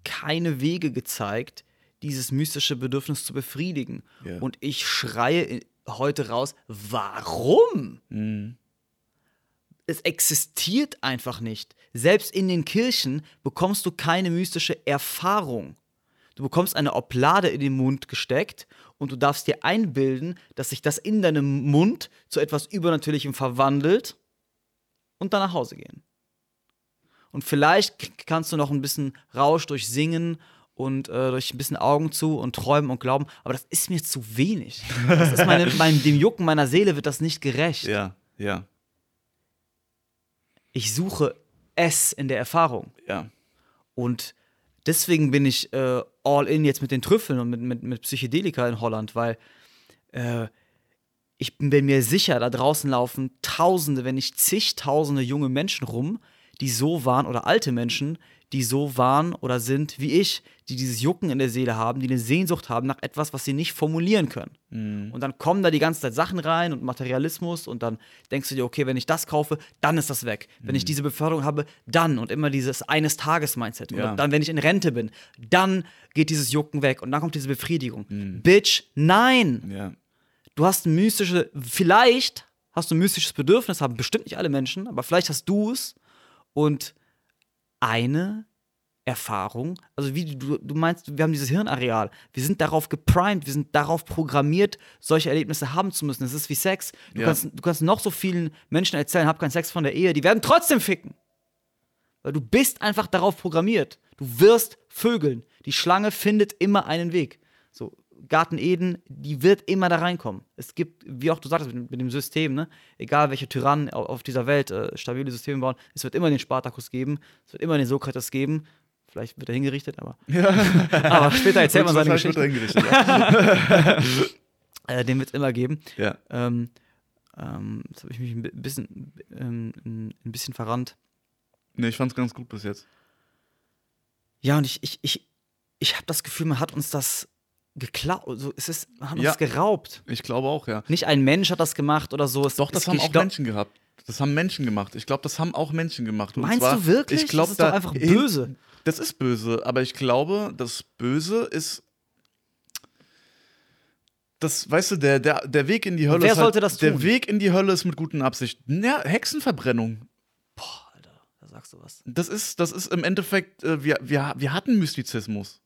keine Wege gezeigt, dieses mystische Bedürfnis zu befriedigen. Ja. Und ich schreie i- heute raus, warum? Mhm. Es existiert einfach nicht. Selbst in den Kirchen bekommst du keine mystische Erfahrung. Du bekommst eine Oblade in den Mund gesteckt und du darfst dir einbilden, dass sich das in deinem Mund zu etwas Übernatürlichem verwandelt und dann nach Hause gehen. Und vielleicht kannst du noch ein bisschen Rausch durch Singen und äh, durch ein bisschen Augen zu und träumen und glauben, aber das ist mir zu wenig. Das ist meine, mein, dem Jucken meiner Seele wird das nicht gerecht. Ja, ja, Ich suche es in der Erfahrung. ja. Und deswegen bin ich äh, all in jetzt mit den Trüffeln und mit, mit, mit Psychedelika in Holland, weil äh, ich bin bin mir sicher, da draußen laufen Tausende, wenn nicht zigtausende junge Menschen rum, die so waren, oder alte Menschen, die so waren oder sind wie ich, die dieses Jucken in der Seele haben, die eine Sehnsucht haben nach etwas, was sie nicht formulieren können. Und dann kommen da die ganze Zeit Sachen rein und Materialismus und dann denkst du dir, okay, wenn ich das kaufe, dann ist das weg. Wenn ich diese Beförderung habe, dann und immer dieses eines Tages Mindset oder Ja. dann wenn ich in Rente bin, dann geht dieses Jucken weg und dann kommt diese Befriedigung. Bitch, nein. ja. Du hast ein mystische vielleicht hast du ein mystisches Bedürfnis, haben bestimmt nicht alle Menschen, aber vielleicht hast du es und eine Erfahrung, also wie du, du meinst, wir haben dieses Hirnareal, wir sind darauf geprimed, wir sind darauf programmiert, solche Erlebnisse haben zu müssen. Es ist wie Sex. Du, Ja. kannst, du kannst noch so vielen Menschen erzählen, hab keinen Sex von der Ehe, die werden trotzdem ficken. Weil du bist einfach darauf programmiert. Du wirst vögeln. Die Schlange findet immer einen Weg. So, Garten Eden, die wird immer da reinkommen. Es gibt, wie auch du sagtest, mit, mit dem System, ne? egal welche Tyrannen au- auf dieser Welt äh, stabile Systeme bauen, es wird immer den Spartacus geben, es wird immer den Sokrates geben. Vielleicht wird er hingerichtet, aber, aber später erzählt man seine Geschichte. wird er hingerichtet, Äh, den wird es immer geben. ja. ja. Ähm, ähm, jetzt habe ich mich ein bi- bisschen, ähm, ein bisschen verrannt. Nee, ich fand's ganz gut bis jetzt. Ja, und ich, ich, ich, ich habe das Gefühl, man hat uns das geklaut. Also es ist, hat Ja. uns geraubt. Ich glaube auch, ja. Nicht ein Mensch hat das gemacht oder so. Es, Doch, das es, haben auch glaub- Menschen gehabt. Das haben Menschen gemacht. Ich glaube, das haben auch Menschen gemacht. Und Meinst zwar, du wirklich? Ich glaub, das ist doch da einfach hin- böse. Das ist böse, aber ich glaube, das Böse ist. Das, weißt du, der, der, der Weg in die Hölle wer ist. Halt, sollte das Der tun? Weg in die Hölle ist mit guten Absichten. Ja, Hexenverbrennung. Boah, Alter, da sagst du was. Das ist, das ist im Endeffekt, äh, wir, wir, wir hatten Mystizismus.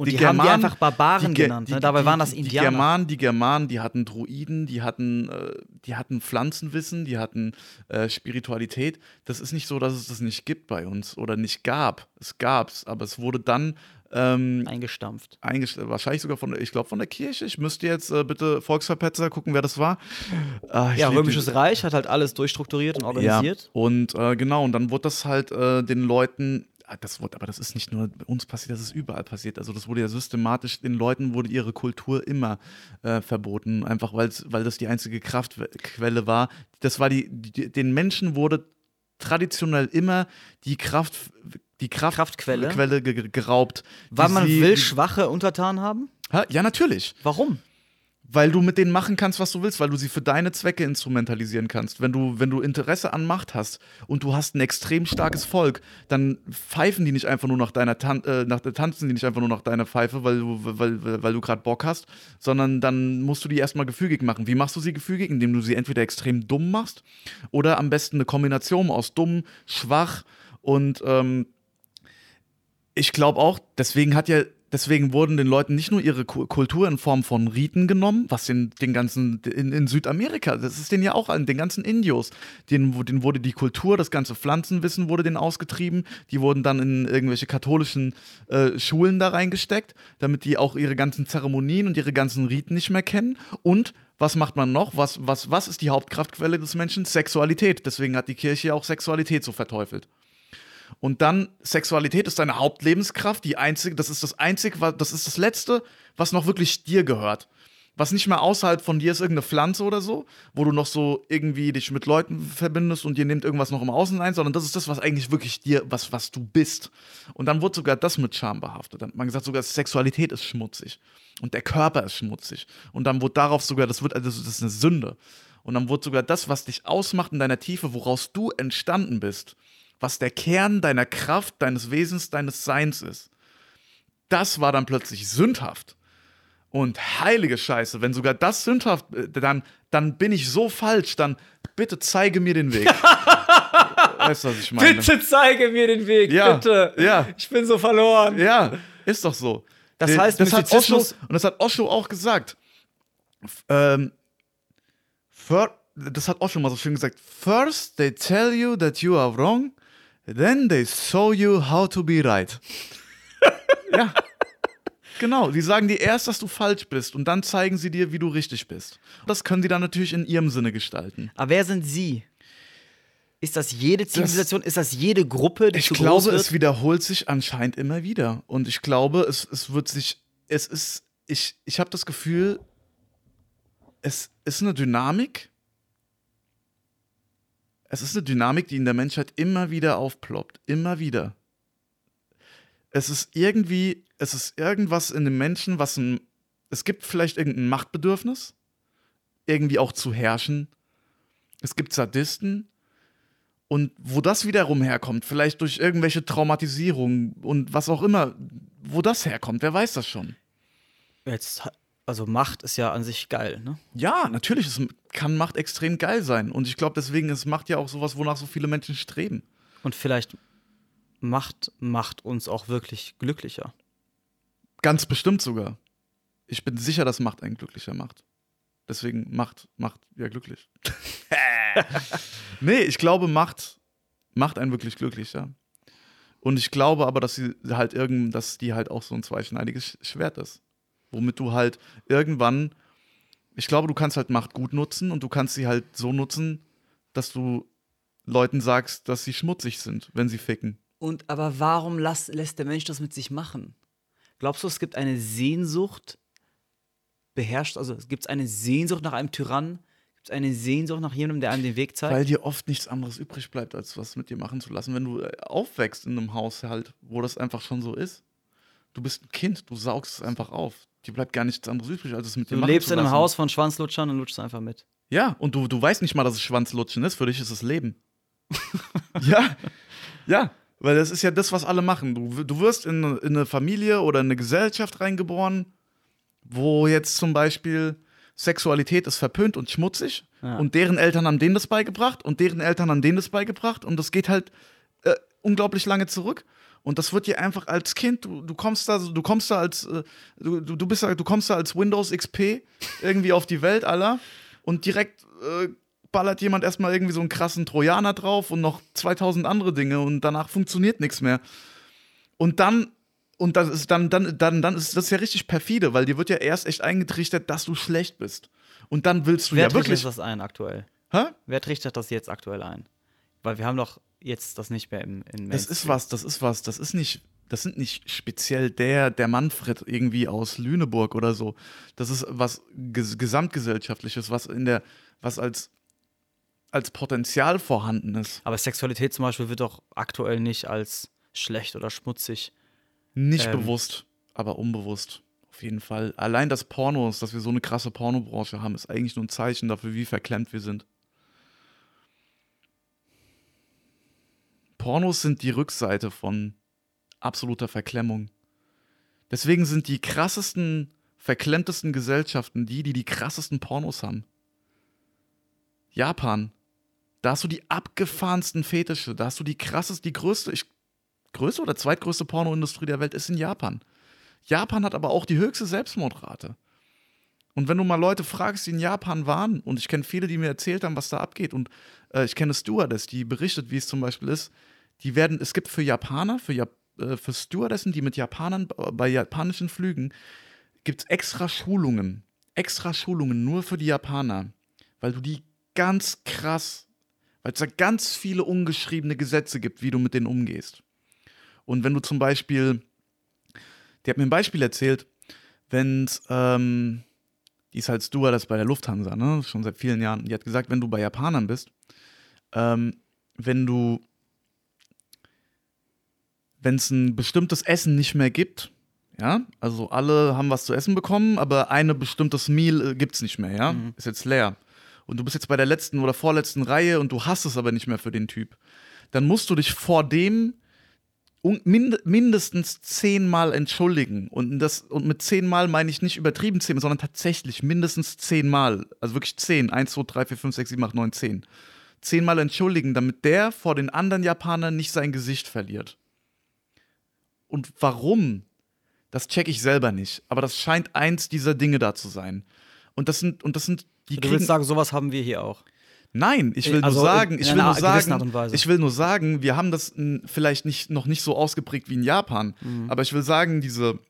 Und die, haben die einfach Barbaren Ge- genannt. die- Ne? Dabei die- waren das Die Indianer. Germanen, die Germanen, die hatten Druiden, die hatten, äh, die hatten Pflanzenwissen, die hatten äh, Spiritualität. Das ist nicht so, dass es das nicht gibt bei uns oder nicht gab. Es gab's, aber es wurde dann ähm, eingestampft. eingestellt, wahrscheinlich sogar von, der- ich glaube von der Kirche. Ich müsste jetzt äh, bitte Volksverpetzer gucken, wer das war. Ich Ja, Römisches die- Reich hat halt alles durchstrukturiert und ja, organisiert. und äh, genau, und dann wurde das halt äh, den Leuten, das wurde, aber das ist nicht nur bei uns passiert, das ist überall passiert. Also das wurde ja systematisch, den Leuten wurde ihre Kultur immer äh, verboten, einfach weil's, weil das die einzige Kraftquelle war. Das war die, die, den Menschen wurde traditionell immer die Kraft, die Kraft Kraftquelle? Quelle ge ge- geraubt. Weil man sie- will schwache Untertanen haben? Ha, Ja, natürlich. Warum? Weil du mit denen machen kannst, was du willst, weil du sie für deine Zwecke instrumentalisieren kannst. Wenn du, wenn du Interesse an Macht hast und du hast ein extrem starkes Volk, dann pfeifen die nicht einfach nur nach deiner Tan äh, nach, tanzen die nicht einfach nur nach deiner Pfeife, weil du, weil, weil du gerade Bock hast, sondern dann musst du die erstmal gefügig machen. Wie machst du sie gefügig? Indem du sie entweder extrem dumm machst oder am besten eine Kombination aus dumm, schwach und ähm, ich glaube auch, deswegen hat ja Deswegen wurden den Leuten nicht nur ihre Ku- Kultur in Form von Riten genommen, was den, den ganzen, in, in Südamerika, das ist denen ja auch allen, den ganzen Indios, denen, denen wurde die Kultur, das ganze Pflanzenwissen wurde denen ausgetrieben, die wurden dann in irgendwelche katholischen äh, Schulen da reingesteckt, damit die auch ihre ganzen Zeremonien und ihre ganzen Riten nicht mehr kennen. Und was macht man noch? Was, was, was ist die Hauptkraftquelle des Menschen? Sexualität. Deswegen hat die Kirche ja auch Sexualität so verteufelt. Und dann Sexualität ist deine Hauptlebenskraft, die einzige, das ist das einzige, das ist das letzte, was noch wirklich dir gehört. Was nicht mehr außerhalb von dir ist irgendeine Pflanze oder so, wo du noch so irgendwie dich mit Leuten verbindest und dir nimmt irgendwas noch im Außen ein, sondern das ist das, was eigentlich wirklich dir, was, was du bist. Und dann wurde sogar das mit Scham behaftet. Man gesagt, sogar Sexualität ist schmutzig. Und der Körper ist schmutzig. Und dann wurde darauf sogar, das wird, also das ist eine Sünde. Und dann wurde sogar das, was dich ausmacht in deiner Tiefe, woraus du entstanden bist, was der Kern deiner Kraft, deines Wesens, deines Seins ist. Das war dann plötzlich sündhaft. Und heilige Scheiße, wenn sogar das sündhaft, äh, dann, dann bin ich so falsch, dann bitte zeige mir den Weg. weißt du, was ich meine? Bitte zeige mir den Weg, Ja, bitte. ja. Ich bin so verloren. Ja, ist doch so. Das heißt, das hat Osho, und das hat Osho auch gesagt. Ähm, fir- das hat Osho mal so schön gesagt. First they tell you that you are wrong, then they show you how to be right. ja. Genau, die sagen dir erst, dass du falsch bist und dann zeigen sie dir, wie du richtig bist. Das können sie dann natürlich in ihrem Sinne gestalten. Aber wer sind Sie? Ist das jede Zivilisation? ist das jede Gruppe, die Ich glaube, es wiederholt sich anscheinend immer wieder. Und ich glaube, es, es wird sich, es ist, ich, ich habe das Gefühl, es ist eine Dynamik. Es ist eine Dynamik, die in der Menschheit immer wieder aufploppt. Immer wieder. Es ist irgendwie, es ist irgendwas in dem Menschen, was ein, es gibt vielleicht irgendein Machtbedürfnis, irgendwie auch zu herrschen. Es gibt Sadisten, und wo das wiederum herkommt, vielleicht durch irgendwelche Traumatisierungen und was auch immer, wo das herkommt, wer weiß das schon. Jetzt, also Macht ist ja an sich geil, ne? Ja, natürlich es kann Macht extrem geil sein. Und ich glaube, deswegen ist Macht ja auch sowas, wonach so viele Menschen streben. Und vielleicht Macht macht uns auch wirklich glücklicher. Ganz bestimmt sogar. Ich bin sicher, dass Macht einen glücklicher macht. Deswegen Macht macht ja glücklich. nee, ich glaube, Macht macht einen wirklich glücklicher. Und ich glaube aber, dass sie halt irgend, dass die halt auch so ein zweischneidiges Schwert ist. Womit du halt irgendwann, ich glaube, du kannst halt Macht gut nutzen und du kannst sie halt so nutzen, dass du Leuten sagst, dass sie schmutzig sind, wenn sie ficken. Und aber warum lass, lässt der Mensch das mit sich machen? Glaubst du, es gibt eine Sehnsucht, beherrscht, also gibt es eine Sehnsucht nach einem Tyrannen? Gibt es eine Sehnsucht nach jemandem, der einem den Weg zeigt? Weil dir oft nichts anderes übrig bleibt, als was mit dir machen zu lassen, wenn du äh, aufwächst in einem Haushalt, wo das einfach schon so ist. Du bist ein Kind, du saugst es einfach auf. Dir bleibt gar nichts anderes übrig, als es mit dir du machen lebst zu in einem. Haus von Schwanzlutschern und lutschst einfach mit. Ja, und du, du weißt nicht mal, dass es Schwanzlutschen ist. Für dich ist es Leben. ja, ja. Weil das ist ja das, was alle machen. Du, du wirst in, eine- in eine Familie oder in eine Gesellschaft reingeboren, wo jetzt zum Beispiel Sexualität ist verpönt und schmutzig. Ja. Und deren Eltern haben denen das beigebracht und deren Eltern haben denen das beigebracht. Und das geht halt äh, unglaublich lange zurück. Und das wird dir einfach als Kind, du, du kommst da, du kommst da als, äh, du, du, bist da, du kommst da als Windows XP irgendwie auf die Welt, aller. Und direkt äh, ballert jemand erstmal irgendwie so einen krassen Trojaner drauf und noch 2000 andere Dinge und danach funktioniert nichts mehr. Und dann, und das ist dann, dann, dann, dann ist das ja richtig perfide, weil dir wird ja erst echt eingetrichtert, dass du schlecht bist. Und dann willst du Wer ja wirklich. das ein aktuell? Hä? Wer trichtert das jetzt aktuell ein? Weil wir haben doch jetzt das nicht mehr im, in Das ist was, das ist was, das ist nicht, das sind nicht speziell der, der Manfred irgendwie aus Lüneburg oder so. Das ist was ges gesamtgesellschaftliches, was in der, was als, als Potenzial vorhanden ist. Aber Sexualität zum Beispiel wird doch aktuell nicht als schlecht oder schmutzig. Nicht Ähm. bewusst, aber unbewusst. Auf jeden Fall. Allein das Pornos, dass wir so eine krasse Pornobranche haben, ist eigentlich nur ein Zeichen dafür, wie verklemmt wir sind. Pornos sind die Rückseite von absoluter Verklemmung. Deswegen sind die krassesten, verklemmtesten Gesellschaften die, die die krassesten Pornos haben. Japan. Da hast du die abgefahrensten Fetische. Da hast du die krasseste, die größte, ich, größte oder zweitgrößte Pornoindustrie der Welt ist in Japan. Japan hat aber auch die höchste Selbstmordrate. Und wenn du mal Leute fragst, die in Japan waren, und ich kenne viele, die mir erzählt haben, was da abgeht, und äh, ich kenne Stewardess, die berichtet, wie es zum Beispiel ist, die werden, es gibt für Japaner, für, Jap äh, für Stewardessen, die mit Japanern bei japanischen Flügen, gibt es extra Schulungen, extra Schulungen nur für die Japaner, weil du die ganz krass, weil es da ganz viele ungeschriebene Gesetze gibt, wie du mit denen umgehst. Und wenn du zum Beispiel, die hat mir ein Beispiel erzählt, wenn ähm, die ist halt Stewardess bei der Lufthansa, ne, schon seit vielen Jahren. Die hat gesagt, wenn du bei Japanern bist, ähm, wenn du, wenn es ein bestimmtes Essen nicht mehr gibt, ja, also alle haben was zu essen bekommen, aber ein bestimmtes Meal äh, gibt es nicht mehr, ja, mhm. ist jetzt leer. Und du bist jetzt bei der letzten oder vorletzten Reihe und du hast es aber nicht mehr für den Typ. Dann musst du dich vor dem mindestens zehnmal entschuldigen. Und, das, und mit zehnmal meine ich nicht übertrieben zehnmal, sondern tatsächlich mindestens zehnmal. Also wirklich zehn. Eins, zwei, drei, vier, fünf, sechs, sieben, acht, neun, zehn. Zehnmal entschuldigen, damit der vor den anderen Japanern nicht sein Gesicht verliert. Und warum? Das checke ich selber nicht. Aber das scheint eins dieser Dinge da zu sein. Und das sind, und das sind die. Du willst sagen, sowas haben wir hier auch. Nein, ich will also nur sagen, ich will nur sagen, ich will nur sagen, wir haben das vielleicht nicht, noch nicht so ausgeprägt wie in Japan, mhm. aber ich will sagen, diese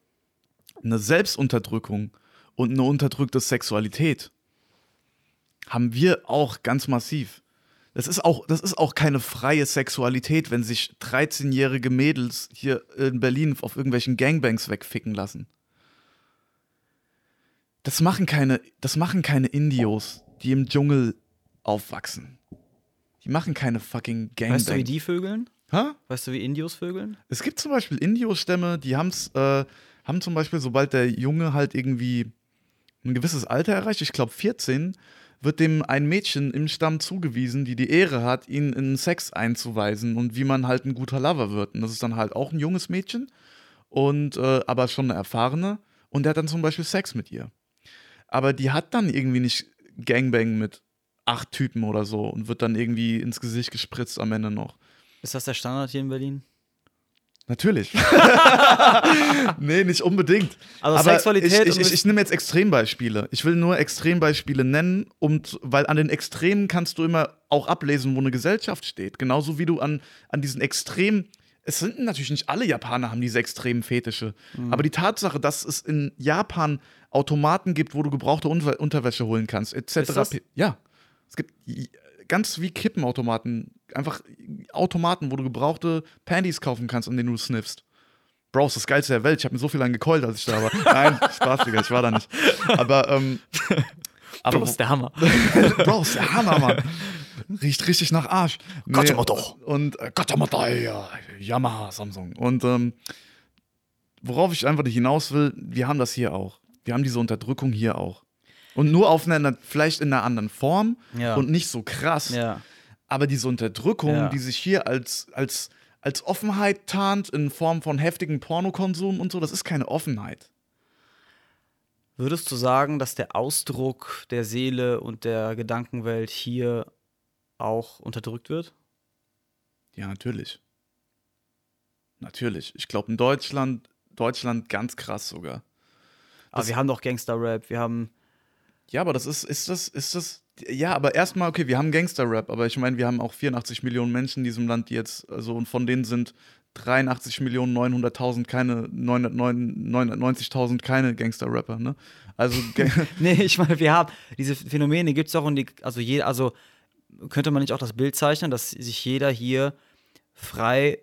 eine Selbstunterdrückung und eine unterdrückte Sexualität haben wir auch ganz massiv. Das ist auch, das ist auch keine freie Sexualität, wenn sich 13-jährige Mädels hier in Berlin auf irgendwelchen Gangbangs wegficken lassen. Das machen keine, das machen keine Indios, die im Dschungel aufwachsen. Die machen keine fucking Gangbang. Weißt du, wie die vögeln? Hä? Weißt du, wie Indios vögeln? Es gibt zum Beispiel Indios-Stämme, die haben's, äh, haben zum Beispiel, sobald der Junge halt irgendwie ein gewisses Alter erreicht, ich glaube 14, wird dem ein Mädchen im Stamm zugewiesen, die die Ehre hat, ihn in Sex einzuweisen und wie man halt ein guter Lover wird. Und das ist dann halt auch ein junges Mädchen, und äh, aber schon eine erfahrene. Und der hat dann zum Beispiel Sex mit ihr. Aber die hat dann irgendwie nicht Gangbang mit acht Typen oder so und wird dann irgendwie ins Gesicht gespritzt am Ende noch. Ist das der Standard hier in Berlin? Natürlich. nee, nicht unbedingt. Also Aber Sexualität. Ich, ich, ich, ich nehme jetzt Extrembeispiele. Ich will nur Extrembeispiele nennen, und, weil an den Extremen kannst du immer auch ablesen, wo eine Gesellschaft steht. Genauso wie du an, an diesen Extremen. Es sind natürlich nicht alle Japaner haben diese extremen Fetische. Mhm. Aber die Tatsache, dass es in Japan Automaten gibt, wo du gebrauchte Unterwäsche holen kannst, etc. Ja. Es gibt ganz wie Kippenautomaten, einfach Automaten, wo du gebrauchte Panties kaufen kannst, an denen du sniffst. Bro, ist das geilste der Welt. Ich habe mir so viel lang gekeult, als ich da war. Nein, Spaß, Digga, ich war da nicht. Aber, ähm. aber Bro, ist der Hammer. Bro, ist der Hammer, Mann. Riecht richtig nach Arsch. Nee, doch. Und äh, Gatamata, ja, Yamaha, Samsung. Und ähm, worauf ich einfach hinaus will, wir haben das hier auch. Wir haben diese Unterdrückung hier auch. Und nur auf einer, vielleicht in einer anderen Form ja. und nicht so krass. Ja. Aber diese Unterdrückung, ja. die sich hier als, als, als Offenheit tarnt in Form von heftigem Pornokonsum und so, das ist keine Offenheit. Würdest du sagen, dass der Ausdruck der Seele und der Gedankenwelt hier auch unterdrückt wird? Ja, natürlich. Natürlich. Ich glaube in Deutschland, Deutschland ganz krass sogar. Aber wir haben doch Gangster-Rap, wir haben ja, aber das ist, ist das, ist das, ja, aber erstmal, okay, wir haben Gangster-Rap, aber ich meine, wir haben auch 84 Millionen Menschen in diesem Land, die jetzt, also, und von denen sind 83 Millionen 900.000 keine, 990.000 keine Gangster-Rapper, ne? Also. nee, ich meine, wir haben, diese Phänomene gibt es auch und die, also jeder, also könnte man nicht auch das Bild zeichnen, dass sich jeder hier frei,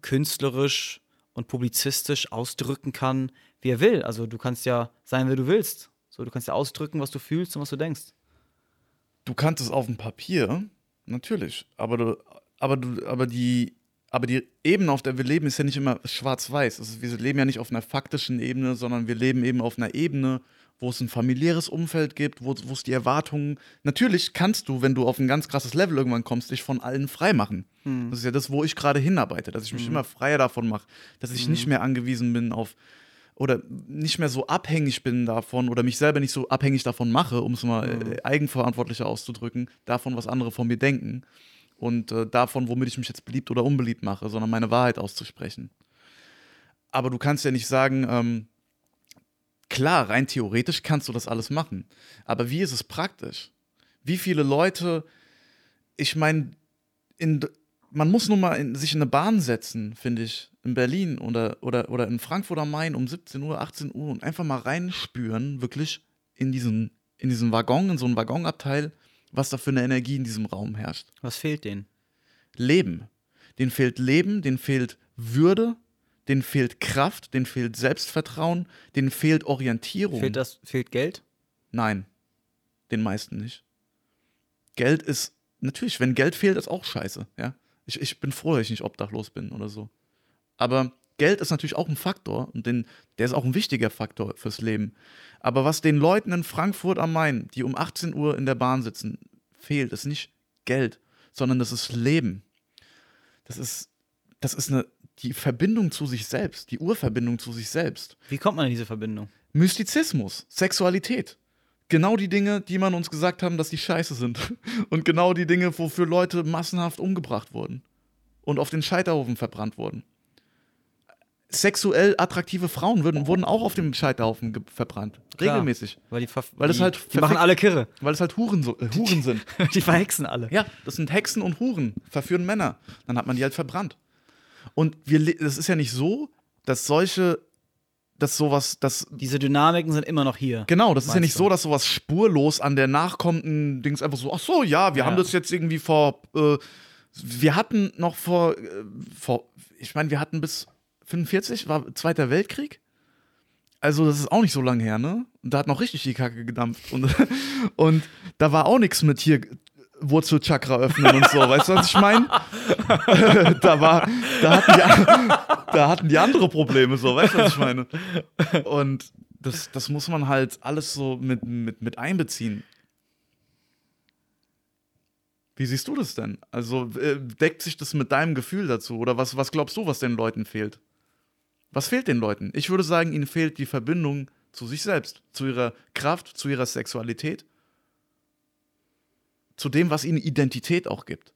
künstlerisch und publizistisch ausdrücken kann, wie er will. Also du kannst ja sein, wer du willst. So, du kannst ja ausdrücken, was du fühlst und was du denkst. Du kannst es auf dem Papier, natürlich. Aber du, aber du, aber die, aber die Ebene, auf der wir leben, ist ja nicht immer schwarz-weiß. Also wir leben ja nicht auf einer faktischen Ebene, sondern wir leben eben auf einer Ebene, wo es ein familiäres Umfeld gibt, wo, wo es die Erwartungen. Natürlich kannst du, wenn du auf ein ganz krasses Level irgendwann kommst, dich von allen frei machen. Hm. Das ist ja das, wo ich gerade hinarbeite, dass ich mich hm. immer freier davon mache, dass ich hm. nicht mehr angewiesen bin auf oder nicht mehr so abhängig bin davon oder mich selber nicht so abhängig davon mache, um es mal mhm. äh, eigenverantwortlicher auszudrücken, davon, was andere von mir denken und äh, davon, womit ich mich jetzt beliebt oder unbeliebt mache, sondern meine Wahrheit auszusprechen. Aber du kannst ja nicht sagen, ähm, klar, rein theoretisch kannst du das alles machen. Aber wie ist es praktisch? Wie viele Leute, ich meine, man muss nur mal in, sich in eine Bahn setzen, finde ich, in Berlin oder, oder, oder in Frankfurt am Main um 17 Uhr, 18 Uhr und einfach mal reinspüren, wirklich in diesen, in diesen Waggon, in so einen Waggonabteil, was da für eine Energie in diesem Raum herrscht. Was fehlt denen? Leben. Den fehlt Leben, den fehlt Würde, den fehlt Kraft, den fehlt Selbstvertrauen, den fehlt Orientierung. Fehlt das, fehlt Geld? Nein, den meisten nicht. Geld ist, natürlich, wenn Geld fehlt, ist auch scheiße, ja. Ich, ich bin froh, dass ich nicht obdachlos bin oder so. Aber Geld ist natürlich auch ein Faktor und den, der ist auch ein wichtiger Faktor fürs Leben. Aber was den Leuten in Frankfurt am Main, die um 18 Uhr in der Bahn sitzen, fehlt, ist nicht Geld, sondern das ist Leben. Das ist, das ist eine, die Verbindung zu sich selbst, die Urverbindung zu sich selbst. Wie kommt man in diese Verbindung? Mystizismus, Sexualität. Genau die Dinge, die man uns gesagt haben, dass die scheiße sind. Und genau die Dinge, wofür Leute massenhaft umgebracht wurden. Und auf den Scheiterhaufen verbrannt wurden sexuell attraktive Frauen würden, wurden auch auf dem Scheiterhaufen verbrannt. Klar, Regelmäßig. Weil die, weil das halt die machen alle Kirre. Weil es halt Huren, so, äh, Huren sind. die verhexen alle. Ja, das sind Hexen und Huren, verführen Männer. Dann hat man die halt verbrannt. Und wir, das ist ja nicht so, dass solche, dass sowas, dass. Diese Dynamiken sind immer noch hier. Genau, das ist ja nicht du? so, dass sowas spurlos an der nachkommenden Dings einfach so, ach so, ja, wir ja. haben das jetzt irgendwie vor, äh, wir hatten noch vor, äh, vor ich meine, wir hatten bis 45 war Zweiter Weltkrieg. Also, das ist auch nicht so lange her, ne? Und da hat noch richtig die Kacke gedampft. Und, und da war auch nichts mit hier Wurzelchakra öffnen und so. Weißt du, was ich meine? da war, da hatten, die, da hatten die andere Probleme, so. Weißt du, was ich meine? Und das, das muss man halt alles so mit, mit, mit einbeziehen. Wie siehst du das denn? Also, äh, deckt sich das mit deinem Gefühl dazu? Oder was, was glaubst du, was den Leuten fehlt? Was fehlt den Leuten? Ich würde sagen, ihnen fehlt die Verbindung zu sich selbst, zu ihrer Kraft, zu ihrer Sexualität, zu dem, was ihnen Identität auch gibt.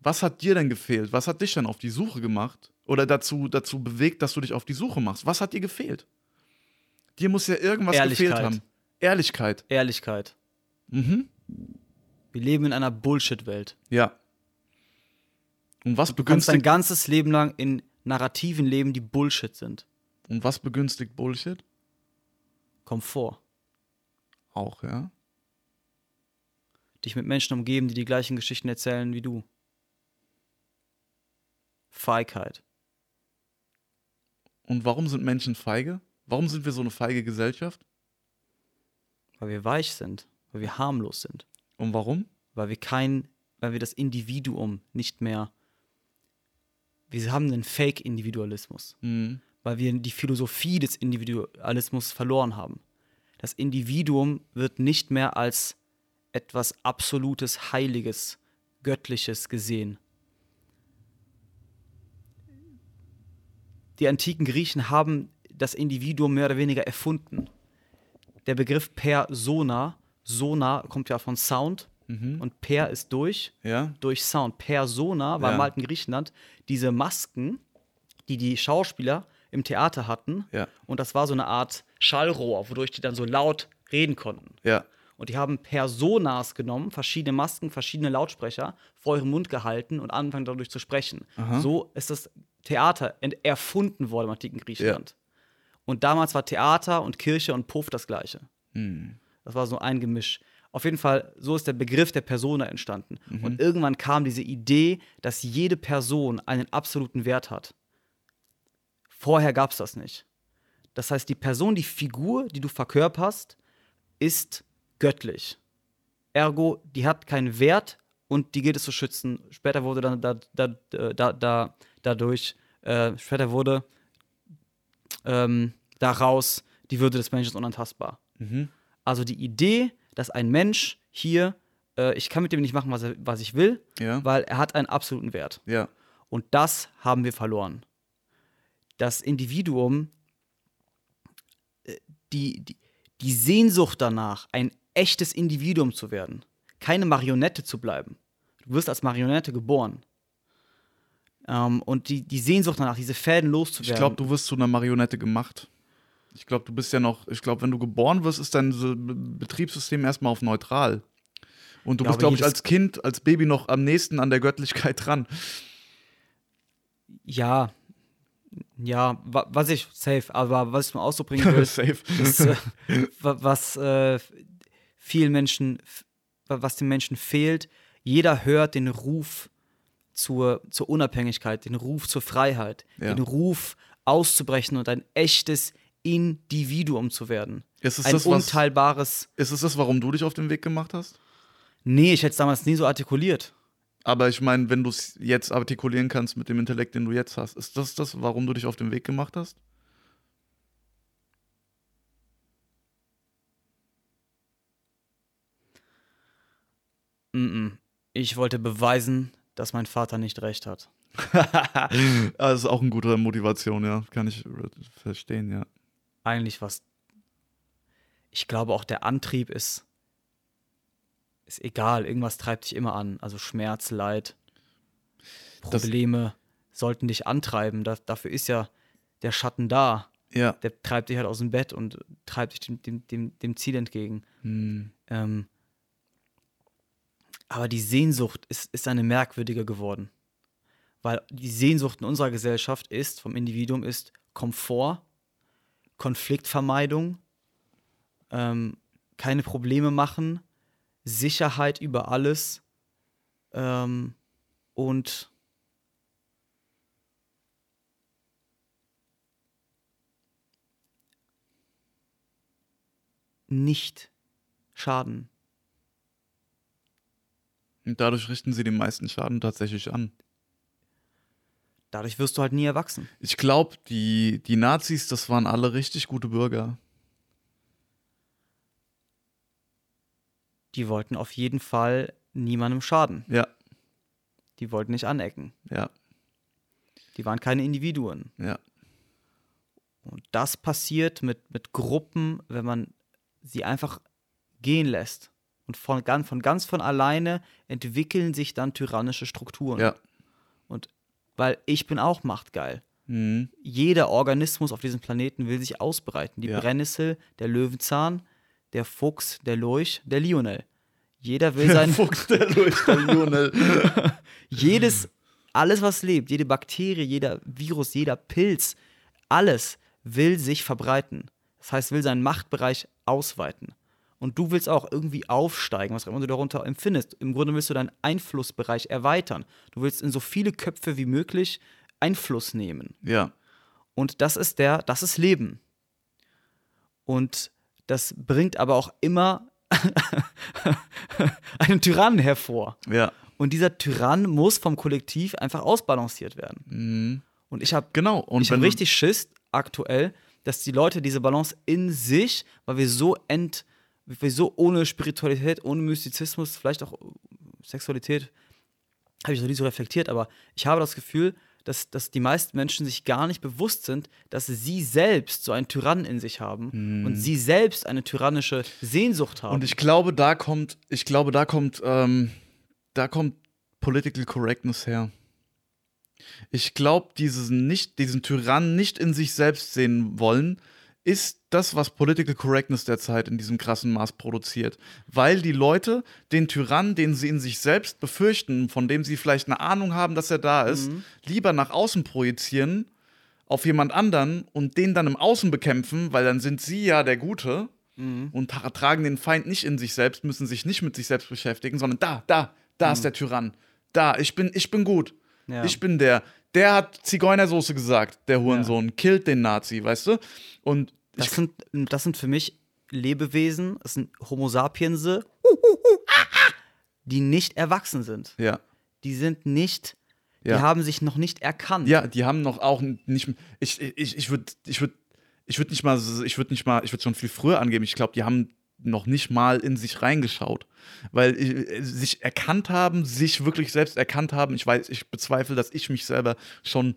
Was hat dir denn gefehlt? Was hat dich denn auf die Suche gemacht? Oder dazu, dazu bewegt, dass du dich auf die Suche machst? Was hat dir gefehlt? Dir muss ja irgendwas gefehlt haben. Ehrlichkeit. Ehrlichkeit. Mhm. Wir leben in einer Bullshit-Welt. Ja. Und was du kannst dein ganzes Leben lang in Narrativen leben, die Bullshit sind. Und was begünstigt Bullshit? Komfort. Auch, ja. Dich mit Menschen umgeben, die die gleichen Geschichten erzählen wie du. Feigheit. Und warum sind Menschen feige? Warum sind wir so eine feige Gesellschaft? Weil wir weich sind, weil wir harmlos sind. Und warum? Weil wir kein, weil wir das Individuum nicht mehr wir haben einen Fake-Individualismus, mhm. weil wir die Philosophie des Individualismus verloren haben. Das Individuum wird nicht mehr als etwas Absolutes, Heiliges, Göttliches gesehen. Die antiken Griechen haben das Individuum mehr oder weniger erfunden. Der Begriff Persona, Sona kommt ja von Sound, Mhm. Und per ist durch, ja. durch Sound. Persona war ja. im alten Griechenland diese Masken, die die Schauspieler im Theater hatten. Ja. Und das war so eine Art Schallrohr, wodurch die dann so laut reden konnten. Ja. Und die haben Personas genommen, verschiedene Masken, verschiedene Lautsprecher, vor ihrem Mund gehalten und angefangen dadurch zu sprechen. Aha. So ist das Theater erfunden worden im antiken Griechenland. Ja. Und damals war Theater und Kirche und Puff das gleiche. Hm. Das war so ein Gemisch. Auf jeden Fall, so ist der Begriff der Persona entstanden. Mhm. Und irgendwann kam diese Idee, dass jede Person einen absoluten Wert hat. Vorher gab es das nicht. Das heißt, die Person, die Figur, die du verkörperst, ist göttlich. Ergo, die hat keinen Wert und die gilt es zu schützen. Später wurde dann da, da, da, da dadurch, äh, später wurde ähm, daraus die Würde des Menschen unantastbar. Mhm. Also die Idee, dass ein Mensch hier, äh, ich kann mit dem nicht machen, was, er, was ich will, ja. weil er hat einen absoluten Wert. Ja. Und das haben wir verloren. Das Individuum, äh, die, die, die Sehnsucht danach, ein echtes Individuum zu werden, keine Marionette zu bleiben. Du wirst als Marionette geboren. Ähm, und die, die Sehnsucht danach, diese Fäden loszuwerden. Ich glaube, du wirst zu einer Marionette gemacht. Ich glaube, du bist ja noch, ich glaube, wenn du geboren wirst, ist dein Betriebssystem erstmal auf neutral. Und du Ja, bist, glaube ich, als Kind, als Baby noch am nächsten an der Göttlichkeit dran. ja, ja, wa was ich, safe, aber was ich mal Ausdruck bringen will, ist, äh, wa- was äh, vielen Menschen, was den Menschen fehlt. Jeder hört den Ruf zur, zur Unabhängigkeit, den Ruf zur Freiheit, Ja. den Ruf auszubrechen und ein echtes Individuum zu werden. Ist es ein das, was- unteilbares. Ist es das, warum du dich auf den Weg gemacht hast? Nee, ich hätte es damals nie so artikuliert. Aber ich meine, wenn du es jetzt artikulieren kannst mit dem Intellekt, den du jetzt hast, ist das das, warum du dich auf den Weg gemacht hast? Ich wollte beweisen, dass mein Vater nicht recht hat. das ist auch eine gute Motivation, ja. Kann ich verstehen, ja. Eigentlich was. Ich glaube auch der Antrieb ist ist egal. Irgendwas treibt dich immer an. Also Schmerz, Leid, Das- Probleme sollten dich antreiben. Da, dafür ist ja der Schatten da. Ja. Der treibt dich halt aus dem Bett und treibt dich dem, dem, dem, dem Ziel entgegen. Hm. Ähm, aber die Sehnsucht ist, ist eine merkwürdige geworden. Weil die Sehnsucht in unserer Gesellschaft ist, vom Individuum, ist Komfort, Konfliktvermeidung, ähm, keine Probleme machen, Sicherheit über alles ähm, und nicht schaden. Und dadurch richten sie den meisten Schaden tatsächlich an. Dadurch wirst du halt nie erwachsen. Ich glaube, die, die Nazis, das waren alle richtig gute Bürger. Die wollten auf jeden Fall niemandem schaden. Ja, Die wollten nicht anecken. ja, Die waren keine Individuen. ja. Und das passiert mit, mit Gruppen, wenn man sie einfach gehen lässt. Und von, ganz- von ganz von alleine entwickeln sich dann tyrannische Strukturen. Ja. Und weil ich bin auch machtgeil. Mhm. Jeder Organismus auf diesem Planeten will sich ausbreiten. Die Ja. Brennnessel, der Löwenzahn, der Fuchs, der Lurch, der Lionel. Jeder will Der sein, Fuchs, der durch der Lionel. jedes, alles was lebt, jede Bakterie, jeder Virus, jeder Pilz, alles will sich verbreiten. Das heißt, will seinen Machtbereich ausweiten. Und du willst auch irgendwie aufsteigen, was auch immer du darunter empfindest. Im Grunde willst du deinen Einflussbereich erweitern. Du willst in so viele Köpfe wie möglich Einfluss nehmen. Ja, Und das ist der, das ist Leben. Und das bringt aber auch immer einen Tyrannen hervor. ja. Und dieser Tyrann muss vom Kollektiv einfach ausbalanciert werden. Mhm. Und ich habe Genau. Und ich hab richtig Schiss aktuell, dass die Leute diese Balance in sich, weil wir so ent, wir so ohne Spiritualität, ohne Mystizismus, vielleicht auch Sexualität, habe ich noch nie so reflektiert, aber ich habe das Gefühl, dass, dass die meisten Menschen sich gar nicht bewusst sind, dass sie selbst so einen Tyrann in sich haben und sie selbst eine tyrannische Sehnsucht haben. Und ich glaube, da kommt, ich glaube, da kommt, ähm, da kommt Political Correctness her. Ich glaube, diesen nicht, diesen Tyrann nicht in sich selbst sehen wollen, ist das, was Political Correctness derzeit in diesem krassen Maß produziert. Weil die Leute den Tyrann, den sie in sich selbst befürchten, von dem sie vielleicht eine Ahnung haben, dass er da ist, lieber nach außen projizieren auf jemand anderen und den dann im Außen bekämpfen, weil dann sind sie ja der Gute und tra tragen den Feind nicht in sich selbst, müssen sich nicht mit sich selbst beschäftigen, sondern da, da, da ist der Tyrann. Da, ich bin, ich bin gut. Ja. Ich bin der. Der hat Zigeunersoße gesagt, der Hurensohn, killt den Nazi, weißt du? Und Das ich, sind, das sind für mich Lebewesen, das sind Homo sapiense, die nicht erwachsen sind. ja. Die sind nicht, die Ja. haben sich noch nicht erkannt. Ja, die haben noch auch nicht. Ich, ich, ich würde ich würd, ich würd nicht mal, ich würde nicht mal, ich würde schon viel früher angeben. Ich glaube, die haben noch nicht mal in sich reingeschaut. Weil äh, sich erkannt haben, sich wirklich selbst erkannt haben. Ich weiß, ich bezweifle, dass ich mich selber schon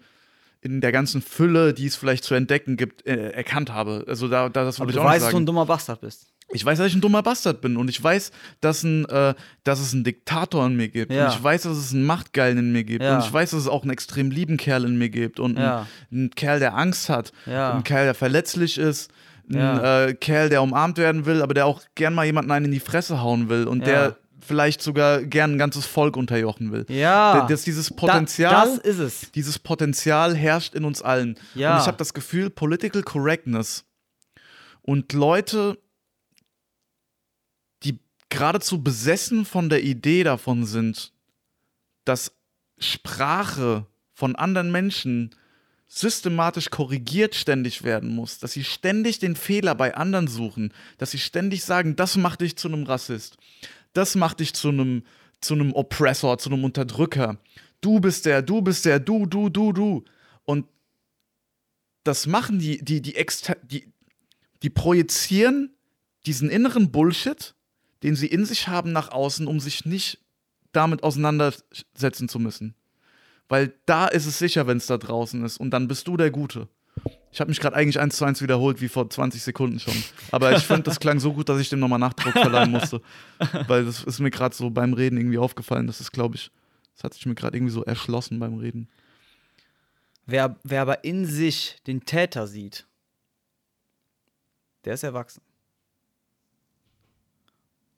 in der ganzen Fülle, die es vielleicht zu entdecken gibt, äh, erkannt habe. Also da, da das würde du ich auch weißt, dass du ein sagen. dummer Bastard bist. Ich weiß, dass ich ein dummer Bastard bin und ich weiß, dass, ein, äh, dass es einen Diktator in mir gibt. Ja. Und ich weiß, dass es einen Machtgeilen in mir gibt. Ja. Und ich weiß, dass es auch einen extrem lieben Kerl in mir gibt. Und Ja. einen, einen Kerl, der Angst hat. Ja. Einen Kerl, der verletzlich ist. Ein Ja. äh, Kerl, der umarmt werden will, aber der auch gern mal jemanden einen in die Fresse hauen will. Und Ja. der vielleicht sogar gern ein ganzes Volk unterjochen will. Ja. Da- Dass dieses Da- Potenzial das ist es. dieses Potenzial herrscht in uns allen. Ja. Und ich habe das Gefühl, Political Correctness und Leute, die geradezu besessen von der Idee davon sind, dass Sprache von anderen Menschen systematisch korrigiert ständig werden muss, dass sie ständig den Fehler bei anderen suchen, dass sie ständig sagen, das macht dich zu einem Rassist, das macht dich zu einem zu einem Oppressor, zu einem Unterdrücker. Du bist der, du bist der, du, du, du, du. Und das machen die, die, die, die, die projizieren diesen inneren Bullshit, den sie in sich haben, nach außen, um sich nicht damit auseinandersetzen zu müssen. Weil da ist es sicher, wenn es da draußen ist. Und dann bist du der Gute. Ich habe mich gerade eigentlich eins zu eins wiederholt, wie vor 20 Sekunden schon. Aber ich fand, das klang so gut, dass ich dem nochmal Nachdruck verleihen musste. Weil das ist mir gerade so beim Reden irgendwie aufgefallen. Das ist, glaube ich, das hat sich mir gerade irgendwie so erschlossen beim Reden. Wer, wer aber in sich den Täter sieht, der ist erwachsen.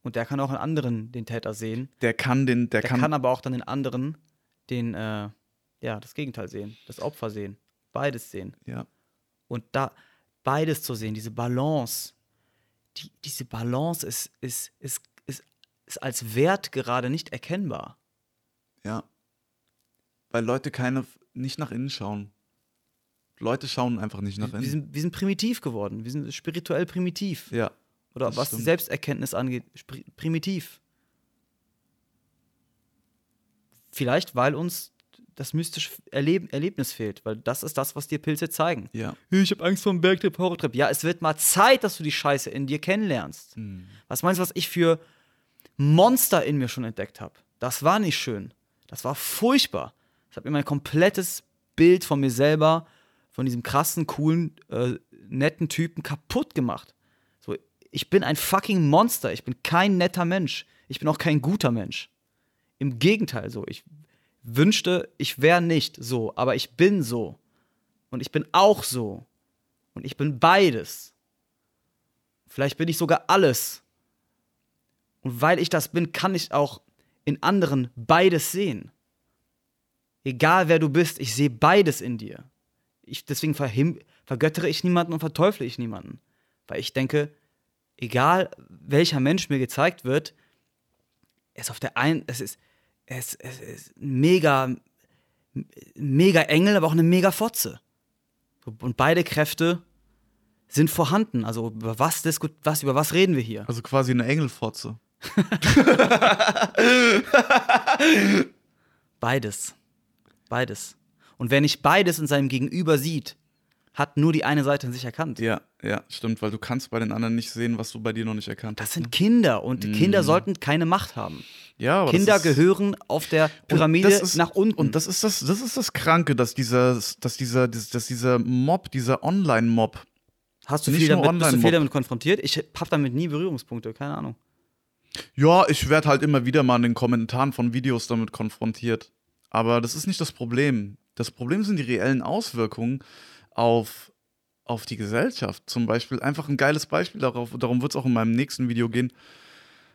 Und der kann auch in anderen den Täter sehen. Der kann den, der, Der kann, kann, aber auch dann in anderen den, äh, ja, das Gegenteil sehen, das Opfer sehen, beides sehen. ja. Und da beides zu sehen, diese Balance, die, diese Balance ist, ist, ist, ist, ist als Wert gerade nicht erkennbar. Ja. Weil Leute keine, nicht nach innen schauen. Leute schauen einfach nicht nach Wir innen. sind, wir sind primitiv geworden, wir sind spirituell primitiv. Ja. Oder was die stimmt. Selbsterkenntnis angeht, primitiv. Vielleicht, weil uns das mystische Erleb Erlebnis fehlt, weil das ist das, was dir Pilze zeigen. Ja. Ich habe Angst vor dem Bergtrip, Horrortrip. Ja, es wird mal Zeit, dass du die Scheiße in dir kennenlernst. Hm. Was meinst du, was ich für Monster in mir schon entdeckt habe? Das war nicht schön. Das war furchtbar. Das hat mir mein komplettes Bild von mir selber, von diesem krassen, coolen, äh, netten Typen kaputt gemacht. So, ich bin ein fucking Monster. Ich bin kein netter Mensch. Ich bin auch kein guter Mensch. Im Gegenteil, so. Ich wünschte, ich wäre nicht so, aber ich bin so. Und ich bin auch so. Und ich bin beides. Vielleicht bin ich sogar alles. Und weil ich das bin, kann ich auch in anderen beides sehen. Egal wer du bist, ich sehe beides in dir. Ich, deswegen vergöttere ich niemanden und verteufle ich niemanden. Weil ich denke, egal welcher Mensch mir gezeigt wird, ist auf der einen, es ist, es, es ist ein mega, mega Engel, aber auch eine mega Fotze. Und beide Kräfte sind vorhanden. Also über was, diskut was, über was reden wir hier? Also quasi eine Engelfotze. Beides. Beides. Und wer nicht beides in seinem Gegenüber sieht, hat nur die eine Seite in sich erkannt. Ja, ja, stimmt, weil du kannst bei den anderen nicht sehen, was du bei dir noch nicht erkannt Das hast. sind Kinder und Kinder sollten keine Macht haben. Ja, aber Kinder das gehören auf der Pyramide das ist, nach unten. Und das ist das, das ist das Kranke, dass dieser, dass dieser, dass dieser Mob, dieser Online-Mob, Hast du nicht viel nur damit, bist du viel damit konfrontiert? Ich habe damit nie Berührungspunkte, keine Ahnung. Ja, ich werde halt immer wieder mal in den Kommentaren von Videos damit konfrontiert. Aber das ist nicht das Problem. Das Problem sind die reellen Auswirkungen auf, auf die Gesellschaft. Zum Beispiel einfach ein geiles Beispiel darauf. Darum wird es auch in meinem nächsten Video gehen.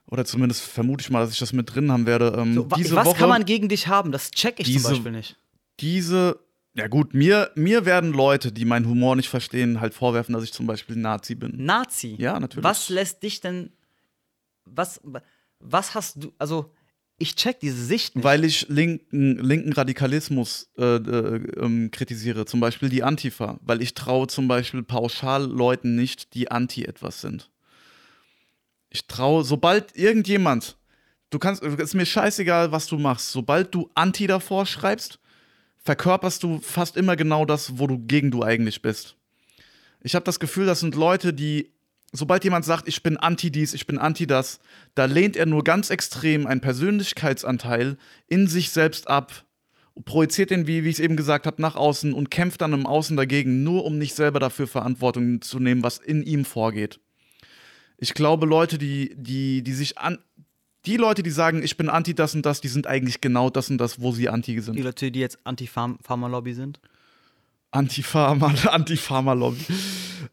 Oder zumindest vermute ich mal, dass ich das mit drin haben werde. Ähm, So, diese was Woche, kann man gegen dich haben? Das check ich diese- zum Beispiel nicht. diese, ja gut, mir, mir werden Leute, die meinen Humor nicht verstehen, halt vorwerfen, dass ich zum Beispiel Nazi bin. Nazi. Ja, natürlich. Was lässt dich denn. Was, was hast du. Also, ich check diese Sicht nicht. Weil ich linken, linken Radikalismus äh, äh, ähm, kritisiere, zum Beispiel die Antifa. Weil ich traue zum Beispiel pauschal Leuten nicht, die anti etwas sind. Ich traue, sobald irgendjemand, du kannst, ist mir scheißegal, was du machst, sobald du anti davor schreibst, verkörperst du fast immer genau das, wo du gegen du eigentlich bist. Ich habe das Gefühl, das sind Leute, die, sobald jemand sagt, ich bin anti dies, ich bin anti das, da lehnt er nur ganz extrem einen Persönlichkeitsanteil in sich selbst ab, projiziert den, wie, wie ich es eben gesagt habe, nach außen und kämpft dann im Außen dagegen, nur um nicht selber dafür Verantwortung zu nehmen, was in ihm vorgeht. Ich glaube, Leute, die, die, die sich an. Die Leute, die sagen, ich bin anti das und das, die sind eigentlich genau das und das, wo sie anti sind. Die Leute, die jetzt Anti-Pharma-Lobby sind. Anti-Pharma, Anti-Pharma-Lobby.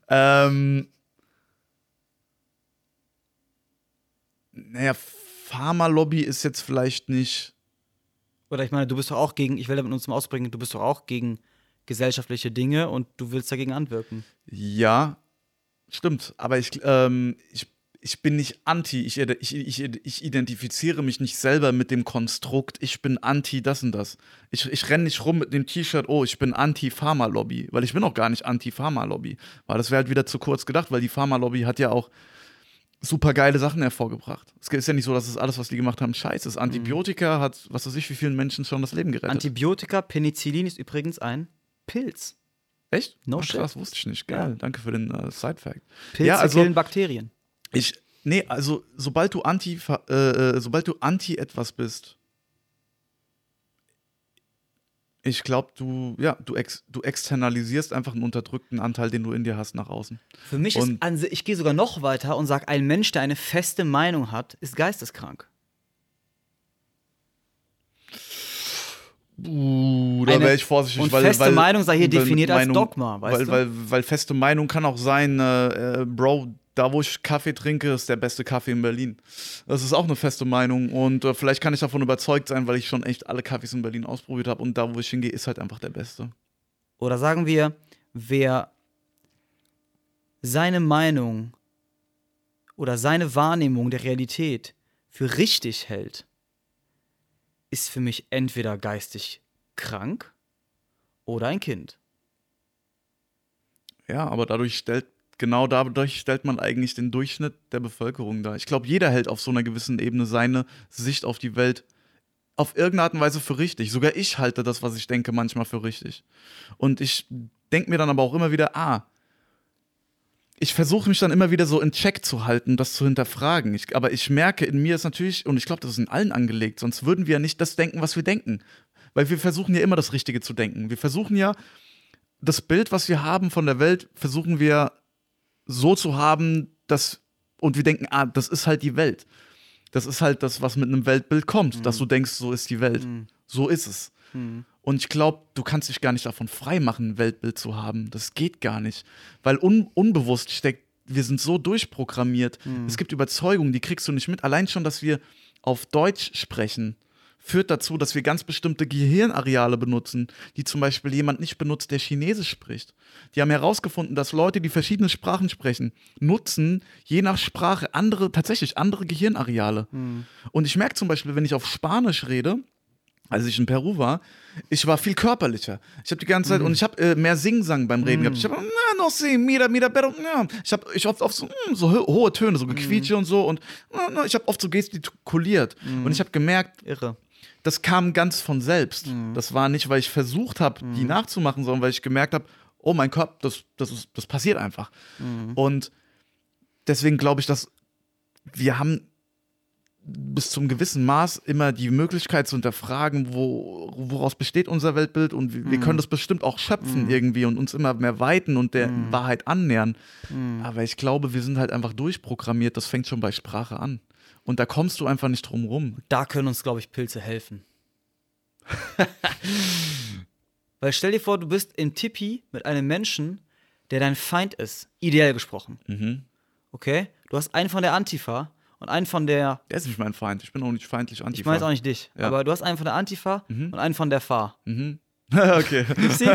ähm, naja, Pharma-Lobby ist jetzt vielleicht nicht. Oder ich meine, du bist doch auch gegen, ich will damit nur zum Ausbringen, du bist doch auch gegen gesellschaftliche Dinge und du willst dagegen anwirken. Ja, stimmt. Aber ich, ähm, ich, ich bin nicht anti. Ich, ich, ich, ich identifiziere mich nicht selber mit dem Konstrukt, ich bin anti das und das. Ich, ich renne nicht rum mit dem T-Shirt, oh, ich bin anti-Pharma-Lobby. Weil ich bin auch gar nicht anti-Pharma-Lobby. Weil das wäre halt wieder zu kurz gedacht, weil die Pharma-Lobby hat ja auch super geile Sachen hervorgebracht. Es ist ja nicht so, dass es alles, was die gemacht haben, scheiße ist. Antibiotika hat, was weiß ich, wie vielen Menschen schon das Leben gerettet. Antibiotika, Penicillin ist übrigens ein Pilz. Echt? No Ach, shit. krass, wusste ich nicht. Geil, danke für den äh, Side-Fact. Pilze Ja, also- killen Bakterien. Ich, nee, also sobald du anti, äh, äh, sobald du anti etwas bist, ich glaube, du, ja, du, ex, du externalisierst einfach einen unterdrückten Anteil, den du in dir hast, nach außen. Für mich ist, Und- si- ich gehe sogar noch weiter und sage, ein Mensch, der eine feste Meinung hat, ist geisteskrank. Uh, da wäre ich vorsichtig, und weil feste weil, Meinung sei hier weil definiert als Meinung- Dogma, weißt weil, du? Weil, weil feste Meinung kann auch sein, äh, äh, Bro, da wo ich Kaffee trinke, ist der beste Kaffee in Berlin. Das ist auch eine feste Meinung und äh, vielleicht kann ich davon überzeugt sein, weil ich schon echt alle Kaffees in Berlin ausprobiert habe und da wo ich hingehe, ist halt einfach der beste. Oder sagen wir, wer seine Meinung oder seine Wahrnehmung der Realität für richtig hält, ist für mich entweder geistig krank oder ein Kind. Ja, aber dadurch stellt, genau dadurch stellt man eigentlich den Durchschnitt der Bevölkerung dar. Ich glaube, jeder hält auf so einer gewissen Ebene seine Sicht auf die Welt auf irgendeine Art und Weise für richtig. Sogar ich halte das, was ich denke, manchmal für richtig. Und ich denke mir dann aber auch immer wieder, ah, ich versuche mich dann immer wieder so in Check zu halten, das zu hinterfragen. Ich, aber ich merke, in mir ist natürlich, und ich glaube, das ist in allen angelegt, sonst würden wir ja nicht das denken, was wir denken. Weil wir versuchen ja immer das Richtige zu denken. Wir versuchen ja, das Bild, was wir haben von der Welt, versuchen wir so zu haben, dass, und wir denken, ah, das ist halt die Welt. Das ist halt das, was mit einem Weltbild kommt, dass du denkst, so ist die Welt. So ist es. Und ich glaube, du kannst dich gar nicht davon freimachen, ein Weltbild zu haben. Das geht gar nicht. Weil un unbewusst steckt, wir sind so durchprogrammiert. Es gibt Überzeugungen, die kriegst du nicht mit. Allein schon, dass wir auf Deutsch sprechen, führt dazu, dass wir ganz bestimmte Gehirnareale benutzen, die zum Beispiel jemand nicht benutzt, der Chinesisch spricht. Die haben herausgefunden, dass Leute, die verschiedene Sprachen sprechen, nutzen je nach Sprache andere, tatsächlich andere Gehirnareale. Und ich merke zum Beispiel, wenn ich auf Spanisch rede, als ich in Peru war, ich war viel körperlicher. Ich habe die ganze Zeit und ich habe äh, mehr Singsang beim Reden gehabt. Ich habe na, no sé, mira, mira, pero ja. Ich habe ich oft, oft so, mm, so ho- hohe Töne, so gequietsche und so und na, na, ich habe oft so gestikuliert und ich habe gemerkt, Irre. Das kam ganz von selbst. Das war nicht, weil ich versucht habe, die nachzumachen, sondern weil ich gemerkt habe, oh mein Kopf, das, das, ist, das passiert einfach. Und deswegen glaube ich, dass wir haben bis zum gewissen Maß immer die Möglichkeit zu hinterfragen, wo, woraus besteht unser Weltbild und wir, wir können das bestimmt auch schöpfen irgendwie und uns immer mehr weiten und der Wahrheit annähern. Aber ich glaube, wir sind halt einfach durchprogrammiert. Das fängt schon bei Sprache an. Und da kommst du einfach nicht drum rum. Da können uns, glaube ich, Pilze helfen. Weil stell dir vor, du bist in Tippi mit einem Menschen, der dein Feind ist. Ideell gesprochen. Mhm. Okay? Du hast einen von der Antifa und einen von der. Der ist nicht mein Feind. Ich bin auch nicht feindlich anti Ich meine jetzt auch nicht dich, Ja. aber du hast einen von der Antifa und einen von der Fa. okay. Gibt's die?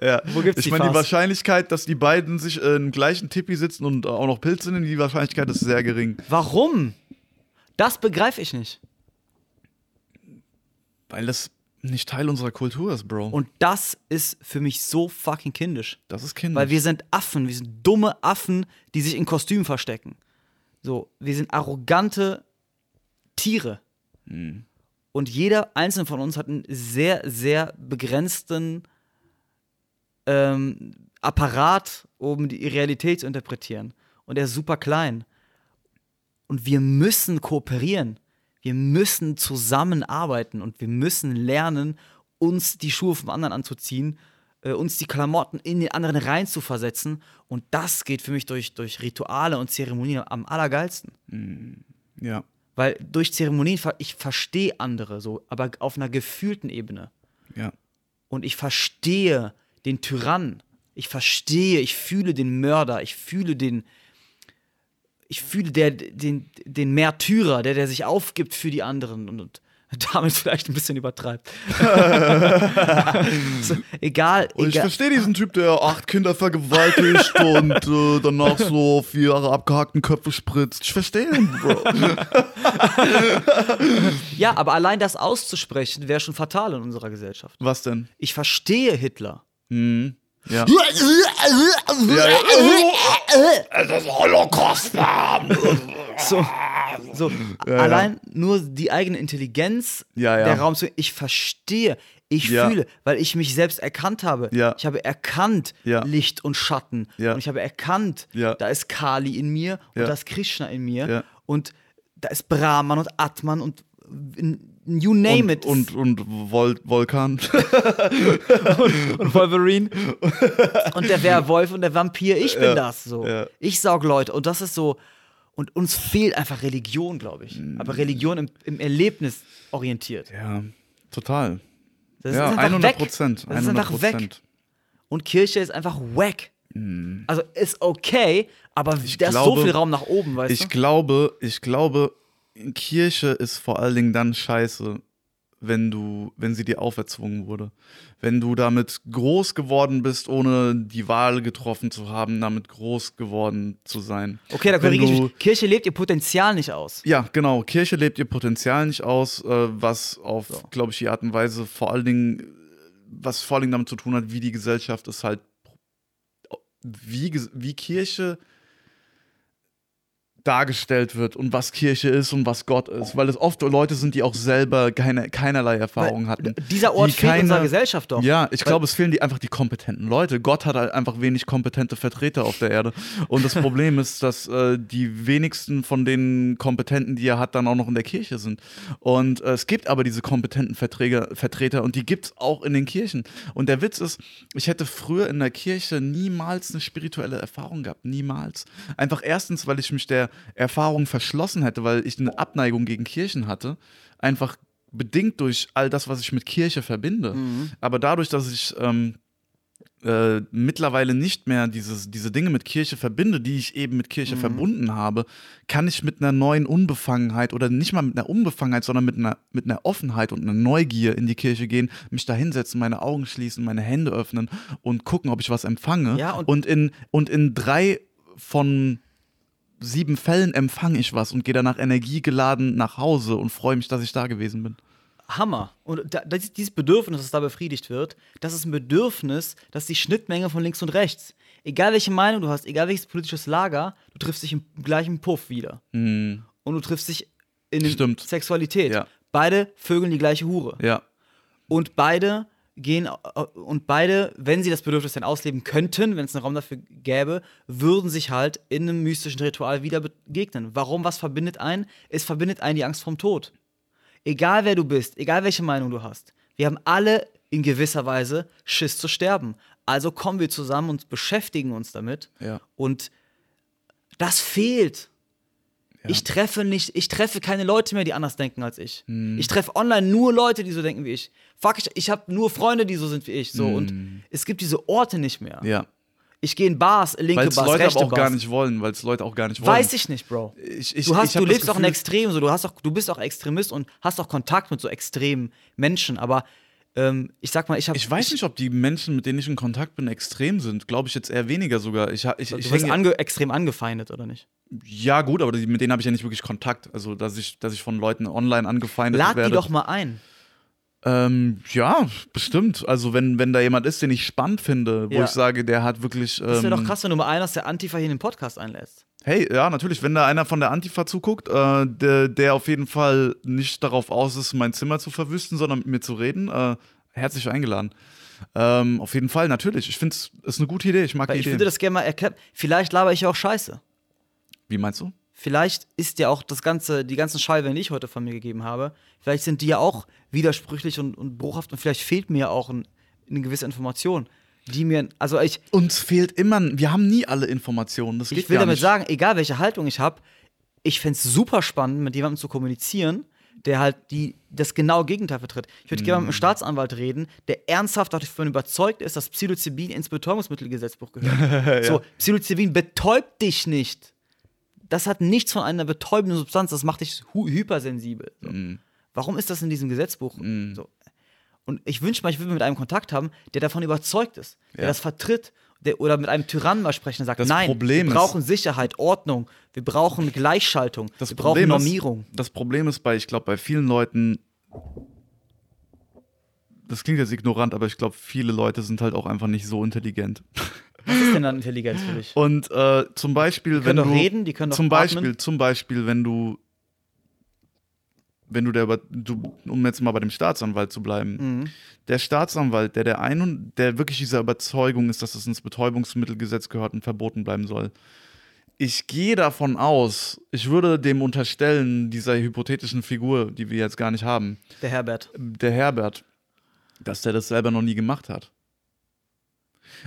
Ja. Wo gibt's ich meine, die? Wahrscheinlichkeit, dass die beiden sich äh, im gleichen Tippi sitzen und auch noch Pilze nehmen, die Wahrscheinlichkeit ist sehr gering. Warum? Das begreife ich nicht. Weil das nicht Teil unserer Kultur ist, Bro. Und das ist für mich so fucking kindisch. das ist Kinder. Weil wir sind Affen, wir sind dumme Affen, die sich in Kostümen verstecken. So, wir sind arrogante Tiere. Und jeder einzelne von uns hat einen sehr, sehr begrenzten ähm, Apparat, um die Realität zu interpretieren. Und er ist super klein. Und wir müssen kooperieren. Wir müssen zusammenarbeiten und wir müssen lernen, uns die Schuhe vom anderen anzuziehen, äh, uns die Klamotten in den anderen rein zu versetzen. Und das geht für mich durch, durch Rituale und Zeremonien am allergeilsten. Ja. Weil durch Zeremonien, ich verstehe andere so, aber auf einer gefühlten Ebene. Ja. Und ich verstehe den Tyrann. Ich verstehe, ich fühle den Mörder, ich fühle den, ich fühle der, den, den Märtyrer, der, der sich aufgibt für die anderen und, und damit vielleicht ein bisschen übertreibt. so, egal, Und ich egal. verstehe diesen Typ, der acht Kinder vergewaltigt und äh, danach so vier Jahre abgehackten Köpfe spritzt. Ich verstehe ihn, Bro. Ja, aber allein das auszusprechen wäre schon fatal in unserer Gesellschaft. Was denn? Ich verstehe Hitler. Ja. ja, Das ist Holocaust. So, so allein nur die eigene Intelligenz, Ja, ja. der Raum zu. Ich verstehe, ich Ja. fühle, weil ich mich selbst erkannt habe. Ja. Ich habe erkannt Ja. Licht und Schatten. Ja. Und ich habe erkannt, Ja. da ist Kali in mir und Ja. da ist Krishna in mir. Ja. Und da ist Brahman und Atman und you name und, it. und, und Vol Volkan. und Wolverine und der Werwolf und der Vampir. Ich bin Ja, das so. ja. Ich saug Leute und das ist so. Und uns fehlt einfach Religion, glaube ich. Mm. Aber Religion im, im Erlebnis orientiert. ja, total. Das ja, ist einfach 100 weg. Prozent. Das ist einfach weg. Und Kirche ist einfach wack. Also ist okay, aber da ist so glaube- viel Raum nach oben, weißt Ich du? glaube, ich glaube, Kirche ist vor allen Dingen dann scheiße, wenn du, wenn sie dir auferzwungen wurde. Wenn du damit groß geworden bist, ohne die Wahl getroffen zu haben, damit groß geworden zu sein. Okay, da korrigiere ich mich. Kirche lebt ihr Potenzial nicht aus. Ja, genau. Kirche lebt ihr Potenzial nicht aus, äh, was auf, glaube ich, die Art und Weise vor allen Dingen, was vor allen Dingen damit zu tun hat, wie die Gesellschaft es halt, wie, wie Kirche dargestellt wird und was Kirche ist und was Gott ist, weil es oft Leute sind, die auch selber keine, keinerlei Erfahrung hatten. Dieser Ort fehlt keine- unserer Gesellschaft doch. Ja, ich Weil- glaube, es fehlen die einfach die kompetenten Leute. Gott hat halt einfach wenig kompetente Vertreter auf der Erde. Und das Problem ist, dass äh, die wenigsten von den Kompetenten, die er hat, dann auch noch in der Kirche sind. Und äh, es gibt aber diese kompetenten Verträge, Vertreter und die gibt es auch in den Kirchen. Und der Witz ist, ich hätte früher in der Kirche niemals eine spirituelle Erfahrung gehabt. Niemals. Einfach erstens, weil ich mich der Erfahrung verschlossen hätte, weil ich eine Abneigung gegen Kirchen hatte. Einfach bedingt durch all das, was ich mit Kirche verbinde. Aber dadurch, dass ich ähm, äh, mittlerweile nicht mehr dieses, diese Dinge mit Kirche verbinde, die ich eben mit Kirche verbunden habe, kann ich mit einer neuen Unbefangenheit oder nicht mal mit einer Unbefangenheit, sondern mit einer, mit einer Offenheit und einer Neugier in die Kirche gehen, mich da hinsetzen, meine Augen schließen, meine Hände öffnen und gucken, ob ich was empfange. Ja, und- und, in, und in drei von sieben Fällen empfange ich was und gehe danach energiegeladen nach Hause und freue mich, dass ich da gewesen bin. Hammer. Und da, das, dieses Bedürfnis, das da befriedigt wird, das ist ein Bedürfnis, das ist die Schnittmenge von links und rechts. Egal welche Meinung du hast, egal welches politisches Lager, du triffst dich im gleichen Puff wieder. Und du triffst dich in. Sexualität. Ja. Beide vögeln die gleiche Hure. Ja. Und beide gehen, äh, und beide, wenn sie das Bedürfnis dann ausleben könnten, wenn es einen Raum dafür gäbe, würden sich halt in einem mystischen Ritual wieder begegnen. Warum? Was verbindet einen? Es verbindet einen die Angst vom Tod. Egal wer du bist, egal welche Meinung du hast, wir haben alle in gewisser Weise Schiss zu sterben. Also kommen wir zusammen und beschäftigen uns damit. Ja. Und das fehlt. Ich treffe nicht, ich treffe keine Leute mehr, die anders denken als ich. Hm. Ich treffe online nur Leute, die so denken wie ich. Fuck, ich, ich habe nur Freunde, die so sind wie ich. So. Hm. Und es gibt diese Orte nicht mehr. Ja. Ich gehe in Bars, linke Weil es Bars, Leute rechte aber auch Bars. gar nicht wollen, weil es Leute auch gar nicht wollen. Weiß ich nicht, Bro. Ich, ich, Du, hast, du lebst auch in Gefühl- Extremen, so. du, hast auch, du bist auch Extremist und hast auch Kontakt mit so extremen Menschen. Aber ähm, ich sag mal, ich habe. Ich weiß nicht, ob die Menschen, mit denen ich in Kontakt bin, extrem sind. Glaube ich jetzt eher weniger sogar. Ich, ich, Du ich wirst ange extrem angefeindet, oder nicht? ja, gut, aber die, mit denen habe ich ja nicht wirklich Kontakt. Also, dass ich, dass ich von Leuten online angefeindet Lad werde. die doch mal ein. Ähm, ja, bestimmt. Also, wenn, wenn da jemand ist, den ich spannend finde, wo Ja. ich sage, der hat wirklich. Das wäre ähm, doch krass, wenn du mal einen aus der Antifa hier in den Podcast einlässt. Hey, ja, natürlich, wenn da einer von der Antifa zuguckt, äh, der, der auf jeden Fall nicht darauf aus ist, mein Zimmer zu verwüsten, sondern mit mir zu reden, äh, herzlich eingeladen. Ähm, auf jeden Fall, natürlich. Ich finde es ist eine gute Idee. Ich mag Weil die ich Idee. würde das gerne mal erklären. Vielleicht laber ich ja auch Scheiße. Wie meinst du? Vielleicht ist ja auch das ganze, die ganzen Schallwellen, die ich heute von mir gegeben habe, vielleicht sind die ja auch widersprüchlich und, und bruchhaft und vielleicht fehlt mir ja auch ein, eine gewisse Information. Die mir, also ich, Uns fehlt immer, wir haben nie alle Informationen. Das geht ich will damit nicht. sagen, egal welche Haltung ich habe, ich fände es super spannend, mit jemandem zu kommunizieren, der halt die, das genaue Gegenteil vertritt. Ich würde gerne mit einem Staatsanwalt reden, der ernsthaft davon überzeugt ist, dass Psilocybin ins Betäubungsmittelgesetzbuch gehört. So, Psilocybin betäubt dich nicht. Das hat nichts von einer betäubenden Substanz, das macht dich hypersensibel. So. Warum ist das in diesem Gesetzbuch? So. Und ich wünsche mal, ich würde mit einem Kontakt haben, der davon überzeugt ist, der Ja. das vertritt. Der, oder mit einem Tyrannen mal sprechen, der sagt, Das nein, Problem wir ist- brauchen Sicherheit, Ordnung, wir brauchen Gleichschaltung, Das wir Problem brauchen Normierung. Ist, das Problem ist bei, ich glaube, bei vielen Leuten, das klingt jetzt ignorant, aber ich glaube, viele Leute sind halt auch einfach nicht so intelligent. Was ist denn dann Intelligenz für dich? Und äh, zum Beispiel, wenn können du doch reden, die können doch zum atmen. Beispiel, zum Beispiel, wenn du, wenn du der, über- du, um jetzt mal bei dem Staatsanwalt zu bleiben, Mhm. der Staatsanwalt, der der ein und der wirklich dieser Überzeugung ist, dass es ins Betäubungsmittelgesetz gehört und verboten bleiben soll. Ich gehe davon aus, ich würde dem unterstellen, dieser hypothetischen Figur, die wir jetzt gar nicht haben, Der Herbert. der Herbert, dass der das selber noch nie gemacht hat.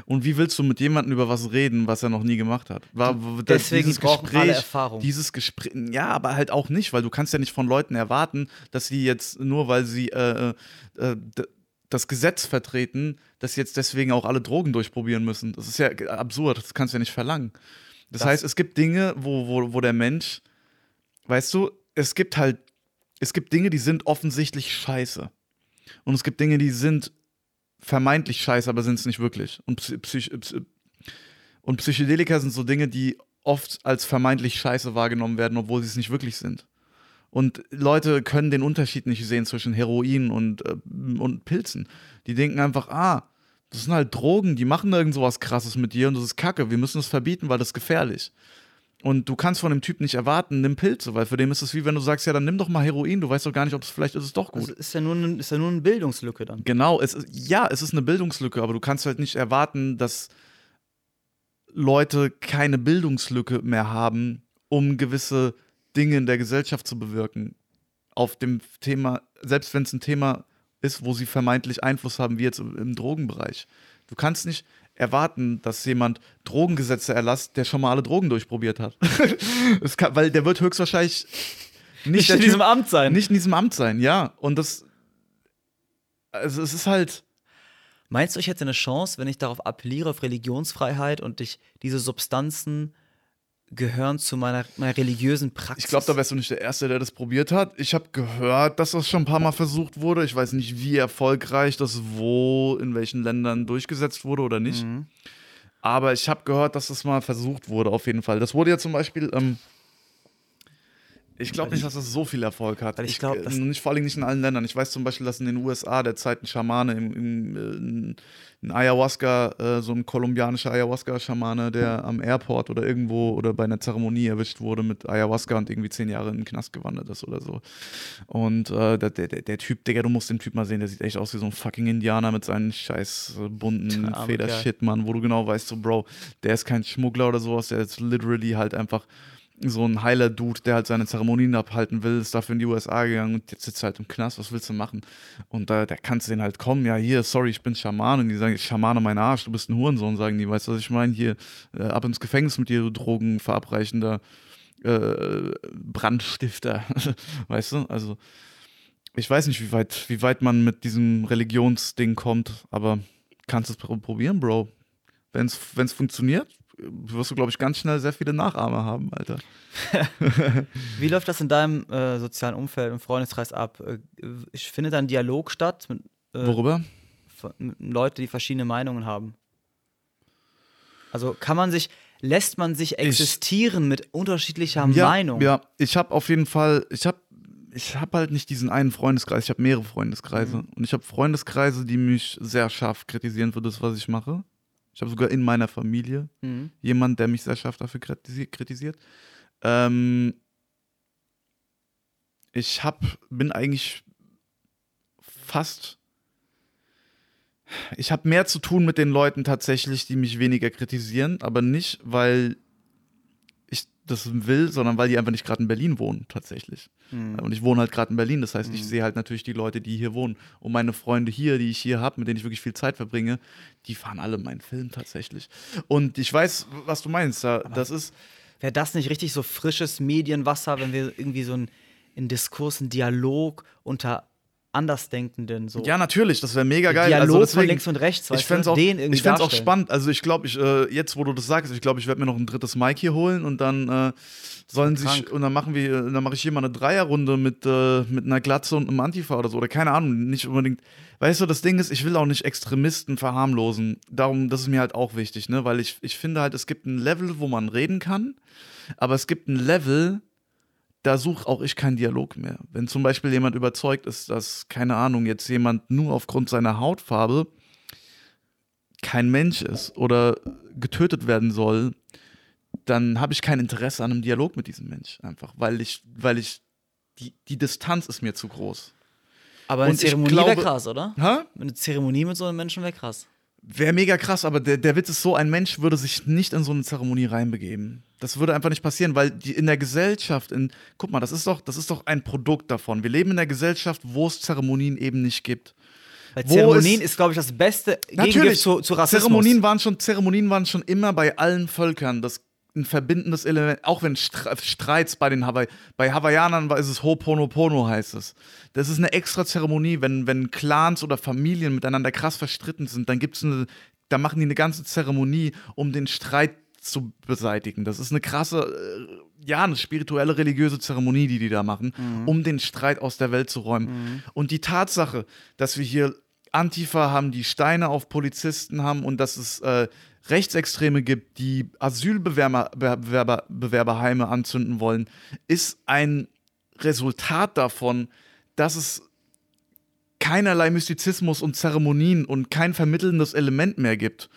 Und wie willst du mit jemandem über was reden, was er noch nie gemacht hat? War, Deswegen brauchen alle Erfahrung. Dieses Gespräch, ja, aber halt auch nicht, weil du kannst ja nicht von Leuten erwarten, dass sie jetzt nur, weil sie äh, äh, d- das Gesetz vertreten, dass sie jetzt deswegen auch alle Drogen durchprobieren müssen. Das ist ja absurd, das kannst du ja nicht verlangen. Das, Das- heißt, es gibt Dinge, wo, wo, wo der Mensch, weißt du, es gibt halt, es gibt Dinge, die sind offensichtlich scheiße. Und es gibt Dinge, die sind vermeintlich scheiße, aber sind es nicht wirklich. Und, Psy Psych Psy und Psychedelika sind so Dinge, die oft als vermeintlich scheiße wahrgenommen werden, obwohl sie es nicht wirklich sind. Und Leute können den Unterschied nicht sehen zwischen Heroin und, äh, und Pilzen. Die denken einfach, ah, das sind halt Drogen, die machen irgend sowas krasses mit dir und das ist Kacke, wir müssen es verbieten, weil das ist gefährlich. Und du kannst von dem Typ nicht erwarten, nimm Pilze, weil für den ist es wie wenn du sagst, ja, dann nimm doch mal Heroin, du weißt doch gar nicht, ob es vielleicht ist es doch gut. Also ist ja nur, ein- ist ja nur eine Bildungslücke dann. Genau, es ist, ja, es ist eine Bildungslücke, aber du kannst halt nicht erwarten, dass Leute keine Bildungslücke mehr haben, um gewisse Dinge in der Gesellschaft zu bewirken. Auf dem Thema, selbst wenn es ein Thema ist, wo sie vermeintlich Einfluss haben, wie jetzt im, im Drogenbereich. Du kannst nicht erwarten, dass jemand Drogengesetze erlasst, der schon mal alle Drogen durchprobiert hat. kann, weil der wird höchstwahrscheinlich nicht, Nicht in diesem Typ- Amt sein. nicht in diesem Amt sein, ja. Und das, also es ist halt, Meinst du, ich hätte eine Chance, wenn ich darauf appelliere, auf Religionsfreiheit und ich diese Substanzen gehören zu meiner, meiner religiösen Praxis? ich glaube, da wärst du nicht der Erste, der das probiert hat. Ich habe gehört, dass das schon ein paar Mal versucht wurde. Ich weiß nicht, wie erfolgreich das wo, in welchen Ländern durchgesetzt wurde oder nicht. Mhm. Aber ich habe gehört, dass das mal versucht wurde, auf jeden Fall. Das wurde ja zum Beispiel, ähm, ich glaube nicht, dass das so viel Erfolg hat. ich glaub, äh, das- nicht vor allem nicht in allen Ländern. Ich weiß zum Beispiel, dass in den USA derzeit ein Schamane im, im, äh, ein- Ayahuasca, äh, so ein kolumbianischer Ayahuasca-Schamane, der am Airport oder irgendwo oder bei einer Zeremonie erwischt wurde mit Ayahuasca und irgendwie zehn Jahre in den Knast gewandert ist oder so. Und äh, der, der, der Typ, Digga, du musst den Typ mal sehen, der sieht echt aus wie so ein fucking Indianer mit seinen scheiß äh, bunten Federshit, Mann, wo du genau weißt, so, Bro, der ist kein Schmuggler oder sowas, der ist literally halt einfach so ein heiler Dude, der halt seine Zeremonien abhalten will, ist dafür in die USA gegangen und jetzt sitzt er halt im Knast, was willst du machen? Und da, da kannst du den halt kommen, ja, hier, sorry, ich bin Schaman. Und die sagen, Schamane, mein Arsch, du bist ein Hurensohn, sagen die, weißt du, was ich meine? Hier, äh, ab ins Gefängnis mit dir, du Drogen verabreichender äh, Brandstifter, weißt du? Also, ich weiß nicht, wie weit, wie weit man mit diesem Religionsding kommt, aber kannst es pr- probieren, Bro. Wenn es funktioniert, wirst du, glaube ich, ganz schnell sehr viele Nachahmer haben, Alter. Wie läuft das in deinem äh, sozialen Umfeld, im Freundeskreis ab? Äh, ich finde da ein Dialog statt mit, äh, Worüber? mit Leuten, die verschiedene Meinungen haben? Also kann man sich, lässt man sich existieren mit unterschiedlicher Meinung? Ja, ich habe auf jeden Fall, ich habe ich habe halt nicht diesen einen Freundeskreis, ich habe mehrere Freundeskreise. Mhm. Und ich habe Freundeskreise, die mich sehr scharf kritisieren für das, was ich mache. Ich habe sogar in meiner Familie Mhm. jemand, der mich sehr scharf dafür kritisi- kritisiert. Ähm, ich hab, bin eigentlich fast. Ich habe mehr zu tun mit den Leuten tatsächlich, die mich weniger kritisieren, aber nicht, weil das will, sondern weil die einfach nicht gerade in Berlin wohnen, tatsächlich. Hm. Und ich wohne halt gerade in Berlin, das heißt, ich sehe halt natürlich die Leute, die hier wohnen. Und meine Freunde hier, die ich hier habe, mit denen ich wirklich viel Zeit verbringe, die fahren alle meinen Film tatsächlich. Und ich weiß, was du meinst. Da, das ist, Wäre das nicht richtig so frisches Medienwasser, wenn wir irgendwie so einen, einen Diskurs, einen Dialog unter Andersdenkenden so. ja, natürlich, das wäre mega geil. Dialog also von deswegen, links und rechts, ich fände es auch, ich fänd's auch spannend. Also ich glaube, ich, äh, jetzt, wo du das sagst, ich glaube, ich werde mir noch ein drittes Mic hier holen und dann äh, sollen sich, Krank. und dann machen wir, äh, dann mache ich hier mal eine Dreierrunde mit, äh, mit einer Glatze und einem Antifa oder so. Oder keine Ahnung, nicht unbedingt. Weißt du, das Ding ist, ich will auch nicht Extremisten verharmlosen. Darum, das ist mir halt auch wichtig, ne? Weil ich, ich finde halt, es gibt ein Level, wo man reden kann, aber es gibt ein Level, da suche auch ich keinen Dialog mehr. Wenn zum Beispiel jemand überzeugt ist, dass, keine Ahnung, jetzt jemand nur aufgrund seiner Hautfarbe kein Mensch ist oder getötet werden soll, dann habe ich kein Interesse an einem Dialog mit diesem Mensch. Einfach, weil ich, weil ich, die, die Distanz ist mir zu groß. Aber eine Und Zeremonie wäre krass, oder? Hä? Eine Zeremonie mit so einem Menschen wäre krass. Wäre mega krass, aber der, der Witz ist so, ein Mensch würde sich nicht in so eine Zeremonie reinbegeben. Das würde einfach nicht passieren, weil die in der Gesellschaft, in, guck mal, das ist doch, das ist doch ein Produkt davon. Wir leben in der Gesellschaft, wo es Zeremonien eben nicht gibt. Weil Wo Zeremonien ist- ist, glaube ich, das beste Natürlich, zu, zu Rassismus. Zeremonien waren schon, Zeremonien waren schon immer bei allen Völkern das ein verbindendes Element, auch wenn Stre Streits bei den Hawaii, bei Hawaiianern war, ist es Ho'oponopono heißt es. Das ist eine extra Zeremonie, wenn, wenn Clans oder Familien miteinander krass verstritten sind, dann gibt's eine, da machen die eine ganze Zeremonie, um den Streit zu beseitigen. Das ist eine krasse, äh, ja, eine spirituelle, religiöse Zeremonie, die die da machen, um den Streit aus der Welt zu räumen. Und die Tatsache, dass wir hier Antifa haben, die Steine auf Polizisten haben und dass es äh, Rechtsextreme gibt, die Asylbewerber, Bewerber, Bewerberheime anzünden wollen, ist ein Resultat davon, dass es keinerlei Mystizismus und Zeremonien und kein vermittelndes Element mehr gibt.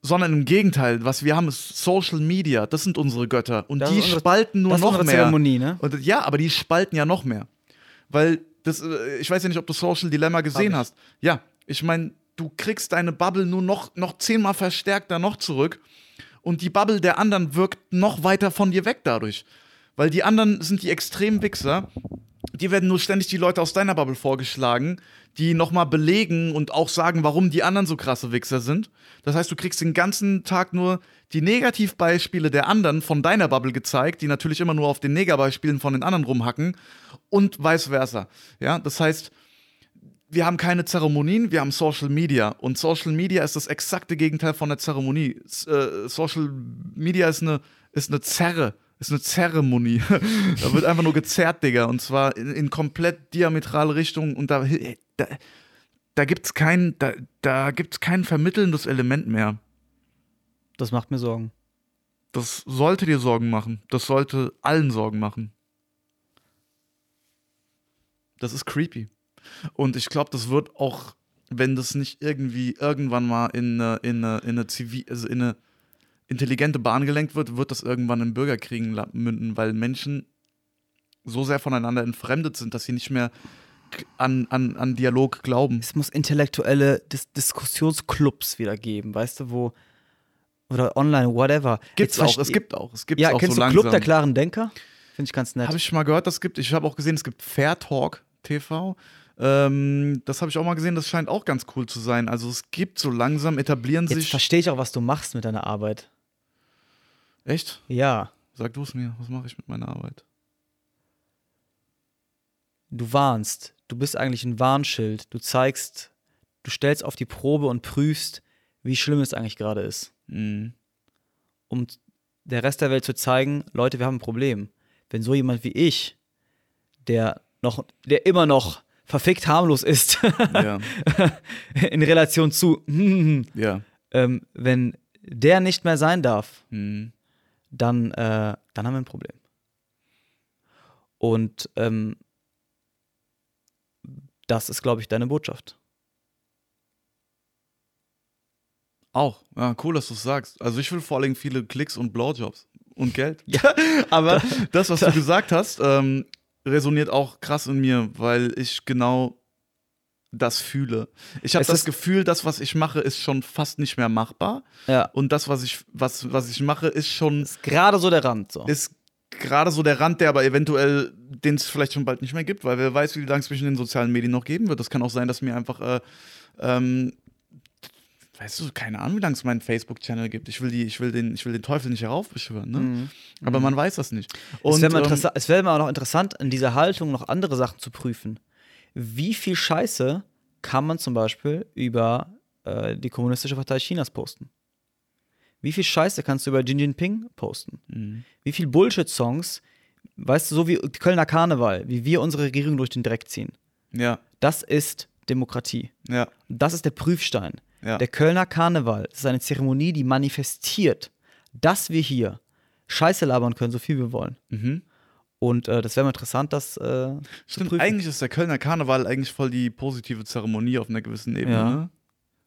Sondern im Gegenteil, was wir haben, ist Social Media. Das sind unsere Götter. Und Das die unsere- spalten nur das ist noch unsere mehr. Zeremonie, ne? Und, ja, aber die spalten ja noch mehr. Weil das, äh, ich weiß ja nicht, ob du Social Dilemma gesehen hast. Ja, ich meine, du kriegst deine Bubble nur noch, noch zehnmal verstärkter noch zurück. Und die Bubble der anderen wirkt noch weiter von dir weg dadurch. Weil die anderen sind die extremen Wichser. Die werden nur ständig die Leute aus deiner Bubble vorgeschlagen, die nochmal belegen und auch sagen, warum die anderen so krasse Wichser sind. Das heißt, du kriegst den ganzen Tag nur die Negativbeispiele der anderen von deiner Bubble gezeigt, die natürlich immer nur auf den Negabeispielen von den anderen rumhacken und vice versa. Ja, das heißt, wir haben keine Zeremonien, wir haben Social Media. Und Social Media ist das exakte Gegenteil von der Zeremonie. S äh, Social Media ist eine, ist eine Zerre, ist eine Zeremonie. da wird einfach nur gezerrt, Digga. Und zwar in, in komplett diametrale Richtungen. Und da, da, da gibt's kein, da, da gibt's kein vermittelndes Element mehr. Das macht mir Sorgen. Das sollte dir Sorgen machen. Das sollte allen Sorgen machen. Das ist creepy. Und ich glaube, das wird auch, wenn das nicht irgendwie irgendwann mal in eine, in eine, in eine zivil, also in eine intelligente Bahn gelenkt wird, wird das irgendwann in Bürgerkriegen münden, weil Menschen so sehr voneinander entfremdet sind, dass sie nicht mehr an, an, an Dialog glauben. Es muss intellektuelle Dis Diskussionsclubs wieder geben, weißt du, wo. Oder online, whatever. Gibt's auch, es gibt auch. Es gibt Ja, auch kennst so du Club der klaren Denker? Finde ich ganz nett. Habe ich schon mal gehört, das gibt. Ich habe auch gesehen, es gibt Fair Talk TV. Ähm, das habe ich auch mal gesehen, das scheint auch ganz cool zu sein. Also es gibt so langsam, etablieren Jetzt sich. verstehe ich auch, was du machst mit deiner Arbeit. Echt? Ja. Sag du es mir, was mache ich mit meiner Arbeit? Du warnst. Du bist eigentlich ein Warnschild. Du zeigst, du stellst auf die Probe und prüfst, wie schlimm es eigentlich gerade ist. Mhm. um der Rest der Welt zu zeigen, Leute, wir haben ein Problem. Wenn so jemand wie ich, der noch, der immer noch verfickt harmlos ist Ja, in Relation zu, ja. ähm, wenn der nicht mehr sein darf, Mhm. Dann, äh, dann haben wir ein Problem. Und ähm, das ist, glaube ich, deine Botschaft. Auch. Ja, cool, dass du es sagst. Also ich will vor allem viele Klicks und Blowjobs und Geld. Ja, aber das, was du gesagt hast, ähm, resoniert auch krass in mir, weil ich genau das fühle. Ich habe Es das Gefühl, das, was ich mache, ist schon fast nicht mehr machbar. Ja. Und das, was ich, was, was ich mache, ist schon, Ist gerade so der Rand. So. ist gerade so der Rand, der aber eventuell, den es vielleicht schon bald nicht mehr gibt, weil wer weiß, wie lange es zwischen den sozialen Medien noch geben wird. Das kann auch sein, dass mir einfach, äh, ähm, weißt du, keine Ahnung, wie lange es meinen Facebook-Channel gibt. Ich will, die, ich, will den, ich will den Teufel nicht heraufbeschwören, ne? Aber man weiß das nicht. es Und, wäre mal, ähm, es wär mal auch noch interessant, in dieser Haltung noch andere Sachen zu prüfen. Wie viel Scheiße kann man zum Beispiel über äh, die Kommunistische Partei Chinas posten? Wie viel Scheiße kannst du über Xi Jinping posten? Mhm. Wie viel Bullshit-Songs, weißt du, so wie Kölner Karneval, wie wir unsere Regierung durch den Dreck ziehen? ja, Das ist Demokratie. ja, Das ist der Prüfstein. Ja. Der Kölner Karneval ist eine Zeremonie, die manifestiert, dass wir hier Scheiße labern können, so viel wir wollen. mhm. Und äh, das wäre mal interessant, das äh, Stimmt, eigentlich ist der Kölner Karneval eigentlich voll die positive Zeremonie auf einer gewissen Ebene, Ja. ne?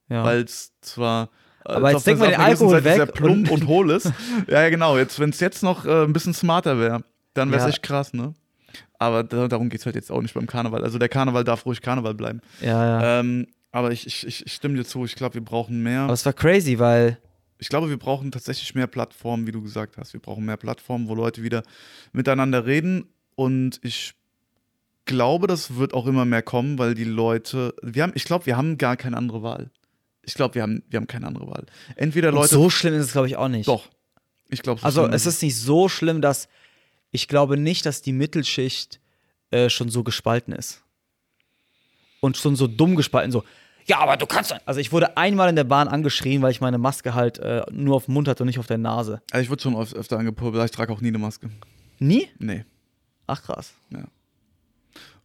ja. Weil es zwar. äh, Aber jetzt denken wir den Alkohol Seite sehr weg plump und- und, hohl ist. ja, ja, genau. Jetzt, wenn es jetzt noch äh, ein bisschen smarter wäre, dann wäre es Ja. echt krass, ne? Aber da, darum geht es halt jetzt auch nicht beim Karneval. Also der Karneval darf ruhig Karneval bleiben. ja, ja. Ähm, aber ich, ich, ich ich stimme dir zu, ich glaube, wir brauchen mehr. Aber es war crazy, weil Ich glaube, wir brauchen tatsächlich mehr Plattformen, wie du gesagt hast. Wir brauchen mehr Plattformen, wo Leute wieder miteinander reden. Und ich glaube, das wird auch immer mehr kommen, weil die Leute, wir haben, ich glaube, wir haben gar keine andere Wahl. Ich glaube, wir haben, wir haben keine andere Wahl. Entweder und Leute. so schlimm ist es, glaube ich, auch nicht. Doch. Ich glaube, Also es ist nicht so schlimm, dass ich glaube nicht, dass die Mittelschicht äh, schon so gespalten ist. Und schon so dumm gespalten, so. Ja, aber du kannst. Also ich wurde einmal in der Bahn angeschrien, weil ich meine Maske halt äh, nur auf dem Mund hatte und nicht auf der Nase. Also ich wurde schon öf- öfter angepöbelt, ich trage auch nie eine Maske. Nie? Nee. Ach krass.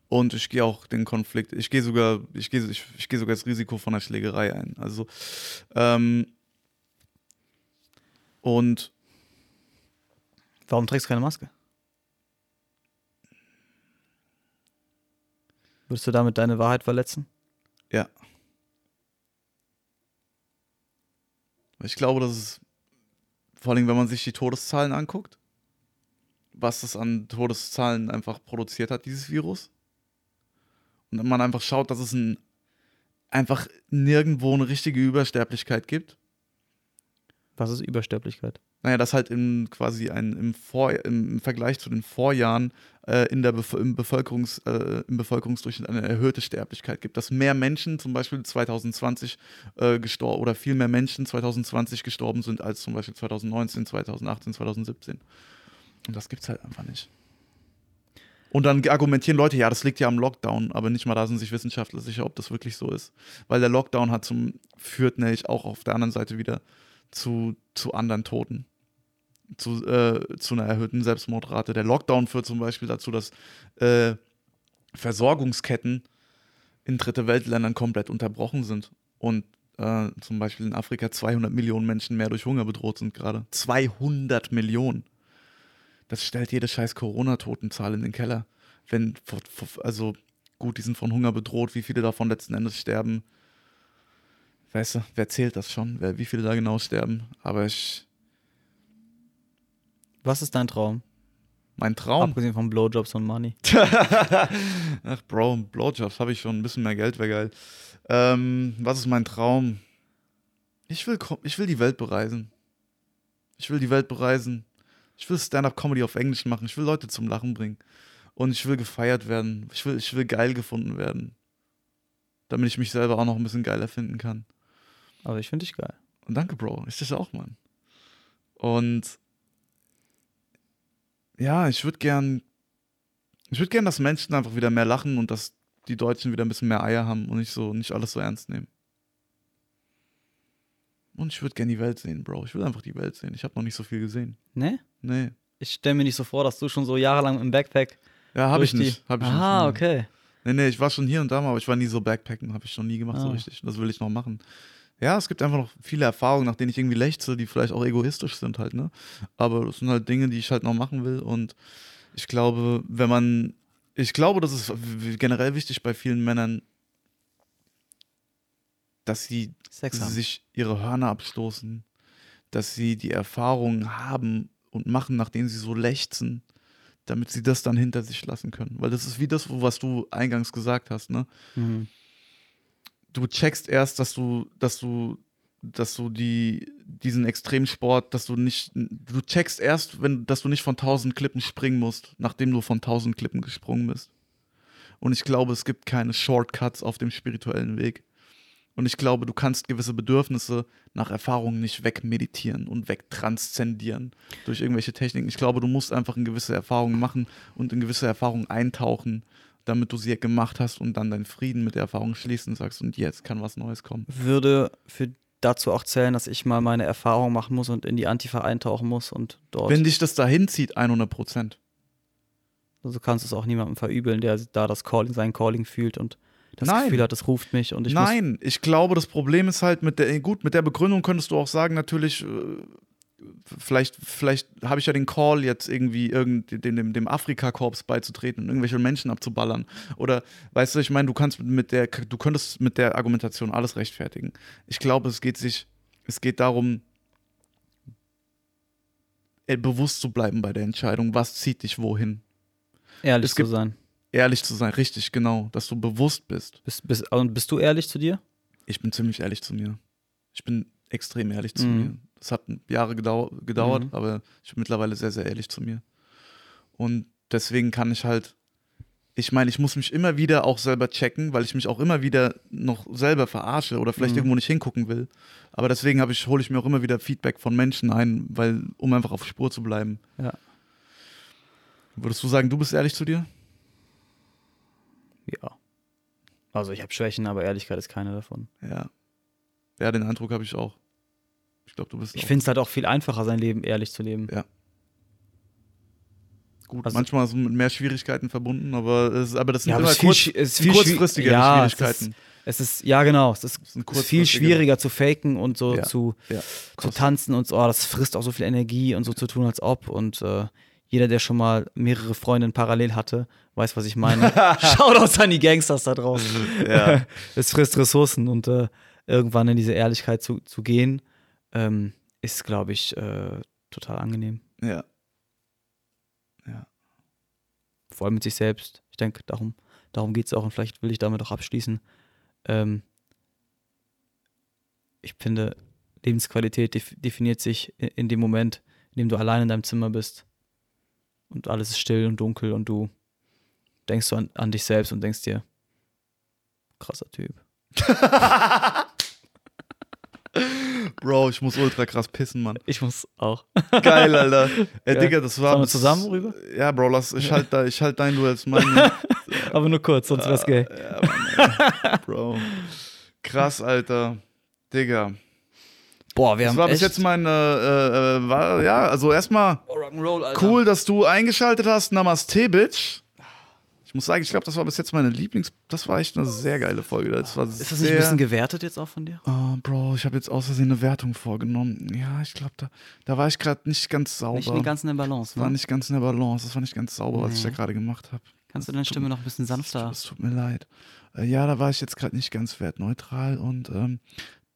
Und ich gehe auch den Konflikt, ich gehe sogar, ich gehe ich, ich gehe sogar das Risiko von einer Schlägerei ein. Also, ähm, und Warum trägst du keine Maske? Würdest du damit deine Wahrheit verletzen? Ja. Ich glaube, dass es, vor allem wenn man sich die Todeszahlen anguckt, was das an Todeszahlen einfach produziert hat, dieses Virus. Und man einfach schaut, dass es ein, einfach nirgendwo eine richtige Übersterblichkeit gibt. Was ist Übersterblichkeit? Naja, dass halt im, quasi ein, im, Vor, im, Vergleich zu den Vorjahren äh, in der Bef im, Bevölkerungs, äh, im Bevölkerungsdurchschnitt eine erhöhte Sterblichkeit gibt. Dass mehr Menschen zum Beispiel 2020 äh, gestorben oder viel mehr Menschen 2020 gestorben sind als zum Beispiel 2019, 2018, 2017. Und das gibt's halt einfach nicht. Und dann argumentieren Leute, ja, das liegt ja am Lockdown, aber nicht mal da sind sich Wissenschaftler sicher, ob das wirklich so ist. Weil der Lockdown hat zum, führt nämlich auch auf der anderen Seite wieder zu, zu anderen Toten. Zu, äh, zu einer erhöhten Selbstmordrate. Der Lockdown führt zum Beispiel dazu, dass äh, Versorgungsketten in dritte Weltländern komplett unterbrochen sind. Und äh, zum Beispiel in Afrika 200 Millionen Menschen mehr durch Hunger bedroht sind gerade. 200 Millionen. Das stellt jede scheiß Corona-Totenzahl in den Keller. Wenn, also gut, die sind von Hunger bedroht, wie viele davon letzten Endes sterben, weißt du, wer zählt das schon, wer, wie viele da genau sterben. Aber ich, Was ist dein Traum? mein Traum. Abgesehen von Blowjobs und Money. Ach, Bro, Blowjobs habe ich schon, ein bisschen mehr Geld wäre geil. Ähm, was ist mein Traum? Ich will, ich will die Welt bereisen. Ich will die Welt bereisen. Ich will Stand-up-Comedy auf Englisch machen. Ich will Leute zum Lachen bringen. Und ich will gefeiert werden. Ich will, ich will geil gefunden werden. Damit ich mich selber auch noch ein bisschen geiler finden kann. Aber ich finde dich geil. Und danke, Bro. Ich dich auch, Mann. Und ja, ich würde gern, ich würde gern, dass Menschen einfach wieder mehr lachen und dass die Deutschen wieder ein bisschen mehr Eier haben und nicht so, nicht alles so ernst nehmen. Und ich würde gern die Welt sehen, Bro. Ich will einfach die Welt sehen. Ich habe noch nicht so viel gesehen. Ne? Nee. Ich stelle mir nicht so vor, dass du schon so jahrelang im Backpack. Ja, habe ich die- nicht. Hab ich ah, nicht. okay. Nee, nee, ich war schon hier und da mal, aber ich war nie so Backpacken, habe ich schon nie gemacht so Ah. richtig. Das will ich noch machen. Ja, es gibt einfach noch viele Erfahrungen, nach denen ich irgendwie lechze, die vielleicht auch egoistisch sind halt, ne? Aber das sind halt Dinge, die ich halt noch machen will und ich glaube, wenn man, ich glaube, das ist generell wichtig bei vielen Männern, dass sie Sex haben. sich ihre Hörner abstoßen, dass sie die Erfahrungen haben und machen, nachdem sie so lechzen, damit sie das dann hinter sich lassen können. Weil das ist wie das, was du eingangs gesagt hast, ne? Mhm. Du checkst erst, dass du, dass du, dass du die, diesen Extremsport, dass du nicht, du checkst erst, wenn, dass du nicht von 1000 Klippen springen musst, nachdem du von 1000 Klippen gesprungen bist. Und ich glaube, es gibt keine Shortcuts auf dem spirituellen Weg. Und ich glaube, du kannst gewisse Bedürfnisse nach Erfahrungen nicht wegmeditieren und wegtranszendieren durch irgendwelche Techniken. Ich glaube, du musst einfach in gewisse Erfahrungen machen und in gewisse Erfahrungen eintauchen, damit du sie gemacht hast und dann deinen Frieden mit der Erfahrung schließen und sagst, und jetzt kann was Neues kommen. Würde für dazu auch zählen, dass ich mal meine Erfahrung machen muss und in die Antifa eintauchen muss und dort. Wenn dich das dahin zieht, 100 Prozent. also kannst du es auch niemandem verübeln, der da das Calling, sein Calling fühlt und das Nein. Gefühl hat, es ruft mich und ich Nein, ich glaube, das Problem ist halt mit der, gut, mit der Begründung könntest du auch sagen, natürlich, äh, vielleicht, vielleicht habe ich ja den Call jetzt irgendwie irgend, dem, dem, dem Afrika-Korps beizutreten und irgendwelche Menschen abzuballern. Oder, weißt du, ich meine, du kannst mit der, du könntest mit der Argumentation alles rechtfertigen. Ich glaube, es geht sich, es geht darum, äh, bewusst zu bleiben bei der Entscheidung, was zieht dich wohin. ehrlich es zu gibt- sein. Ehrlich zu sein, richtig, genau, dass du bewusst bist. Bist, bist, und bist du ehrlich zu dir? Ich bin ziemlich ehrlich zu mir. Ich bin extrem ehrlich zu Mhm. mir. Das hat Jahre gedau gedauert, Mhm. aber ich bin mittlerweile sehr, sehr ehrlich zu mir. Und deswegen kann ich halt, ich meine, ich muss mich immer wieder auch selber checken, weil ich mich auch immer wieder noch selber verarsche oder vielleicht Mhm. irgendwo nicht hingucken will. Aber deswegen habe ich, hole ich mir auch immer wieder Feedback von Menschen ein, weil, um einfach auf Spur zu bleiben. Ja. Würdest du sagen, du bist ehrlich zu dir? Ja. Also ich habe Schwächen, aber Ehrlichkeit ist keine davon. Ja. Ja, den Eindruck habe ich auch. Ich glaube, du bist Ich finde es halt auch viel einfacher, sein Leben ehrlich zu leben. gut. also- Manchmal ist es mit mehr Schwierigkeiten verbunden, aber, es, aber das sind aber immer kurz, viel kurzfristige ja, Schwierigkeiten. Es ist, es ist, ja genau, es ist, es ist viel schwieriger zu faken und so Ja. zu, Ja, zu tanzen und so, oh, das frisst auch so viel Energie und so zu tun, als ob. Und äh, jeder, der schon mal mehrere Freundinnen parallel hatte, weiß, was ich meine. Shoutouts an die Gangsters da draußen. Ja. es frisst Ressourcen und äh, irgendwann in diese Ehrlichkeit zu, zu gehen, ähm, ist, glaube ich, äh, total angenehm. ja. Vor allem mit sich selbst. Ich denke, darum, darum geht es auch und vielleicht will ich damit auch abschließen. Ähm, ich finde, Lebensqualität def definiert sich in, in dem Moment, in dem du allein in deinem Zimmer bist und alles ist still und dunkel und du denkst so an, an dich selbst und denkst dir, krasser Typ. Bro, ich muss ultra krass pissen, Mann. Ich muss auch. Geil, Alter. Ey, Geil. Digga, das war. Sollen wir zusammen rüber? Ja, Bro, lass, ich halt, da, ich halt dein, du als mein. Aber nur kurz, sonst wär's gay. ja, Mann. Bro. Krass, Alter. Digga. Boah, wir Das haben war bis jetzt mein, äh, äh, war, ja, also erstmal cool, dass du eingeschaltet hast. Namaste, Bitch. Ich muss sagen, ich glaube, das war bis jetzt meine Lieblings. Das war echt eine sehr geile Folge. Das war Ist das nicht ein bisschen gewertet jetzt auch von dir? Oh, Bro, ich habe jetzt aus Versehen eine Wertung vorgenommen. Ja, ich glaube, da, da war ich gerade nicht ganz sauber. Nicht ganz in der Balance, das war ne? nicht ganz in der Balance. Das war nicht ganz sauber, was ich da Nee. gerade gemacht habe. Kannst du deine Stimme noch ein bisschen sanfter? Es tut mir leid. Äh, ja, da war ich jetzt gerade nicht ganz wertneutral und ähm,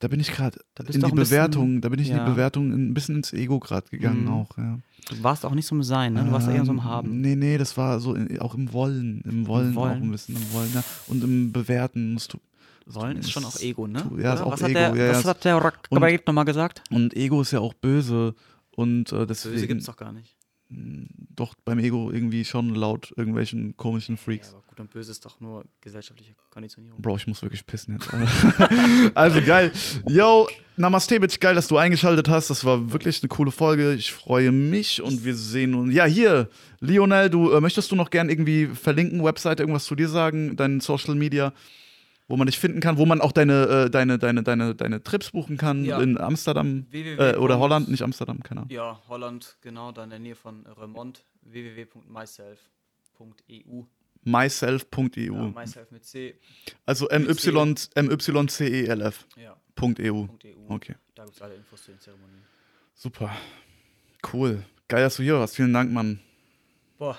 da bin ich gerade in die auch Bewertung, da bin ich in ja. die Bewertung ein bisschen ins Ego gerade gegangen Mhm. auch, ja. Du warst auch nicht so im Sein, ne? Du warst eher so im Ähm, Haben. Nee, nee, das war so in, auch im Wollen, im Wollen, auch Wollen. ein bisschen im Wollen, ja. Und im Bewerten musst du Wollen ist schon auch Ego, ne? ja, ist Oder? auch was hat Ego, der, ja, ja. was hat der Rockabait nochmal gesagt? und Ego ist ja auch böse und äh, deswegen Böse gibt's doch gar nicht. Doch beim Ego irgendwie schon laut irgendwelchen komischen Ja, Freaks. aber gut und böse ist doch nur gesellschaftliche Konditionierung. Bro, ich muss wirklich pissen jetzt. also geil. Yo, Namaste, Bitch, geil, dass du eingeschaltet hast. Das war wirklich eine coole Folge. Ich freue mich und wir sehen uns. Ja, hier, Lionel, du äh, möchtest du noch gern irgendwie verlinken, Website, irgendwas zu dir sagen, deinen Social Media, wo man dich finden kann, wo man auch deine, äh, deine, deine, deine, deine Trips buchen kann Ja. in Amsterdam äh, oder Holland, nicht Amsterdam, keine Ahnung. Ja, Holland, genau, da in der Nähe von Remont. www.myself.eu. myself.eu. Ja, myself mit C. also MY, MYCELF.eu. Ja, .eu. .eu. Okay. Da gibt es alle Infos zu den Zeremonien. Super. Cool. Geil, dass du hier warst. Vielen Dank, Mann. Boah,